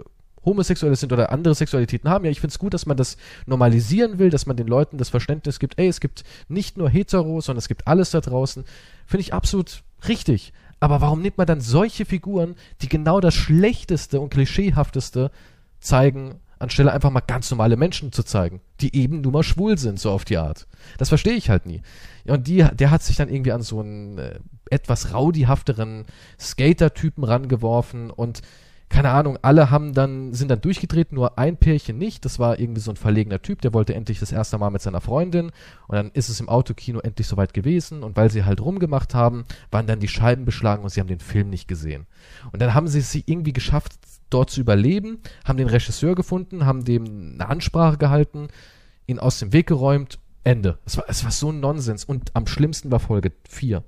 homosexuell sind oder andere Sexualitäten haben. Ja, ich finde es gut, dass man das normalisieren will, dass man den Leuten das Verständnis gibt, ey, es gibt nicht nur hetero, sondern es gibt alles da draußen. Finde ich absolut richtig. Aber warum nimmt man dann solche Figuren, die genau das Schlechteste und Klischeehafteste zeigen, anstelle einfach mal ganz normale Menschen zu zeigen, die eben nur mal schwul sind, so auf die Art. Das verstehe ich halt nie. Und die, der hat sich dann irgendwie an so einen äh, etwas rowdyhafteren Skater-Typen rangeworfen und keine Ahnung, alle haben dann, sind dann durchgedreht, nur ein Pärchen nicht. Das war irgendwie so ein verlegener Typ, der wollte endlich das erste Mal mit seiner Freundin. Und dann ist es im Autokino endlich soweit gewesen. Und weil sie halt rumgemacht haben, waren dann die Scheiben beschlagen und sie haben den Film nicht gesehen. Und dann haben sie es irgendwie geschafft, dort zu überleben, haben den Regisseur gefunden, haben dem eine Ansprache gehalten, ihn aus dem Weg geräumt, Ende. Es war, es war so ein Nonsens. Und am schlimmsten war Folge 4.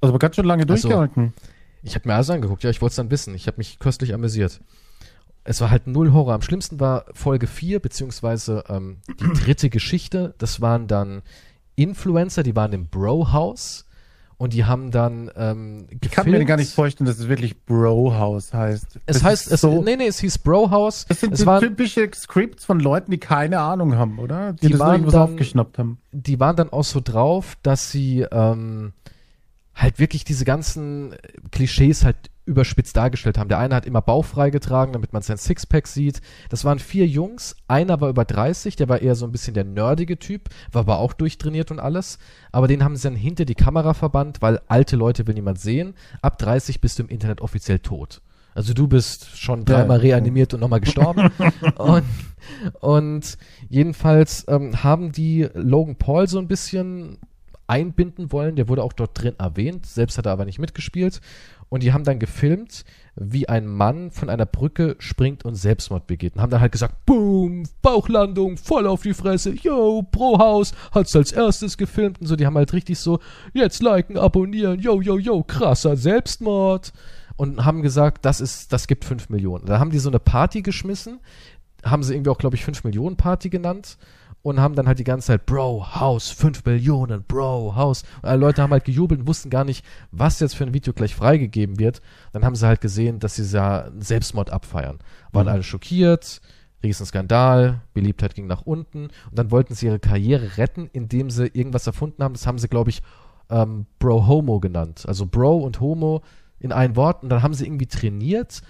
Also ganz schön lange Also, durchgehalten. Ich habe mir alles angeguckt, ja, ich wollte es dann wissen. Ich habe mich köstlich amüsiert. Es war halt null Horror. Am schlimmsten war Folge 4, beziehungsweise ähm, die dritte Geschichte. Das waren dann Influencer, die waren im Bro-Haus und die haben dann ähm, ich kann mir gar nicht vorstellen, dass es wirklich Bro House heißt. Es Das heißt, es, so, nee, nee, es hieß Bro-Haus. das sind Es waren, typische Scripts von Leuten, die keine Ahnung haben, oder? Die, Die das waren dann- aufgeschnappt haben. die waren dann auch so drauf, dass sie ähm, halt wirklich diese ganzen Klischees halt überspitzt dargestellt haben. Der eine hat immer Bauch freigetragen, damit man sein Sixpack sieht. Das waren vier Jungs. Einer war über 30, der war eher so ein bisschen der nerdige Typ, war aber auch durchtrainiert und alles. Aber den haben sie dann hinter die Kamera verbannt, weil alte Leute will niemand sehen. Ab 30 bist du im Internet offiziell tot. Also du bist schon dreimal reanimiert und nochmal gestorben. und, und jedenfalls ähm, haben die Logan Paul so ein bisschen einbinden wollen. Der wurde auch dort drin erwähnt, selbst hat er aber nicht mitgespielt. Und die haben dann gefilmt, wie ein Mann von einer Brücke springt und Selbstmord begeht. Und haben dann halt gesagt, boom, Bauchlandung, voll auf die Fresse, yo, Pro-Haus, hat's als erstes gefilmt und so. Die haben halt richtig so, jetzt liken, abonnieren, yo, yo, yo, krasser Selbstmord. Und haben gesagt, das ist, das gibt 5 Millionen. Da haben die so eine Party geschmissen, haben sie irgendwie auch, glaube ich, 5 Millionen Party genannt und haben dann halt die ganze Zeit, Bro, Haus, 5 Millionen, Bro, Haus. Und alle Leute haben halt gejubelt und wussten gar nicht, was jetzt für ein Video gleich freigegeben wird. Dann haben sie halt gesehen, dass sie ja einen Selbstmord abfeiern. Waren Mhm. alle schockiert, Riesenskandal, Beliebtheit ging nach unten und dann wollten sie ihre Karriere retten, indem sie irgendwas erfunden haben. Das haben sie, glaube ich, ähm, Bro Homo genannt. Also Bro und Homo in ein Wort. Und dann haben sie irgendwie trainiert,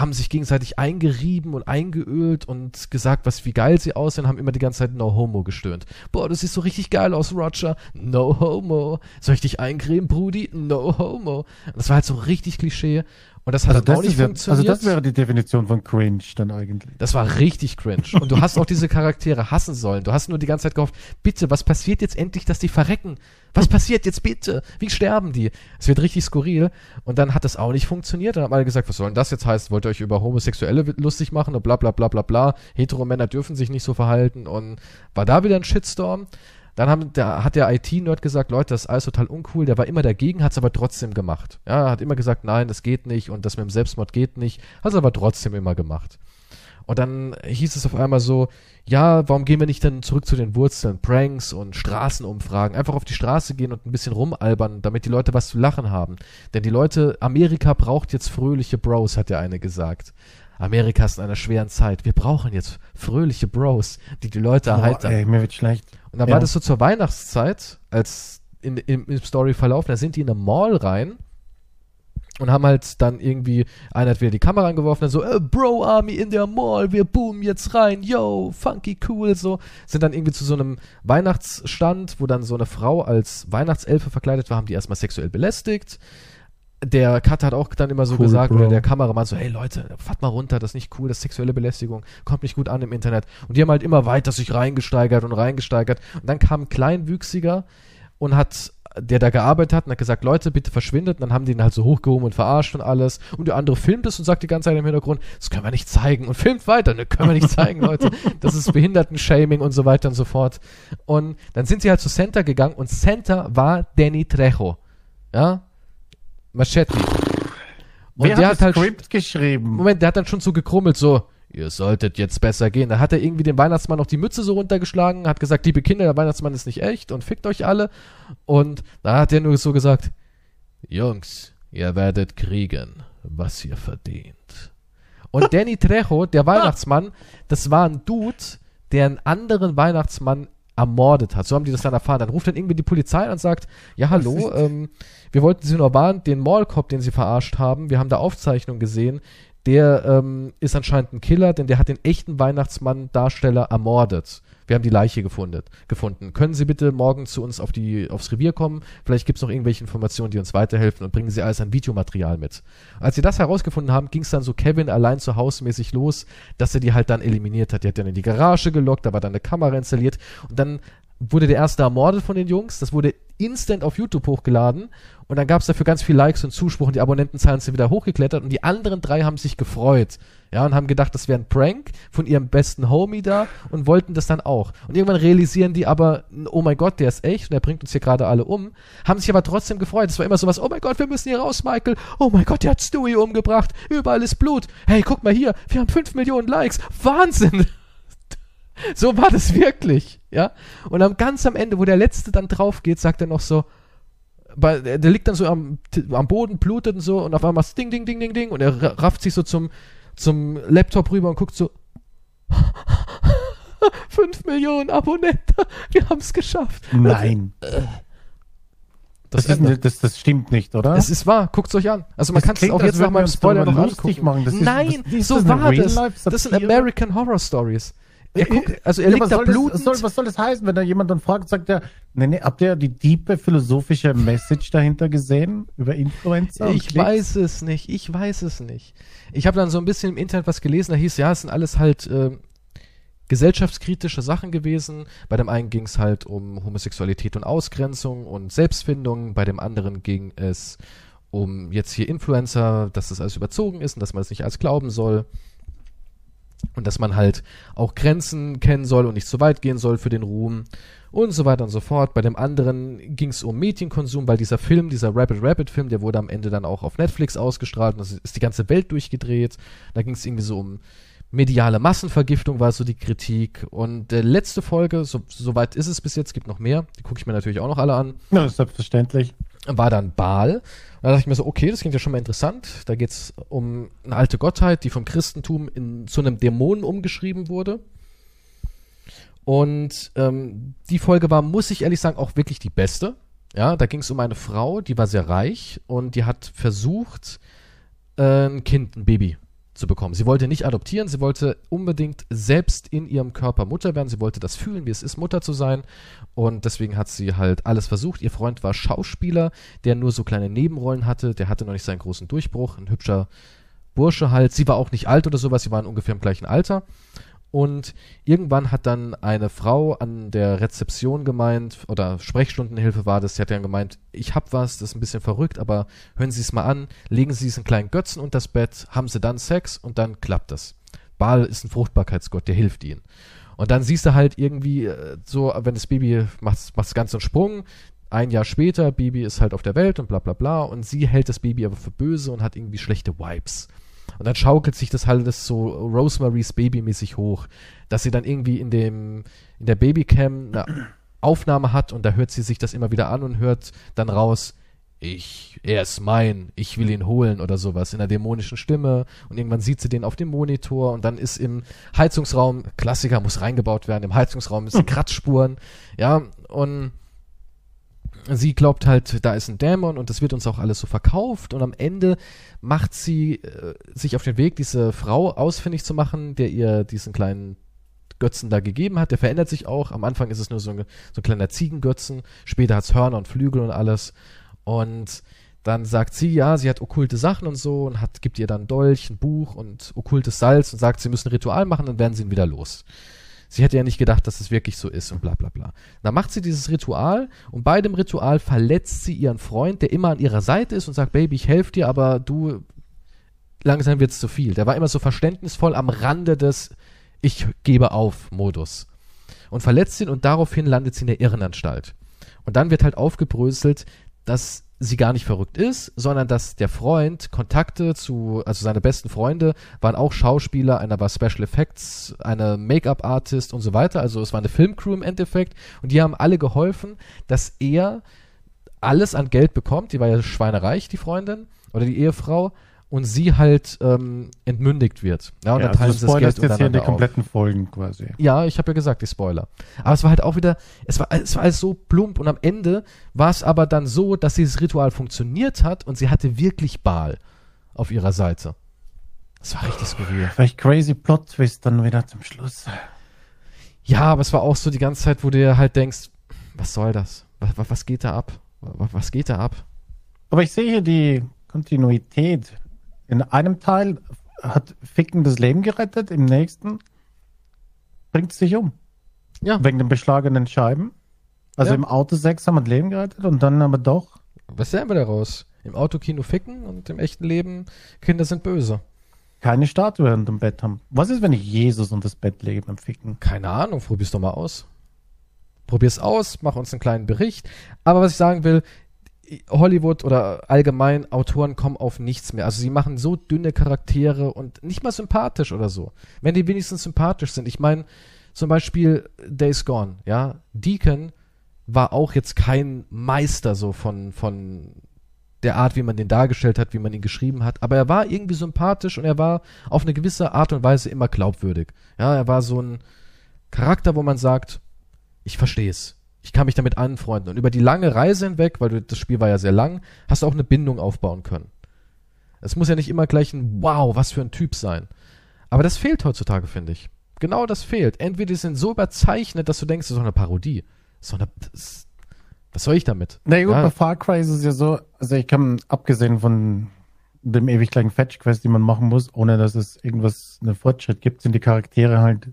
haben sich gegenseitig eingerieben und eingeölt und gesagt, was wie geil sie aussehen, haben immer die ganze Zeit No Homo gestöhnt. Boah, du siehst so richtig geil aus, Roger. No Homo. Soll ich dich eincremen, Brudi? No Homo. Das war halt so richtig Klischee. Und das hat Also dann auch das, nicht ja, funktioniert. also das wäre die Definition von Cringe dann eigentlich. Das war richtig cringe. Und du hast auch diese Charaktere hassen sollen. Du hast nur die ganze Zeit gehofft, bitte, was passiert jetzt endlich, dass die verrecken? Was passiert jetzt bitte? Wie sterben die? Es wird richtig skurril. Und dann hat das auch nicht funktioniert. Dann haben alle gesagt, was soll denn das jetzt heißen? Wollt ihr euch über Homosexuelle lustig machen und bla bla bla bla bla. Heteromänner dürfen sich nicht so verhalten. Und war da wieder ein Shitstorm. Dann haben, der, hat der IT-Nerd gesagt, Leute, das ist alles total uncool. Der war immer dagegen, hat es aber trotzdem gemacht. Ja, hat immer gesagt, nein, das geht nicht und das mit dem Selbstmord geht nicht. Hat es aber trotzdem immer gemacht. Und dann hieß es auf einmal so, ja, warum gehen wir nicht dann zurück zu den Wurzeln? Pranks und Straßenumfragen. Einfach auf die Straße gehen und ein bisschen rumalbern, damit die Leute was zu lachen haben. Denn die Leute, Amerika braucht jetzt fröhliche Bros, hat der eine gesagt. Amerika ist in einer schweren Zeit. Wir brauchen jetzt fröhliche Bros, die die Leute Boah, erheitern. ey, mir wird schlecht. Und dann Ja. war das so zur Weihnachtszeit, als in, im, im Storyverlauf, da sind die in eine Mall rein und haben halt dann irgendwie, einer hat wieder die Kamera angeworfen, dann so, äh, Bro Army in der Mall, wir boomen jetzt rein, yo, funky cool, so. Sind dann irgendwie zu so einem Weihnachtsstand, wo dann so eine Frau als Weihnachtselfe verkleidet war, haben die erstmal sexuell belästigt. Der Cutter hat auch dann immer so Cool, gesagt, Bro. oder der Kameramann so, hey Leute, fahrt mal runter, das ist nicht cool, das ist sexuelle Belästigung, kommt nicht gut an im Internet. Und die haben halt immer weiter sich reingesteigert und reingesteigert. Und dann kam ein Kleinwüchsiger und hat, der da gearbeitet hat und hat gesagt, Leute, bitte verschwindet. Und dann haben die ihn halt so hochgehoben und verarscht und alles. Und der andere filmt es und sagt die ganze Zeit im Hintergrund, das können wir nicht zeigen. Und filmt weiter, ne, können wir nicht zeigen, Leute. Das ist Behindertenshaming und so weiter und so fort. Und dann sind sie halt zu Center gegangen und Center war Danny Trejo. Ja? Machete. Und Wer der hat hat halt Script geschrieben? Moment, der hat dann schon so gekrummelt, so, ihr solltet jetzt besser gehen. Dann hat er irgendwie dem Weihnachtsmann noch die Mütze so runtergeschlagen, hat gesagt, liebe Kinder, der Weihnachtsmann ist nicht echt und fickt euch alle. Und da hat er nur so gesagt, Jungs, ihr werdet kriegen, was ihr verdient. Und Danny Trejo, der Weihnachtsmann, das war ein Dude, der einen anderen Weihnachtsmann ermordet hat. So haben die das dann erfahren. Dann ruft dann irgendwie die Polizei und sagt, ja hallo, ähm, wir wollten Sie nur warnen, den Mallcop, den Sie verarscht haben, wir haben da Aufzeichnungen gesehen, der ähm, ist anscheinend ein Killer, denn der hat den echten Weihnachtsmann-Darsteller ermordet. Wir haben die Leiche gefunden. gefunden. Können Sie bitte morgen zu uns auf die, aufs Revier kommen? Vielleicht gibt es noch irgendwelche Informationen, die uns weiterhelfen und bringen Sie alles an Videomaterial mit. Als sie das herausgefunden haben, ging es dann so Kevin allein zu Hause mäßig los, dass er die halt dann eliminiert hat. Die hat dann in die Garage gelockt, da war dann eine Kamera installiert und dann wurde der erste ermordet von den Jungs. Das wurde instant auf YouTube hochgeladen und dann gab es dafür ganz viel Likes und Zuspruch und die Abonnentenzahlen sind wieder hochgeklettert und die anderen drei haben sich gefreut. Ja, und haben gedacht, das wäre ein Prank von ihrem besten Homie da und wollten das dann auch. Und irgendwann realisieren die aber, oh mein Gott, der ist echt und der bringt uns hier gerade alle um. Haben sich aber trotzdem gefreut. Es war immer sowas, oh mein Gott, wir müssen hier raus, Michael. Oh mein Gott, der hat Stewie umgebracht. Überall ist Blut. Hey, guck mal hier, wir haben fünf Millionen Likes. Wahnsinn! so war das wirklich, ja. Und am ganz am Ende, wo der letzte dann drauf geht, sagt er noch so, bei, der liegt dann so am, am Boden, blutet und so und auf einmal ding, ding, ding, ding, ding und er rafft sich so zum, zum Laptop rüber und guckt so 5 Millionen Abonnenten, wir haben es geschafft. Nein. Das, Das, ist, das, das stimmt nicht, oder? es ist wahr, guckt es euch an. Also man kann es auch jetzt nach meinem Spoiler noch angucken. machen. Das ist- Nein, ist so eine war das. Das sind American Horror Stories. Er guckt, also er Ja, liegt was da soll das- blutend. was soll, was soll das heißen, wenn da jemand dann fragt, sagt er, nee, nee, habt ihr die tiefe philosophische Message dahinter gesehen über Influencer? Ich weiß es nicht, ich weiß es nicht. Ich habe dann so ein bisschen im Internet was gelesen, da hieß, ja, es sind alles halt ähm, gesellschaftskritische Sachen gewesen. Bei dem einen ging es halt um Homosexualität und Ausgrenzung und Selbstfindung, bei dem anderen ging es um jetzt hier Influencer, dass das alles überzogen ist und dass man es nicht als glauben soll. Und dass man halt auch Grenzen kennen soll und nicht zu weit gehen soll für den Ruhm und so weiter und so fort. Bei dem anderen ging es um Medienkonsum, weil dieser Film, dieser Rapid Rapid Film, der wurde am Ende dann auch auf Netflix ausgestrahlt und das ist die ganze Welt durchgedreht. Da ging es irgendwie so um mediale Massenvergiftung war so die Kritik. Und äh, letzte Folge, so, so weit ist es bis jetzt, gibt noch mehr, die gucke ich mir natürlich auch noch alle an Ja, selbstverständlich. War dann Baal. Und da dachte ich mir so, okay, das klingt ja schon mal interessant. Da geht es um eine alte Gottheit, die vom Christentum in, zu einem Dämonen umgeschrieben wurde. Und ähm, die Folge war, muss ich ehrlich sagen, auch wirklich die beste. Ja, da ging es um eine Frau, die war sehr reich und die hat versucht, äh, ein Kind, ein Baby zu bekommen. Sie wollte nicht adoptieren, sie wollte unbedingt selbst in ihrem Körper Mutter werden. Sie wollte das fühlen, wie es ist, Mutter zu sein. Und deswegen hat sie halt alles versucht. Ihr Freund war Schauspieler, der nur so kleine Nebenrollen hatte. Der hatte noch nicht seinen großen Durchbruch. Ein hübscher Bursche halt. Sie war auch nicht alt oder sowas. Sie waren ungefähr im gleichen Alter. Und irgendwann hat dann eine Frau an der Rezeption gemeint, oder Sprechstundenhilfe war das, sie hat dann gemeint, ich hab was, das ist ein bisschen verrückt, aber hören Sie es mal an, legen Sie diesen kleinen Götzen unter das Bett, haben Sie dann Sex und dann klappt das. Baal ist ein Fruchtbarkeitsgott, der hilft ihnen. Und dann siehst du halt irgendwie äh, so, wenn das Baby macht, macht ganz einen Sprung, ein Jahr später, Baby ist halt auf der Welt und bla bla bla und sie hält das Baby aber für böse und hat irgendwie schlechte Vibes. Und dann schaukelt sich das halt das so Rosemarys Baby-mäßig hoch, dass sie dann irgendwie in dem, in der Babycam eine Aufnahme hat und da hört sie sich das immer wieder an und hört dann raus, ich, er ist mein, ich will ihn holen oder sowas in einer dämonischen Stimme. Und irgendwann sieht sie den auf dem Monitor und dann ist im Heizungsraum, Klassiker muss reingebaut werden, im Heizungsraum sind Kratzspuren, ja, und sie glaubt halt, da ist ein Dämon und das wird uns auch alles so verkauft und am Ende macht sie äh, sich auf den Weg, diese Frau ausfindig zu machen, der ihr diesen kleinen Götzen da gegeben hat. Der verändert sich auch. Am Anfang ist es nur so ein, so ein kleiner Ziegengötzen, später hat es Hörner und Flügel und alles. Und dann sagt sie, ja, sie hat okkulte Sachen und so und hat, gibt ihr dann Dolch, ein Buch und okkultes Salz und sagt, sie müssen ein Ritual machen, dann werden sie ihn wieder los. Sie hätte ja nicht gedacht, dass es wirklich so ist und bla bla bla. Dann macht sie dieses Ritual und bei dem Ritual verletzt sie ihren Freund, der immer an ihrer Seite ist und sagt, Baby, ich helfe dir, aber du, langsam wird's zu viel. Der war immer so verständnisvoll am Rande des Ich gebe auf Modus. Und verletzt ihn und daraufhin landet sie in der Irrenanstalt. Und dann wird halt aufgebröselt, dass sie gar nicht verrückt ist, sondern dass der Freund Kontakte zu, also seine besten Freunde waren auch Schauspieler, einer war Special Effects, eine Make-up-Artist und so weiter. Also es war eine Filmcrew im Endeffekt und die haben alle geholfen, dass er alles an Geld bekommt. Die war ja schweinereich, die Freundin oder die Ehefrau. Und sie halt ähm, entmündigt wird. Ja, und Ja, dann teilen also sie das Geld jetzt hier die untereinander auf. kompletten Folgen quasi. Ja, ich habe ja gesagt, die Spoiler. Aber es war halt auch wieder, es war, es war alles so plump und am Ende war es aber dann so, dass dieses Ritual funktioniert hat und sie hatte wirklich Baal auf ihrer Seite. Das war richtig skurril. Vielleicht crazy Plot Twist dann wieder zum Schluss. Ja, aber es war auch so die ganze Zeit, wo du dir halt denkst, was soll das? Was, was, was geht da ab? Was, was geht da ab? Aber ich sehe hier die Kontinuität. In einem Teil hat Ficken das Leben gerettet, im nächsten bringt es sich um. Ja, Wegen den beschlagenen Scheiben. Also Ja. im Auto Sex haben wir das Leben gerettet und dann aber doch. was lernen wir daraus? Im Autokino ficken und im echten Leben Kinder sind böse. keine Statue unterm Bett haben. Was ist, wenn ich Jesus unter das Bett lege beim Ficken? Keine Ahnung, probier's doch mal aus. Probier's aus, mach uns einen kleinen Bericht. Aber was ich sagen will, Hollywood oder allgemein Autoren kommen auf nichts mehr. Also sie machen so dünne Charaktere und nicht mal sympathisch oder so. Wenn die wenigstens sympathisch sind. Ich meine, zum Beispiel Days Gone, ja. Deacon war auch jetzt kein Meister so von, von der Art, wie man den dargestellt hat, wie man ihn geschrieben hat, aber er war irgendwie sympathisch und er war auf eine gewisse Art und Weise immer glaubwürdig. Ja, er war so ein Charakter, wo man sagt, ich verstehe es. Ich kann mich damit anfreunden. Und über die lange Reise hinweg, weil du, das Spiel war ja sehr lang, hast du auch eine Bindung aufbauen können. Es muss ja nicht immer gleich ein Wow, was für ein Typ sein. Aber das fehlt heutzutage, finde ich. Genau das fehlt. Entweder die sind so überzeichnet, dass du denkst, das ist doch eine Parodie. Das ist doch eine, das, was soll ich damit? Na gut, Ja. bei Far Cry ist es ja so, also ich kann, abgesehen von dem ewig gleichen Fetch-Quest, die man machen muss, ohne dass es irgendwas, einen Fortschritt gibt, sind die Charaktere halt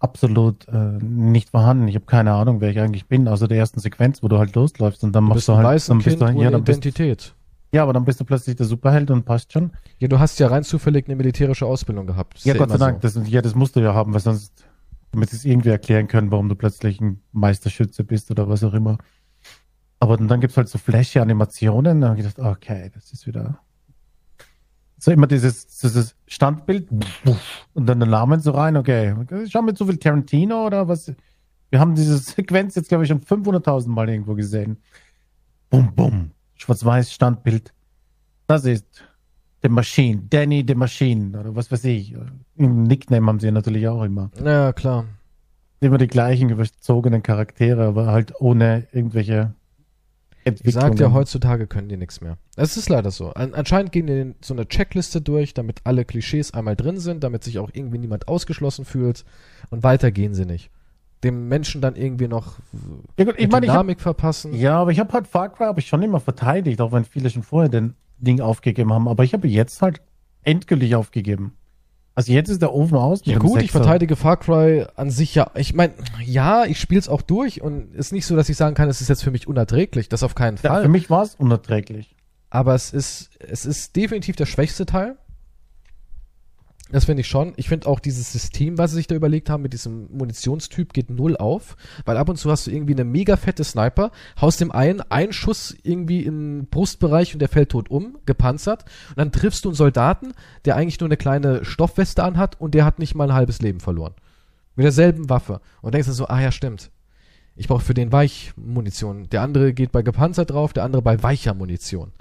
absolut äh, nicht vorhanden. Ich habe keine Ahnung, wer ich eigentlich bin, außer der ersten Sequenz, wo du halt losläufst und dann Du machst bist du ein halt, dann bist Kind du, ja, dann bist, Identität. ja, aber dann bist du plötzlich der Superheld und passt schon. Ja, du hast ja rein zufällig eine militärische Ausbildung gehabt. Ja, Gott sei Dank, das, ja, das musst du ja haben, weil sonst, damit sie es irgendwie erklären können, warum du plötzlich ein Meisterschütze bist oder was auch immer. Aber dann, dann gibt's halt so Fläche-Animationen, da habe ich gedacht, okay, das ist wieder so immer dieses, dieses Standbild und dann den Namen so rein, okay, schauen wir zu viel Tarantino oder was? Wir haben diese Sequenz jetzt, glaube ich, schon 500.000 Mal irgendwo gesehen. Bum, bum, schwarz-weiß Standbild. Das ist The Machine, Danny the Machine oder was weiß ich. Im Nickname haben sie natürlich auch immer. Ja, klar. Immer die gleichen überzogenen Charaktere, aber halt ohne irgendwelche Ich Entwicklungen. sag dir, heutzutage können die nichts mehr. Es ist leider so. An, anscheinend gehen die so eine Checkliste durch, damit alle Klischees einmal drin sind, damit sich auch irgendwie niemand ausgeschlossen fühlt. Und weiter gehen sie nicht. Dem Menschen dann irgendwie noch ja, gut, ich eine meine, ich hab, Dynamik verpassen. ja, aber ich habe halt Far Cry habe ich schon immer verteidigt, auch wenn viele schon vorher den Ding aufgegeben haben. Aber ich habe jetzt halt endgültig aufgegeben. Also jetzt ist der Ofen aus. Ja gut, ich verteidige Far Cry an sich ja. Ich meine, ja, ich spiele es auch durch und ist nicht so, dass ich sagen kann, es ist jetzt für mich unerträglich. Das auf keinen Ja, Fall. für mich war es unerträglich. aber es ist, es ist definitiv der schwächste Teil. Das finde ich schon. Ich finde auch dieses System, was sie sich da überlegt haben mit diesem Munitionstyp, geht null auf. Weil ab und zu hast du irgendwie eine mega fette Sniper, haust dem einen einen Schuss irgendwie im Brustbereich und der fällt tot um, gepanzert. Und dann triffst du einen Soldaten, der eigentlich nur eine kleine Stoffweste anhat und der hat nicht mal ein halbes Leben verloren. Mit derselben Waffe. Und denkst dann so, ah ja, stimmt. Ich brauche für den Weichmunition. Der andere geht bei gepanzert drauf, der andere bei weicher Munition.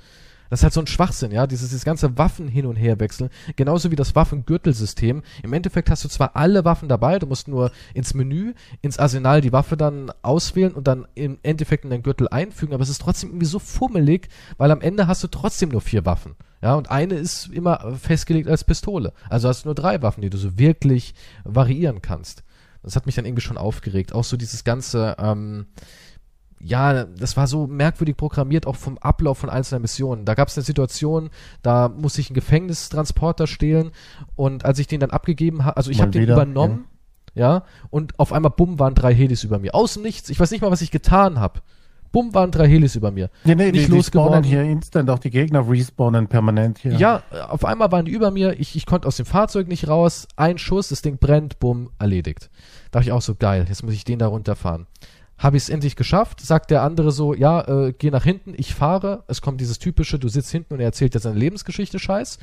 Das ist halt so ein Schwachsinn, ja, dieses, dieses ganze Waffen hin und her wechseln, genauso wie das Waffengürtelsystem. Im Endeffekt hast du zwar alle Waffen dabei, du musst nur ins Menü, ins Arsenal die Waffe dann auswählen und dann im Endeffekt in deinen Gürtel einfügen, aber es ist trotzdem irgendwie so fummelig, weil am Ende hast du trotzdem nur vier Waffen. Ja, und eine ist immer festgelegt als Pistole. Also hast du nur drei Waffen, die du so wirklich variieren kannst. Das hat mich dann irgendwie schon aufgeregt. Auch so dieses ganze, ähm, ja, das war so merkwürdig programmiert, auch vom Ablauf von einzelnen Missionen. Da gab es eine Situation, da musste ich einen Gefängnistransporter stehlen und als ich den dann abgegeben habe, also ich habe den übernommen, ja. und auf einmal bumm waren drei Helis über mir. Außen nichts, ich weiß nicht mal, was ich getan habe. Bumm waren drei Helis über mir. Nee, nee, Nicht die, die losgeworden. spawnen hier instant, auch die Gegner respawnen permanent hier. Ja, auf einmal waren die über mir, ich, ich konnte aus dem Fahrzeug nicht raus, ein Schuss, das Ding brennt, bumm, erledigt. Da dachte ich auch so, geil, jetzt muss ich den da runterfahren. Habe ich es endlich geschafft, sagt der andere so, ja, äh, geh nach hinten, ich fahre. Es kommt dieses typische, du sitzt hinten und er erzählt dir seine Lebensgeschichte scheiß.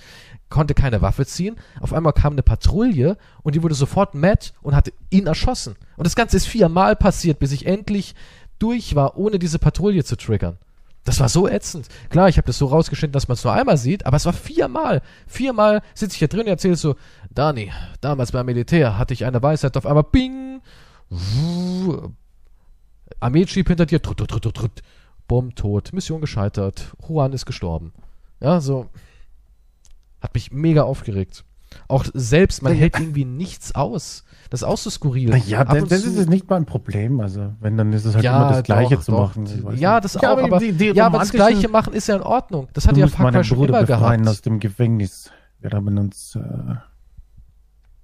Konnte keine Waffe ziehen. Auf einmal kam eine Patrouille und die wurde sofort mad und hat ihn erschossen. Und das Ganze ist viermal passiert, bis ich endlich durch war, ohne diese Patrouille zu triggern. Das war so ätzend. Klar, ich habe das so rausgeschnitten, dass man es nur einmal sieht, aber es war viermal. Viermal sitze ich hier drin und erzähle so, Dani, damals beim Militär hatte ich eine Weisheit auf einmal, bing, wuh, Armeejeep hinter dir, trut, trut, trut, trut, bumm, tot, Mission gescheitert, Juan ist gestorben. Ja, so, hat mich mega aufgeregt. Auch selbst, man hält irgendwie nichts aus. Das ist auch so skurril. Ja, Ab das, das ist nicht mal ein Problem. Also, wenn, dann ist es halt immer das Gleiche doch, zu doch. machen. Ja, das auch, aber, die, die ja, aber das Gleiche machen ist ja in Ordnung. Das hat ja Far Cry schon Bruder immer gehabt. aus dem Gefängnis. Wir haben uns äh,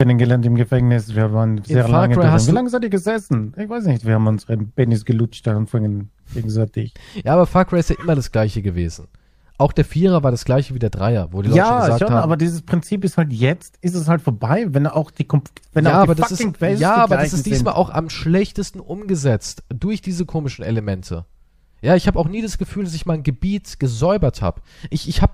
kennengelernt im Gefängnis. Wir waren sehr Far lange drin. Wie lange seid ihr gesessen? Ich weiß nicht. Wir haben unsere Bennys gelutscht und angefangen gegenseitig. Ja, aber Far Cry ist ja immer das Gleiche gewesen. Auch der Vierer war das Gleiche wie der Dreier, wo die Leute schon Ja, gesagt schon, haben. aber dieses Prinzip ist halt jetzt, ist es halt vorbei, wenn auch die, wenn ja, auch aber die das ist, Quests ja, aber das ist diesmal sind. auch am schlechtesten umgesetzt durch diese komischen Elemente. Ja, ich habe auch nie das Gefühl, dass ich mal ein Gebiet gesäubert habe. Ich, ich habe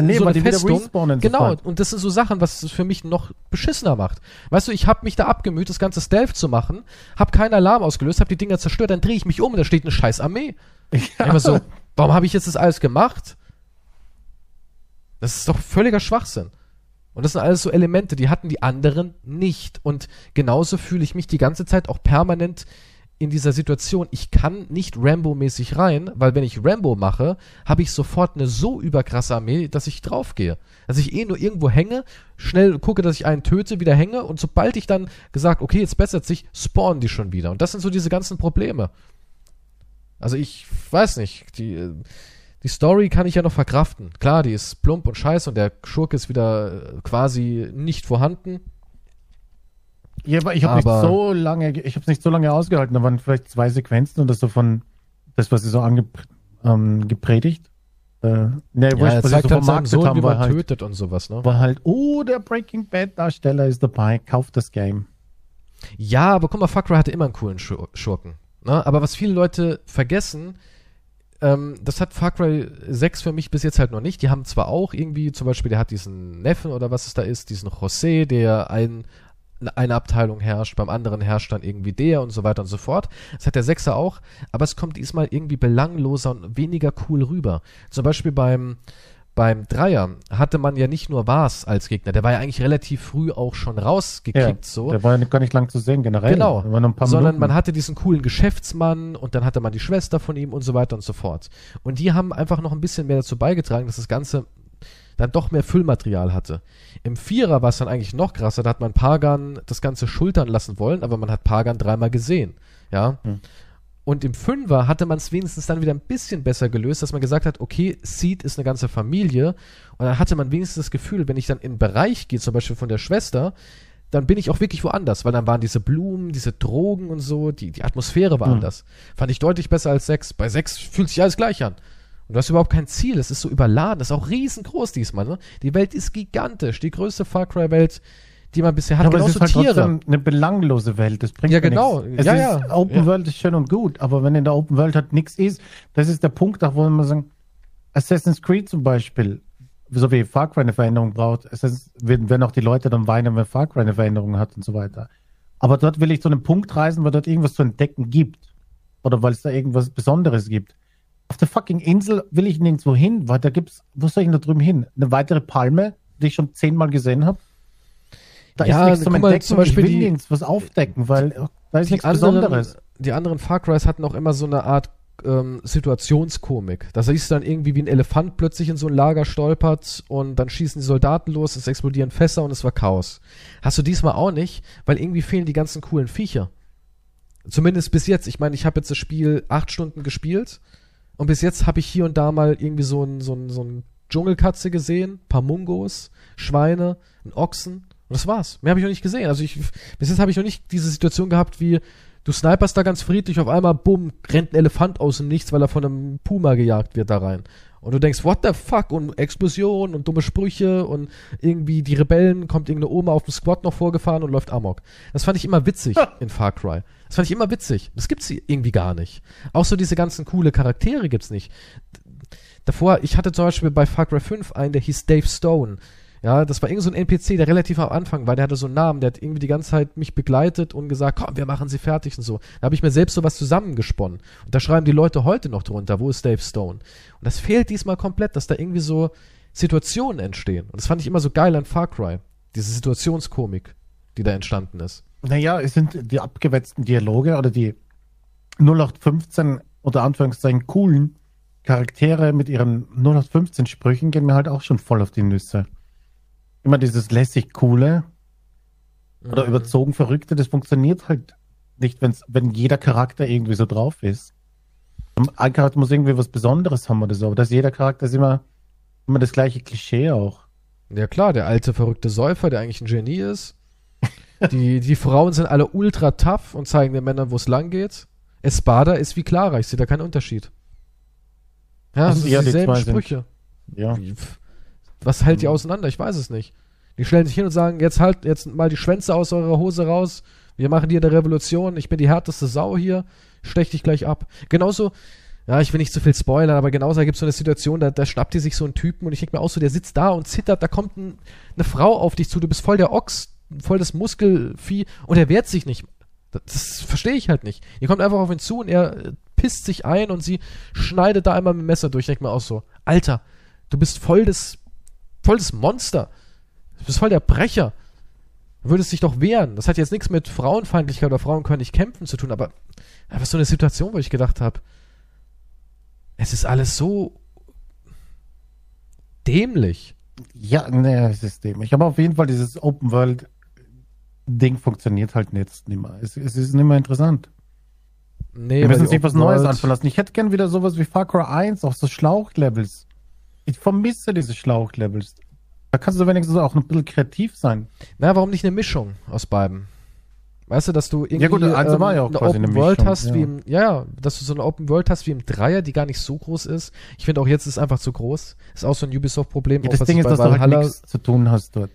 Nee, so eine Festung. Genau, sofort. und das sind so Sachen, was es für mich noch beschissener macht. Weißt du, ich habe mich da abgemüht, das ganze Stealth zu machen, habe keinen Alarm ausgelöst, habe die Dinger zerstört, dann drehe ich mich um und da steht eine scheiß Armee. Immer so, warum habe ich jetzt das alles gemacht? Das ist doch völliger Schwachsinn. Und das sind alles so Elemente, die hatten die anderen nicht. Und genauso fühle ich mich die ganze Zeit auch permanent in dieser Situation. Ich kann nicht Rambo-mäßig rein, weil wenn ich Rambo mache, habe ich sofort eine so überkrasse Armee, dass ich draufgehe. Dass ich eh nur irgendwo hänge, schnell gucke, dass ich einen töte, wieder hänge und sobald ich dann gesagt, okay, jetzt bessert sich, spawnen die schon wieder. Und das sind so diese ganzen Probleme. Also ich weiß nicht, die, äh, die Story kann ich ja noch verkraften. Klar, die ist plump und scheiße und der Schurke ist wieder äh, quasi nicht vorhanden. Ja, aber ich habe nicht so lange, ich habe es nicht so lange ausgehalten. Da waren vielleicht zwei Sequenzen und das so von das, was sie so ange, ähm. Äh, nee, Ja, was sie zeigt so Sohn, wie haben, war halt, tötet und sowas, ne? war halt, oh, der Breaking Bad Darsteller ist dabei, kauft das Game. Ja, aber guck mal, Far Cry hatte immer einen coolen Schur Schurken. Ne? Aber was viele Leute vergessen, ähm, das hat Far Cry 6 für mich bis jetzt halt noch nicht. Die haben zwar auch irgendwie, zum Beispiel, der hat diesen Neffen oder was es da ist, diesen José, der ein, eine Abteilung herrscht, beim anderen herrscht dann irgendwie der und so weiter und so fort. Das hat der Sechser auch, aber es kommt diesmal irgendwie belangloser und weniger cool rüber. Zum Beispiel beim, beim Dreier hatte man ja nicht nur Vars als Gegner, der war ja eigentlich relativ früh auch schon rausgekickt so. Der war ja gar nicht lang zu sehen, generell. Genau. Sondern Minuten. man hatte diesen coolen Geschäftsmann und dann hatte man die Schwester von ihm und so weiter und so fort. Und die haben einfach noch ein bisschen mehr dazu beigetragen, dass das Ganze dann doch mehr Füllmaterial hatte. Im Vierer war es dann eigentlich noch krasser, da hat man Pagan das Ganze schultern lassen wollen, aber man hat Pagan dreimal gesehen. Ja. Hm. Und im Fünfer hatte man es wenigstens dann wieder ein bisschen besser gelöst, dass man gesagt hat, okay, Seed ist eine ganze Familie. Und dann hatte man wenigstens das Gefühl, wenn ich dann in einen Bereich gehe, zum Beispiel von der Schwester, dann bin ich auch wirklich woanders, weil dann waren diese Blumen, diese Drogen und so, die, die Atmosphäre war Hm. anders. Fand ich deutlich besser als sechs. Bei sechs fühlt sich alles gleich an. Und du hast überhaupt kein Ziel. Es ist so überladen. Das ist auch riesengroß diesmal. Ne? Die Welt ist gigantisch. Die größte Far Cry-Welt, die man bisher hat. Ja, aber es Genauso ist halt Tiere. eine belanglose Welt. Das bringt Ja, genau. nichts. Es Ja, ja. Open Ja. World ist schön und gut, aber wenn in der Open World halt nichts ist, das ist der Punkt, auch wo man sagen, Assassin's Creed zum Beispiel, so wie Far Cry eine Veränderung braucht, Assassin's, werden, auch die Leute dann weinen, wenn Far Cry eine Veränderung hat und so weiter. Aber dort will ich zu einem Punkt reisen, wo dort irgendwas zu entdecken gibt. Oder weil es da irgendwas Besonderes gibt. Auf der fucking Insel will ich nirgendwo hin, weil da gibt's, wo soll ich denn da drüben hin? Eine weitere Palme, die ich schon zehnmal gesehen habe? Da Ja, ist nichts zum mal, Entdecken. zum Beispiel ich will die- nirgends was aufdecken, weil da ist nichts anderen, Besonderes. die anderen Far Crys hatten auch immer so eine Art ähm, Situationskomik. Da siehst du dann irgendwie, wie ein Elefant plötzlich in so ein Lager stolpert und dann schießen die Soldaten los, es explodieren Fässer und es war Chaos. Hast du diesmal auch nicht, weil irgendwie fehlen die ganzen coolen Viecher. Zumindest bis jetzt. Ich meine, ich habe jetzt das Spiel acht Stunden gespielt und bis jetzt habe ich hier und da mal irgendwie so ein, so ein, so ein Dschungelkatze gesehen, paar Mungos, Schweine, einen Ochsen und das war's. Mehr habe ich noch nicht gesehen. Also ich, bis jetzt habe ich noch nicht diese Situation gehabt wie, du sniperst da ganz friedlich, auf einmal, bumm, rennt ein Elefant aus dem Nichts, weil er von einem Puma gejagt wird da rein. Und du denkst, what the fuck? Und Explosion und dumme Sprüche und irgendwie die Rebellen, kommt irgendeine Oma auf dem Squad noch vorgefahren und läuft Amok. Das fand ich immer witzig in Far Cry. Das fand ich immer witzig. Das gibt's irgendwie gar nicht. Auch so diese ganzen coole Charaktere gibt's nicht. Davor, ich hatte zum Beispiel bei Far Cry 5 einen, der hieß Dave Stone. Ja, das war irgend so ein NPC, der relativ am Anfang war, der hatte so einen Namen, der hat irgendwie die ganze Zeit mich begleitet und gesagt, komm, wir machen sie fertig und so. Da habe ich mir selbst sowas zusammengesponnen. Und da schreiben die Leute heute noch drunter, wo ist Dave Stone? Und das fehlt diesmal komplett, dass da irgendwie so Situationen entstehen. Und das fand ich immer so geil an Far Cry. Diese Situationskomik, die da entstanden ist. Naja, es sind die abgewetzten Dialoge oder die 0815 oder Anführungszeichen coolen Charaktere mit ihren 0815 Sprüchen gehen mir halt auch schon voll auf die Nüsse immer dieses lässig coole oder mhm. überzogen verrückte, das funktioniert halt nicht, wenn's, wenn jeder Charakter irgendwie so drauf ist. Ein Charakter muss irgendwie was Besonderes haben oder so, aber dass jeder Charakter ist immer, immer das gleiche Klischee auch. Ja klar, der alte verrückte Säufer, der eigentlich ein Genie ist. die, die Frauen sind alle ultra tough und zeigen den Männern, wo es lang geht. Espada ist wie Clara, ich sehe da keinen Unterschied. Ja, das, das sind dieselben die Sprüche. Sind, ja. Was hält die mhm. auseinander? Ich weiß es nicht. Die stellen sich hin und sagen, jetzt halt jetzt mal die Schwänze aus eurer Hose raus. Wir machen hier eine Revolution. Ich bin die härteste Sau hier. Stech dich gleich ab. Genauso, ja, ich will nicht zu viel spoilern, aber genauso gibt es so eine Situation, da, da schnappt die sich so einen Typen und ich denke mir auch so, der sitzt da und zittert, da kommt ein, eine Frau auf dich zu, du bist voll der Ochs, voll das Muskelvieh und er wehrt sich nicht. Das, das verstehe ich halt nicht. Ihr kommt einfach auf ihn zu und er äh, pisst sich ein und sie schneidet da einmal mit dem Messer durch. Ich denke mir auch so, Alter, du bist voll das voll das Monster. Du bist voll der Brecher. Du würdest dich doch wehren. Das hat jetzt nichts mit Frauenfeindlichkeit oder Frauen können nicht kämpfen zu tun, aber einfach so eine Situation, wo ich gedacht habe, es ist alles so dämlich. Ja, ne, es ist dämlich. Aber auf jeden Fall, dieses Open World Ding funktioniert halt jetzt nicht mehr. Es, es ist nicht mehr interessant. Nee, Wir müssen sich was Neues anverlassen. Ich hätte gern wieder sowas wie Far Cry 1, auch so Schlauchlevels. Ich vermisse diese Schlauchlevels. Da kannst du wenigstens auch ein bisschen kreativ sein. Na, warum nicht eine Mischung aus beiden? Weißt du, dass du irgendwie ja gut, also ähm, ja eine Open eine World hast, ja. wie im, ja, dass du so eine Open World hast wie im Dreier, die gar nicht so groß ist. Ich finde auch jetzt ist es einfach zu groß. Ist auch so ein Ubisoft-Problem. Ja, das Ding ist, dass du halt nichts zu tun hast dort.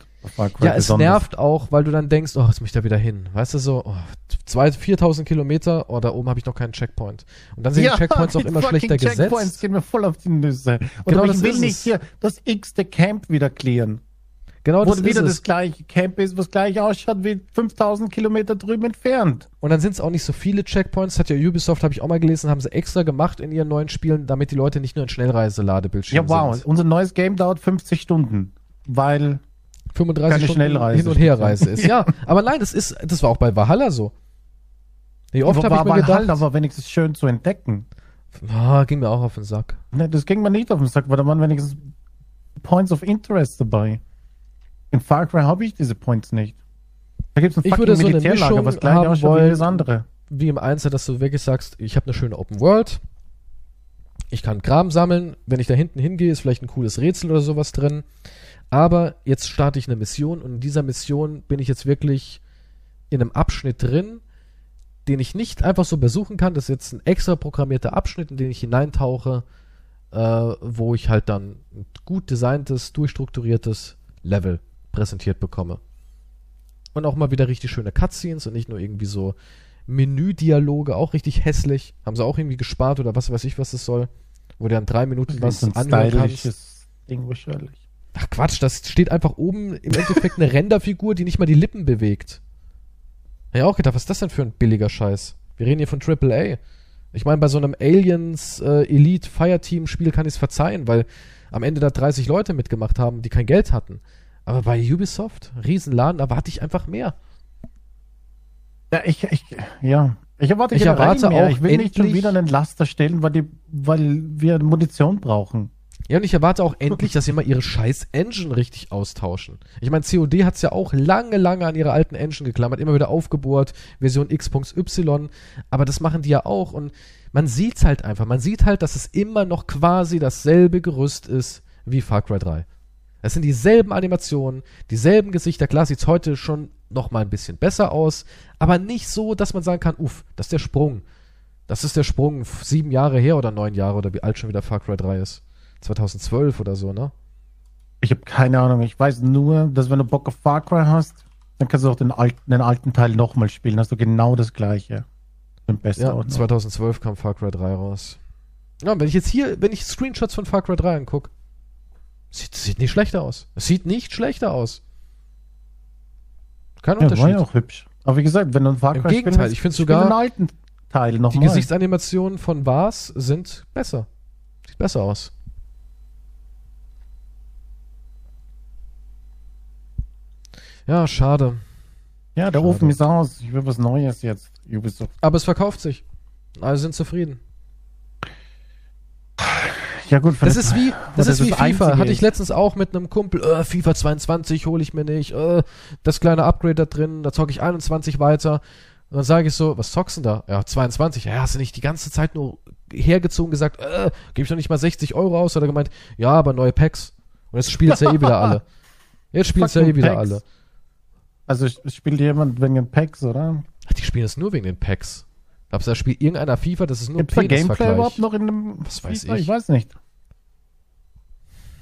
Ja, es nervt auch, weil du dann denkst, oh, jetzt muss ich da wieder hin. Weißt du so, oh, 4000 Kilometer, oh, da oben habe ich noch keinen Checkpoint. Und dann sind ja, die Checkpoints auch immer schlechter Checkpoints gesetzt. Checkpoints gehen mir voll auf die Nüsse. Und genau, ich will nicht hier das x-te Camp wieder klären. Genau, Wo das wieder das gleiche Camp ist, was gleich ausschaut wie 5000 Kilometer drüben entfernt. Und dann sind es auch nicht so viele Checkpoints. Hat ja Ubisoft, habe ich auch mal gelesen, haben sie extra gemacht in ihren neuen Spielen, damit die Leute nicht nur in Schnellreiseladebildschirmen Ja, wow. Sind. Unser neues Game dauert 50 Stunden, weil 35 Keine Stunden Schnellreise hin und her Reise ist. ja, aber nein, das ist, das war auch bei Valhalla so. Wie oft habe ich mir gedacht, war wenigstens schön zu entdecken. Ah, ging mir auch auf den Sack. Ne, das ging mir nicht auf den Sack, weil da waren wenigstens Points of Interest dabei. In Far Cry habe ich diese Points nicht. Da gibt es ein ich würde so eine Mischung was gleich haben wollen, wie das andere. Wie im Einzel, dass du wirklich sagst, ich habe eine schöne Open World. Ich kann Kram sammeln. Wenn ich da hinten hingehe, ist vielleicht ein cooles Rätsel oder sowas drin. Aber jetzt starte ich eine Mission und in dieser Mission bin ich jetzt wirklich in einem Abschnitt drin, den ich nicht einfach so besuchen kann. Das ist jetzt ein extra programmierter Abschnitt, in den ich hineintauche, äh, wo ich halt dann ein gut designtes, durchstrukturiertes Level präsentiert bekomme. Und auch mal wieder richtig schöne Cutscenes und nicht nur irgendwie so Menüdialoge, auch richtig hässlich. Haben sie auch irgendwie gespart oder was weiß ich, was es soll. Wo du dann drei Minuten was anhören kannst. Ding wahrscheinlich. Ach Quatsch, das steht einfach oben im Endeffekt eine Renderfigur, die nicht mal die Lippen bewegt. Hab ich auch gedacht, was ist das denn für ein billiger Scheiß? Wir reden hier von AAA. Ich meine, bei so einem Aliens äh, Elite Fireteam Spiel kann ich es verzeihen, weil am Ende da 30 Leute mitgemacht haben, die kein Geld hatten. Aber bei Ubisoft, Riesenladen, erwarte ich einfach mehr. Ja, ich, ich, ja. Ich erwarte, ich erwarte mehr. auch. Ich will nicht schon wieder einen Laster stellen, weil, die, weil wir Munition brauchen. Ja, und ich erwarte auch endlich, dass sie mal ihre scheiß Engine richtig austauschen. Ich meine, COD hat es ja auch lange, lange an ihre alten Engine geklammert, immer wieder aufgebohrt, Version X.Y, aber das machen die ja auch und man sieht's halt einfach. Man sieht halt, dass es immer noch quasi dasselbe Gerüst ist wie Far Cry 3. Es sind dieselben Animationen, dieselben Gesichter. Klar sieht's heute schon noch mal ein bisschen besser aus, aber nicht so, dass man sagen kann, uff, das ist der Sprung. Das ist der Sprung sieben Jahre her oder neun Jahre oder wie alt schon wieder Far Cry 3 ist. 2012 oder so, ne? Ich habe keine Ahnung. Ich weiß nur, dass wenn du Bock auf Far Cry hast, dann kannst du auch den alten, den alten Teil nochmal spielen. Hast du genau das gleiche. ja, Ordnung. 2012 kam Far Cry 3 raus. Ja, wenn ich jetzt hier, wenn ich Screenshots von Far Cry 3 angucke, Sieht, sieht nicht schlechter aus. Es sieht nicht schlechter aus. Kein Ja, Unterschied. war ja auch hübsch. Aber wie gesagt, wenn du ein Far Im Cry spielen Gegenteil, willst, ich find spiel sogar- den alten Teil Die nochmal. Gesichtsanimationen von Vars sind besser. Sieht besser aus. Ja, schade. Ja, der Schade. Ofen ist aus. Ich will was Neues jetzt. Ubisoft. Aber es verkauft sich. Alle sind zufrieden. Ja gut, Das ist wie, das das ist wie das FIFA. Einzige Hatte ich letztens auch mit einem Kumpel. Äh, FIFA 22 hole ich mir nicht. Äh, das kleine Upgrade da drin. Da zocke ich 21 weiter. Und dann sage ich so, was zockst du denn da? Ja, 22. Ja, hast du nicht die ganze Zeit nur hergezogen gesagt, äh, gebe ich doch nicht mal 60 Euro aus? Hat er gemeint, ja, aber neue Packs. Und jetzt spielt ja eh wieder alle. Jetzt spielt ja eh wieder Packs. alle. Also spielt jemand wegen den Packs, oder? Ach, die spielen es nur wegen den Packs. Glaubst du, da spielt irgendeiner FIFA, das ist nur Gibt es da Gameplay überhaupt noch in dem Was weiß FIFA? ich. Ich weiß nicht.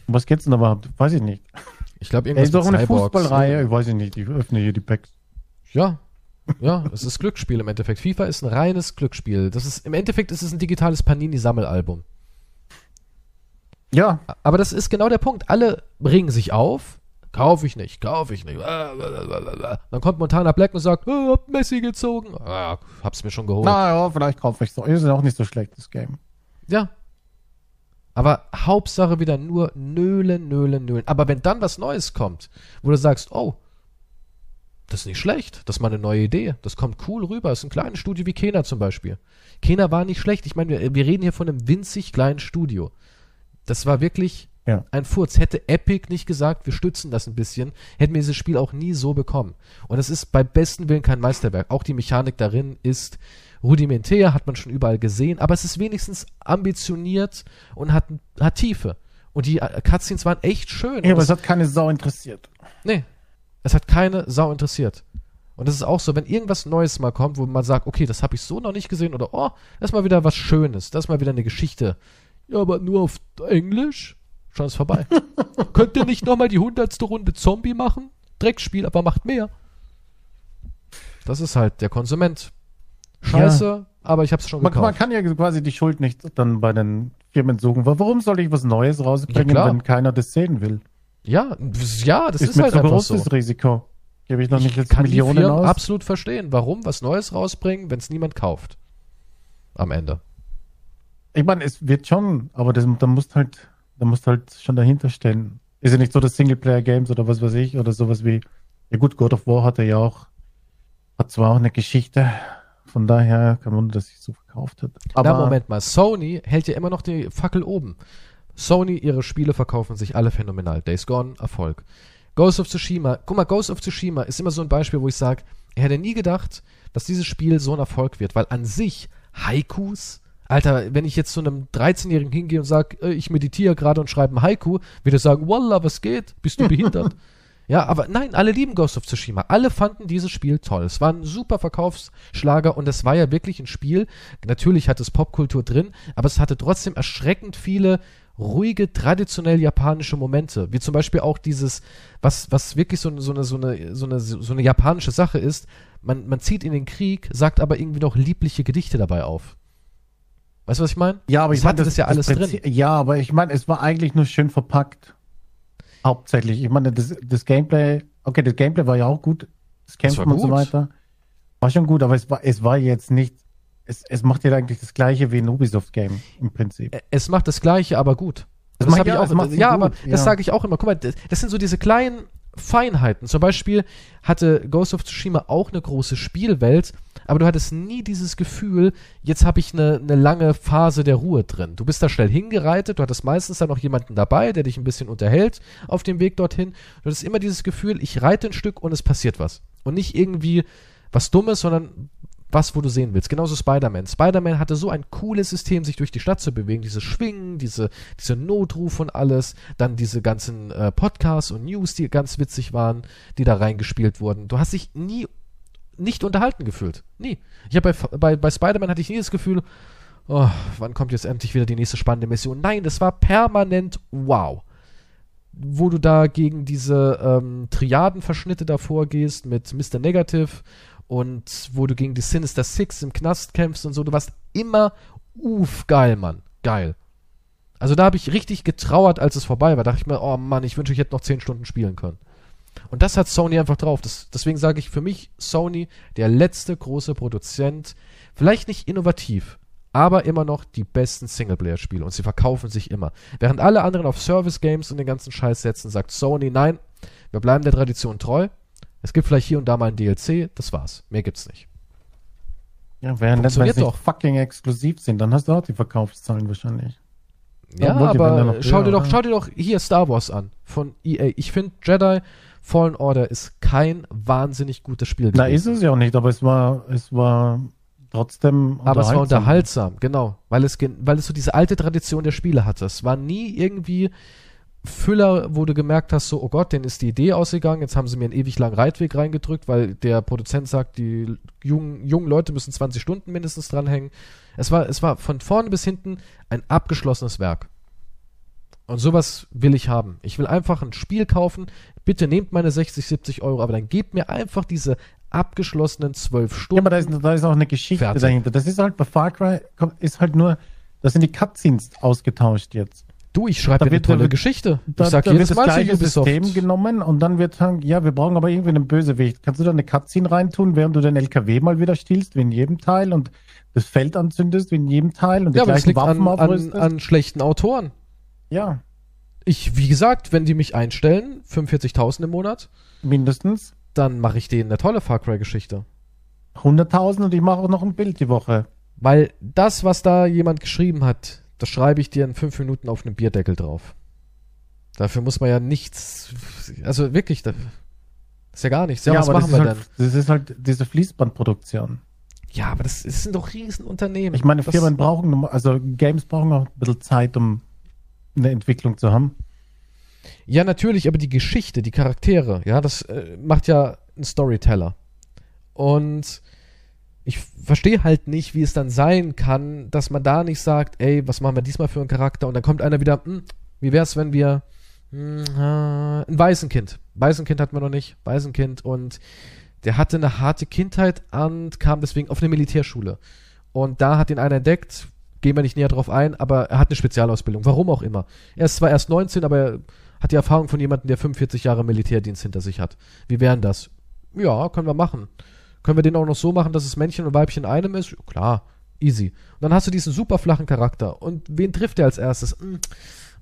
Um Was geht's denn überhaupt? Weiß ich nicht. Ich glaube, irgendwas ist doch eine Cyborgs. Fußballreihe. Ich weiß ich nicht. Ich öffne hier die Packs. Ja. Ja, es ist Glücksspiel im Endeffekt. FIFA ist ein reines Glücksspiel. Das ist, im Endeffekt ist es ein digitales Panini-Sammelalbum. Ja, Aber das ist genau der Punkt. Alle regen sich auf. Kaufe ich nicht, kaufe ich nicht. Dann kommt Montana Black und sagt, oh, hab Messi gezogen. Ah, hab's mir schon geholt. na ja, vielleicht kaufe ich so. Ist ja auch nicht so schlecht, das Game. Ja. Aber Hauptsache wieder nur nölen, nölen, nölen. Aber wenn dann was Neues kommt, wo du sagst, oh, das ist nicht schlecht, das ist mal eine neue Idee, das kommt cool rüber, das ist ein kleines Studio wie Kena zum Beispiel. Kena war nicht schlecht, ich meine, wir, wir reden hier von einem winzig kleinen Studio. Das war wirklich Ja. ein Furz. Hätte Epic nicht gesagt, wir stützen das ein bisschen, hätten wir dieses Spiel auch nie so bekommen. Und es ist bei besten Willen kein Meisterwerk. Auch die Mechanik darin ist rudimentär, hat man schon überall gesehen, aber es ist wenigstens ambitioniert und hat, hat Tiefe. Und die äh, Cutscenes waren echt schön. Ja, aber es- es hat keine Sau interessiert. Nee. Es hat keine Sau interessiert. Und das ist auch so, wenn irgendwas Neues mal kommt, wo man sagt, okay, das habe ich so noch nicht gesehen oder oh, das ist mal wieder was Schönes, das ist mal wieder eine Geschichte. Ja, aber nur auf Englisch? Schon ist vorbei. Könnt ihr nicht nochmal die hundertste Runde Zombie machen? Dreckspiel, aber macht mehr. Das ist halt der Konsument. Scheiße, aber ich hab's schon Man, gekauft. man kann ja quasi die Schuld nicht dann bei den Firmen suchen. Warum soll ich was Neues rausbringen, Ja, wenn keiner das sehen will? ja, ja, das ist, ist halt zu einfach groß so. das Risiko. Gebe ich noch nicht Ich jetzt kann die Millionen Firmen aus? absolut verstehen, warum was Neues rausbringen, wenn es niemand kauft. Am Ende. Ich meine, es wird schon, aber das, da musst halt, da musst halt schon dahinter stehen. Ist ja nicht so das Singleplayer-Games oder was weiß ich, oder sowas wie, ja gut, God of War hatte ja auch, hat zwar auch eine Geschichte, von daher kein Wunder, dass sich so verkauft hat. Aber Na, Moment mal. Sony hält ja immer noch die Fackel oben. Sony, ihre Spiele verkaufen sich alle phänomenal. Days Gone, Erfolg. Ghost of Tsushima, guck mal, Ghost of Tsushima ist immer so ein Beispiel, wo ich sage, ich hätte nie gedacht, dass dieses Spiel so ein Erfolg wird, weil an sich Haikus, Alter, wenn ich jetzt zu einem 13-Jährigen hingehe und sage, äh, ich meditiere gerade und schreibe ein Haiku, wird er sagen, Wallah, was geht? Bist du behindert? Ja, aber nein, alle lieben Ghost of Tsushima. Alle fanden dieses Spiel toll. Es war ein super Verkaufsschlager und es war ja wirklich ein Spiel. Natürlich hat es Popkultur drin, aber es hatte trotzdem erschreckend viele ruhige, traditionell japanische Momente. Wie zum Beispiel auch dieses, was, was wirklich so, eine- so, eine, so, eine, so, eine, so eine japanische Sache ist. Man, man zieht in den Krieg, sagt aber irgendwie noch liebliche Gedichte dabei auf. Weißt du, was ich meine? ja, aber ich meine, hatte das ja alles drin. Ja, aber ich meine, es war eigentlich nur schön verpackt. Hauptsächlich. Ich meine, das, das Gameplay, okay, das Gameplay war ja auch gut. Das Das Kämpfen und so weiter. War schon gut, aber es war, es war jetzt nicht, es, es macht ja eigentlich das gleiche wie ein Ubisoft-Game im Prinzip. es macht das Gleiche, aber gut. Das macht- hab ich auch. macht's Ja, gut, aber das ja. sage ich auch immer. Guck mal, das, das sind so diese kleinen Feinheiten. Zum Beispiel hatte Ghost of Tsushima auch eine große Spielwelt, aber du hattest nie dieses Gefühl, jetzt habe ich eine, eine lange Phase der Ruhe drin. Du bist da schnell hingereitet, du hattest meistens dann noch jemanden dabei, der dich ein bisschen unterhält auf dem Weg dorhin. Du hattest immer dieses Gefühl, ich reite ein Stück und es passiert was. Und nicht irgendwie was Dummes, sondern was, wo du sehen willst. Genauso Spider-Man. Spider-Man hatte so ein cooles System, sich durch die Stadt zu bewegen. Diese Schwingen, diese, diese Notruf und alles. Dann diese ganzen äh, Podcasts und News, die ganz witzig waren, die da reingespielt wurden. Du hast dich nie nicht unterhalten gefühlt. Nie. Ich habe bei, bei, bei Spider-Man hatte ich nie das Gefühl, oh, wann kommt jetzt endlich wieder die nächste spannende Mission? Nein, das war permanent wow. Wo du da gegen diese ähm, Triadenverschnitte davor gehst mit Mr. Negative und wo du gegen die Sinister Six im Knast kämpfst und so, du warst immer uff geil, Mann. Geil. Also da habe ich richtig getrauert, als es vorbei war. Da dachte ich mir, oh Mann, ich wünsche, ich hätte noch 10 Stunden spielen können. Und das hat Sony einfach drauf. Das, deswegen sage ich für mich Sony der letzte große Produzent. Vielleicht nicht innovativ, aber immer noch die besten Singleplayer-Spiele. Und sie verkaufen sich immer. Während alle anderen auf Service-Games und den ganzen Scheiß setzen, sagt Sony, nein, wir bleiben der Tradition treu. Es gibt vielleicht hier und da mal ein DLC, das war's. Mehr gibt's nicht. Ja, während wenn sie doch. fucking exklusiv sind, dann hast du auch die Verkaufszahlen wahrscheinlich. Ja, ja aber schau dir doch, schau dir doch hier Star Wars an von EA. Ich finde Jedi Fallen Order ist kein wahnsinnig gutes Spiel. Na, ist es ja auch nicht, aber es war, es war trotzdem Aber es war unterhaltsam, genau. Weil es, weil es so diese alte Tradition der Spiele hatte. Es war nie irgendwie Füller, wo du gemerkt hast, so, oh Gott, denen ist die Idee ausgegangen, jetzt haben sie mir einen ewig langen Reitweg reingedrückt, weil der Produzent sagt, die jungen, jungen Leute müssen 20 Stunden mindestens dranhängen. Es war, es war von vorne bis hinten ein abgeschlossenes Werk. Und sowas will ich haben. Ich will einfach ein Spiel kaufen. Bitte nehmt meine 60, 70 Euro, aber dann gebt mir einfach diese abgeschlossenen zwölf Stunden. Ja, aber da ist, da ist auch eine Geschichte fertig. dahinter. Das ist halt bei Far Cry, ist halt nur, das sind die Cutscenes ausgetauscht jetzt. Du, ich schreibe eine tolle wird, Geschichte. Da, ich sag da jedes wird das Mal gleiche System genommen und dann wird sagen, ja, wir brauchen aber irgendwie einen Bösewicht. Kannst du da eine Cutscene reintun, während du den LKW mal wieder stiehlst, wie in jedem Teil und das Feld anzündest, wie in jedem Teil und die ja, gleichen Waffen an, aufrüstest? An, an schlechten Autoren. Ja. Ich, wie gesagt, wenn die mich einstellen, 45.000 im Monat. Mindestens. Dann mache ich denen eine tolle Far Cry-Geschichte. 100.000 und ich mache auch noch ein Bild die Woche. Weil das, was da jemand geschrieben hat, das schreibe ich dir in fünf Minuten auf einen Bierdeckel drauf. Dafür muss man ja nichts, also wirklich, das ist ja gar nichts. Ja, ja was machen wir halt, denn? Das ist halt diese Fließbandproduktion. Ja, aber das, das sind doch Riesenunternehmen. Ich meine, Firmen brauchen, also Games brauchen auch ein bisschen Zeit, um eine Entwicklung zu haben. Ja, natürlich, aber die Geschichte, die Charaktere, ja, das äh, macht ja ein Storyteller. Und ich verstehe halt nicht, wie es dann sein kann, dass man da nicht sagt, ey, was machen wir diesmal für einen Charakter? Und dann kommt einer wieder, hm, wie wäre es, wenn wir hm, äh, ein Waisenkind. Waisenkind hatten wir noch nicht, Waisenkind und der hatte eine harte Kindheit und kam deswegen auf eine Militärschule. Und da hat ihn einer entdeckt, gehen wir nicht näher drauf ein, aber er hat eine Spezialausbildung, warum auch immer. Er ist zwar erst 19, aber er hat die Erfahrung von jemandem, der 45 Jahre Militärdienst hinter sich hat. Wie wären das? Ja, können wir machen. Können wir den auch noch so machen, dass es Männchen und Weibchen in einem ist? Klar, easy. Und dann hast du diesen super flachen Charakter. Und wen trifft er als erstes? Hm,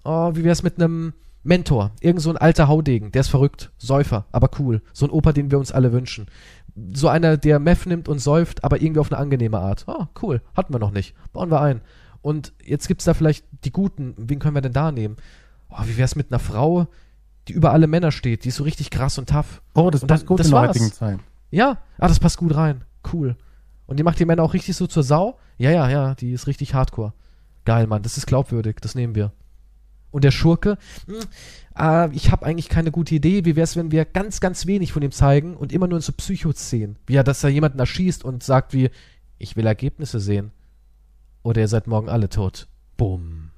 oh, wie wär's mit einem Mentor? Irgend so ein alter Haudegen, der ist verrückt, Säufer, aber cool. So ein Opa, den wir uns alle wünschen so einer, der Meth nimmt und säuft, aber irgendwie auf eine angenehme Art. Oh, cool, hatten wir noch nicht. Bauen wir ein. Und jetzt gibt es da vielleicht die Guten. Wen können wir denn da nehmen? Oh, wie es mit einer Frau, die über alle Männer steht, die ist so richtig krass und tough. Oh, das passt gut das in der heutigen Zeit. Ja, ah, das passt gut rein. Cool. Und die macht die Männer auch richtig so zur Sau? Ja, ja, ja, die ist richtig hardcore. Geil, Mann, das ist glaubwürdig, das nehmen wir. Und der Schurke, hm, äh, ich habe eigentlich keine gute Idee. Wie wäre es, wenn wir ganz, ganz wenig von ihm zeigen und immer nur in so Psycho-Szenen? Wie er, dass er jemanden erschießt und sagt wie, ich will Ergebnisse sehen. Oder ihr seid morgen alle tot. Bumm.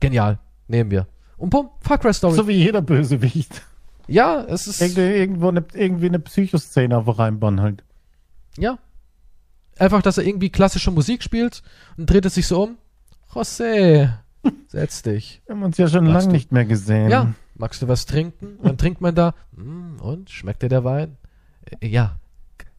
Genial. Nehmen wir. Und bumm, Far Cry Story. So wie jeder Bösewicht. Ja, es ist. Irgendwie, irgendwo eine, irgendwie eine Psychoszene auf reinbauen halt. Ja. Einfach, dass er irgendwie klassische Musik spielt und dreht es sich so um. José, Setz dich. Wir haben uns ja schon lange nicht mehr gesehen. Ja. Magst du was trinken? Und dann trinkt man da. Hm, und? Schmeckt dir der Wein? Äh, ja.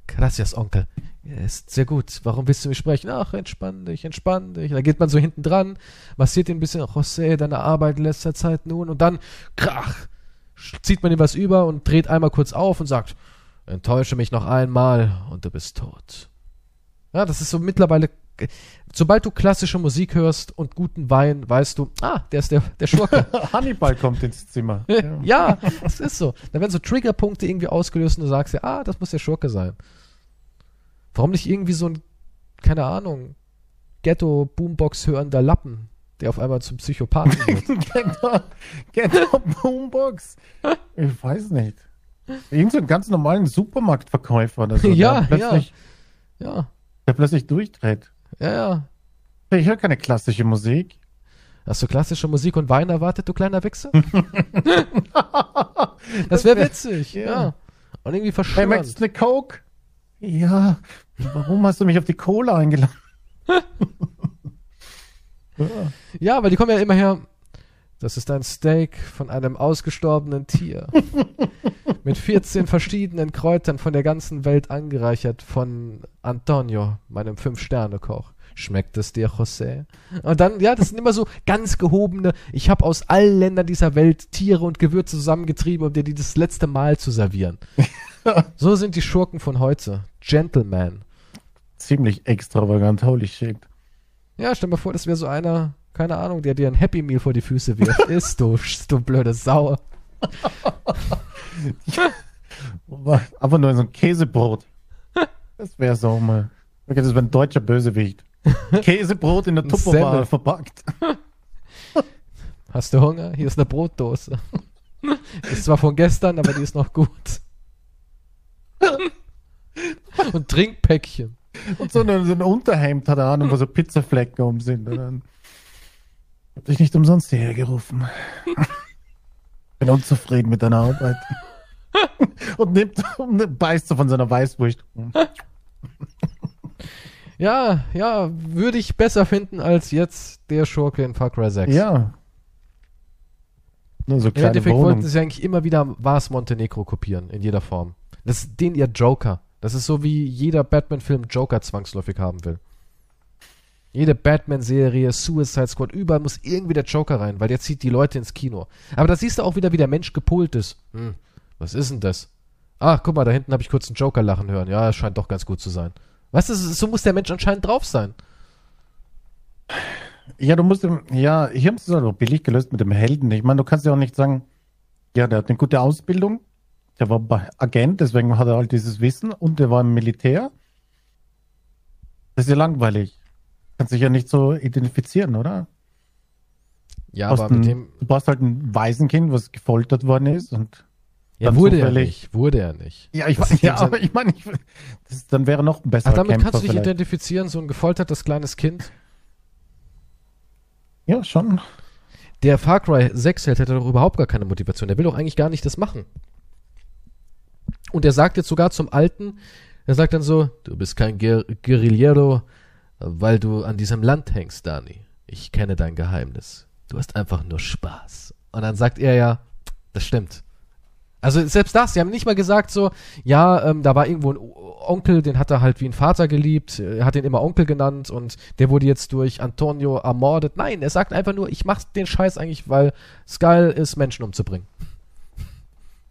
Gracias, Onkel. Ist sehr gut. Warum willst du mich sprechen? Ach, entspann dich, entspann dich. Da geht man so hinten dran, massiert ihn ein bisschen. José, deine Arbeit in letzter Zeit nun. Und dann, krach, zieht man ihm was über und dreht einmal kurz auf und sagt, enttäusche mich noch einmal und du bist tot. Ja, das ist so mittlerweile sobald du klassische Musik hörst und guten Wein, weißt du, ah, der ist der, der Schurke. Hannibal kommt ins Zimmer. ja, ja das ist so. Da werden so Triggerpunkte irgendwie ausgelöst und du sagst ja, ah, das muss der Schurke sein. Warum nicht irgendwie so ein, keine Ahnung, Ghetto-Boombox hörender Lappen, der auf einmal zum Psychopathen wird? Ghetto-Boombox? ich weiß nicht. Irgend so einen ganz normalen Supermarktverkäufer oder so. ja, plötzlich, ja. Ja. Der plötzlich durchdreht. Ja, ja. Ich höre keine klassische Musik. Hast du klassische Musik und Wein erwartet, du kleiner Wichser? das wäre witzig, ja. ja. Und irgendwie verschwunden. Hey, möchtest eine Coke? Ja. Warum hast du mich auf die Cola eingeladen? Ja, weil die kommen ja immer her. Das ist ein Steak von einem ausgestorbenen Tier. Mit 14 verschiedenen Kräutern von der ganzen Welt angereichert von Antonio, meinem Fünf-Sterne-Koch. Schmeckt es dir, José? Und dann, ja, das sind immer so ganz gehobene. Ich habe aus allen Ländern dieser Welt Tiere und Gewürze zusammengetrieben, um dir die das letzte Mal zu servieren. so sind die Schurken von heute. Gentleman. Ziemlich extravagant, holy shit. Ja, stell dir mal vor, das wäre so einer, keine Ahnung, der dir ein Happy Meal vor die Füße wirft. Ist du, du blöde Sau. Aber nur so ein Käsebrot. Das wäre so mal. Okay, das wäre ein deutscher Bösewicht. Käsebrot in der Tupperware verpackt. Hast du Hunger? Hier ist eine Brotdose. Ist zwar von gestern, aber die ist noch gut. Und Trinkpäckchen. Und so ein, so ein Unterhemd hat er an, wo so Pizzaflecken um sind. Und dann hab dich nicht umsonst hierher gerufen. Bin unzufrieden mit deiner Arbeit. Und nimmt beißt so von seiner Weißwurst. Ja, ja, würde ich besser finden als jetzt der Schurke in Far Cry 6. Ja. Nur so Im kleine Endeffekt wollten Wohnung. sie eigentlich immer wieder Vars Montenegro kopieren, in jeder Form. Das ist den ihr Joker. Das ist so, wie jeder Batman-Film Joker zwangsläufig haben will. Jede Batman-Serie, Suicide Squad, überall muss irgendwie der Joker rein, weil der zieht die Leute ins Kino. Aber da siehst du auch wieder, wie der Mensch gepolt ist. Hm, was ist denn das? Ach, guck mal, da hinten habe ich kurz einen Joker lachen hören. Ja, scheint doch ganz gut zu sein. Weißt du, so muss der Mensch anscheinend drauf sein. Ja, du musst, ja, hier haben sie es auch billig gelöst mit dem Helden. Ich meine, du kannst ja auch nicht sagen, ja, der hat eine gute Ausbildung, der war Agent, deswegen hat er halt dieses Wissen und der war im Militär. Das ist ja langweilig. Kannst dich ja nicht so identifizieren, oder? Ja, aber mit ein- dem. Du brauchst halt ein Waisenkind, was gefoltert worden ist und Ja, wurde er nicht. Wurde er nicht. ja, ich weiß, ja, aber ich meine, dann wäre noch ein besserer Ach, damit Kämpfer kannst du dich vielleicht. identifizieren, so ein gefoltertes kleines Kind. Ja, schon. Der Far Cry 6 Held hätte doch überhaupt gar keine Motivation. Der will doch eigentlich gar nicht das machen. Und er sagt jetzt sogar zum Alten, er sagt dann so, du bist kein Guer Guerillero, weil du an diesem Land hängst, Dani. Ich kenne dein Geheimnis. Du hast einfach nur Spaß. Und dann sagt er ja, das stimmt. Also selbst das, sie haben nicht mal gesagt so, ja, ähm, da war irgendwo ein Onkel, den hat er halt wie ein Vater geliebt, er hat ihn immer Onkel genannt und der wurde jetzt durch Antonio ermordet. Nein, er sagt einfach nur, ich mach den Scheiß eigentlich, weil es geil ist, Menschen umzubringen.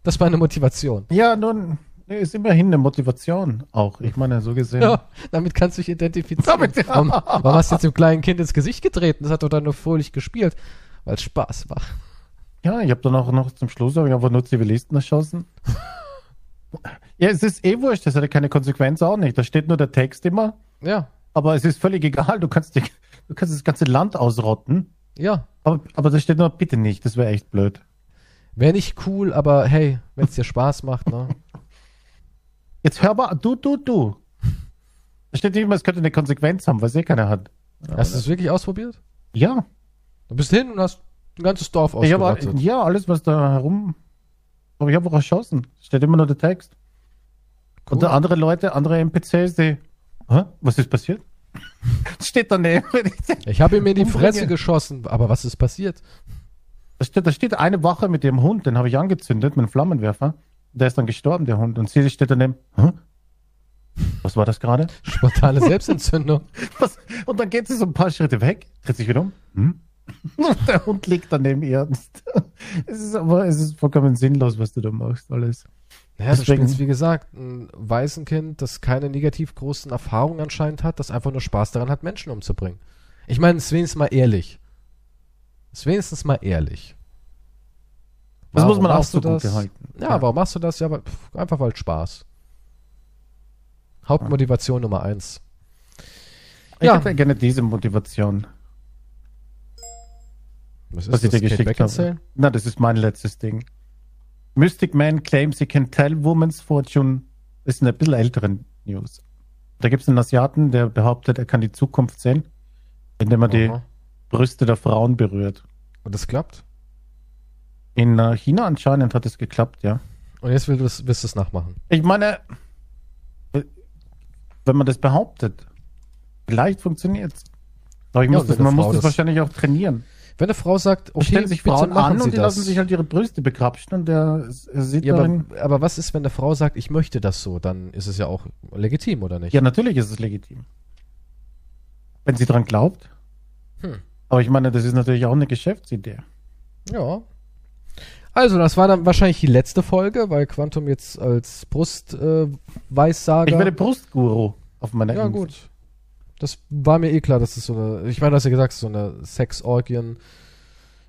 Das war eine Motivation. Ja, nun, ist immerhin eine Motivation auch. Ich meine, so gesehen. Ja, damit kannst du dich identifizieren. Damit, ja. warum, warum hast du jetzt dem kleinen Kind ins Gesicht getreten? Das hat doch dann nur fröhlich gespielt, weil es Spaß war. Ja, ich habe dann auch noch zum Schluss hab ich einfach nur Zivilisten erschossen. ja, es ist eh wurscht, das hat ja keine Konsequenz auch nicht. Da steht nur der Text immer, Ja, aber es ist völlig egal. Du kannst, die, du kannst das ganze Land ausrotten, ja. aber, aber da steht nur bitte nicht. Das wäre echt blöd. Wäre nicht cool, aber hey, wenn es dir Spaß macht, ne? Jetzt hör mal, du, du, du. Da steht nicht immer, es könnte eine Konsequenz haben, was eh keiner hat. Hast du es wirklich ausprobiert? Ja, Du bist hin und hast ein ganzes Dorf ausgerottet. ja alles, was da herum, aber ich habe auch erschossen. Steht immer nur der Text. Und Cool. andere Leute, andere NPCs, die, Hä? was ist passiert? steht daneben. Ich habe ihm in die Umbringe. Fresse geschossen, aber was ist passiert? Da steht, da steht eine Wache mit ihrem Hund, den habe ich angezündet mit einem Flammenwerfer. Der ist dann gestorben, der Hund. Und sie steht daneben. Hä? Was war das gerade? Spontane Selbstentzündung. Was? Und dann geht sie so ein paar Schritte weg, dreht sich wieder um. Hm? Und der Hund liegt daneben ihr. Es ist aber es ist vollkommen sinnlos, was du da machst, alles. Naja, Deswegen- spielst, wie gesagt, ein Waisenkind, das keine negativ großen Erfahrungen anscheinend hat, das einfach nur Spaß daran hat, Menschen umzubringen. Ich meine, es ist wenigstens mal ehrlich. Es ist wenigstens mal ehrlich. Das Warum muss man auch so gut das? halten. Ja, warum machst du das? Ja, aber pff, einfach weil Spaß. Hauptmotivation Nummer eins. Ich Ja. hätte gerne diese Motivation, Was was ich dir Kate geschickt habe. Na, das ist mein letztes Ding. Mystic Man claims he can tell woman's fortune. Das ist eine bisschen ältere News. Da gibt es einen Asiaten, der behauptet, er kann die Zukunft sehen, indem er die Aha. Brüste der Frauen berührt. Und das klappt? In äh, China anscheinend hat es geklappt, ja. Und jetzt willst du es- willst du es nachmachen. Ich meine, wenn man das behauptet, vielleicht funktioniert es. Aber ich Ja, muss das, man muss das das- wahrscheinlich auch trainieren. Wenn eine Frau sagt, okay, stellen sich Frauen machen an Sie und die das. lassen sich halt ihre Brüste bekrapschen und der er sieht ja, darin. aber, aber was ist, wenn eine Frau sagt, ich möchte das so? Dann ist es ja auch legitim, oder nicht? Ja, natürlich ist es legitim. Wenn sie dran glaubt. Hm. Aber ich meine, das ist natürlich auch eine Geschäftsidee. Ja. Also, das war dann wahrscheinlich die letzte Folge, weil Quantum jetzt als Brustweissager. Äh, Ich werde Brustguru auf meiner Ja, Insel. gut. Das war mir eh klar, dass es so eine. Ich meine, du hast ja gesagt, so eine Sexorgien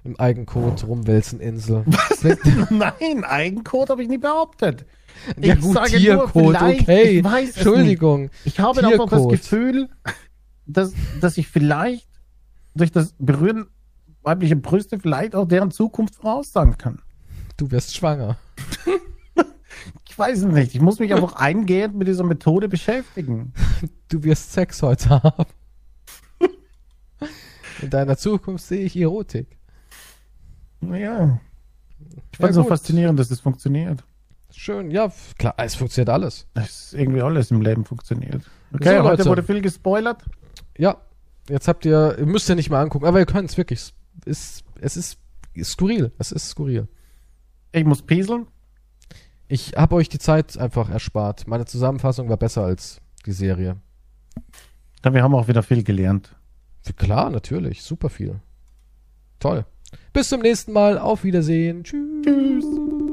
im Eigencode rumwälzen Insel. Nein, Eigencode habe ich nie behauptet. Ja, Ich gut, sage nur, Tiercode, okay. ich weiß Entschuldigung. Ich habe auch das Tiercode. Gefühl, dass, dass ich vielleicht durch das Berühren weiblicher Brüste vielleicht auch deren Zukunft voraussagen kann. Du wirst schwanger. Ich weiß es nicht. Ich muss mich einfach eingehend mit dieser Methode beschäftigen. Du wirst Sex heute haben. In deiner Zukunft sehe ich Erotik. Ja. Ich fand es so faszinierend, dass es funktioniert. Schön, ja, klar, es funktioniert alles. Dass irgendwie alles im Leben funktioniert. Okay, So, heute Leute. wurde viel gespoilert. Ja, jetzt habt ihr, ihr müsst ja nicht mal angucken, aber ihr könnt es wirklich. Es ist, es ist skurril. Es ist skurril. Ich muss pieseln. Ich habe euch die Zeit einfach erspart. Meine Zusammenfassung war besser als die Serie. Ja, wir haben auch wieder viel gelernt. Klar, natürlich. Super viel. Toll. Bis zum nächsten Mal. Auf Wiedersehen. Tschüss. Tschüss.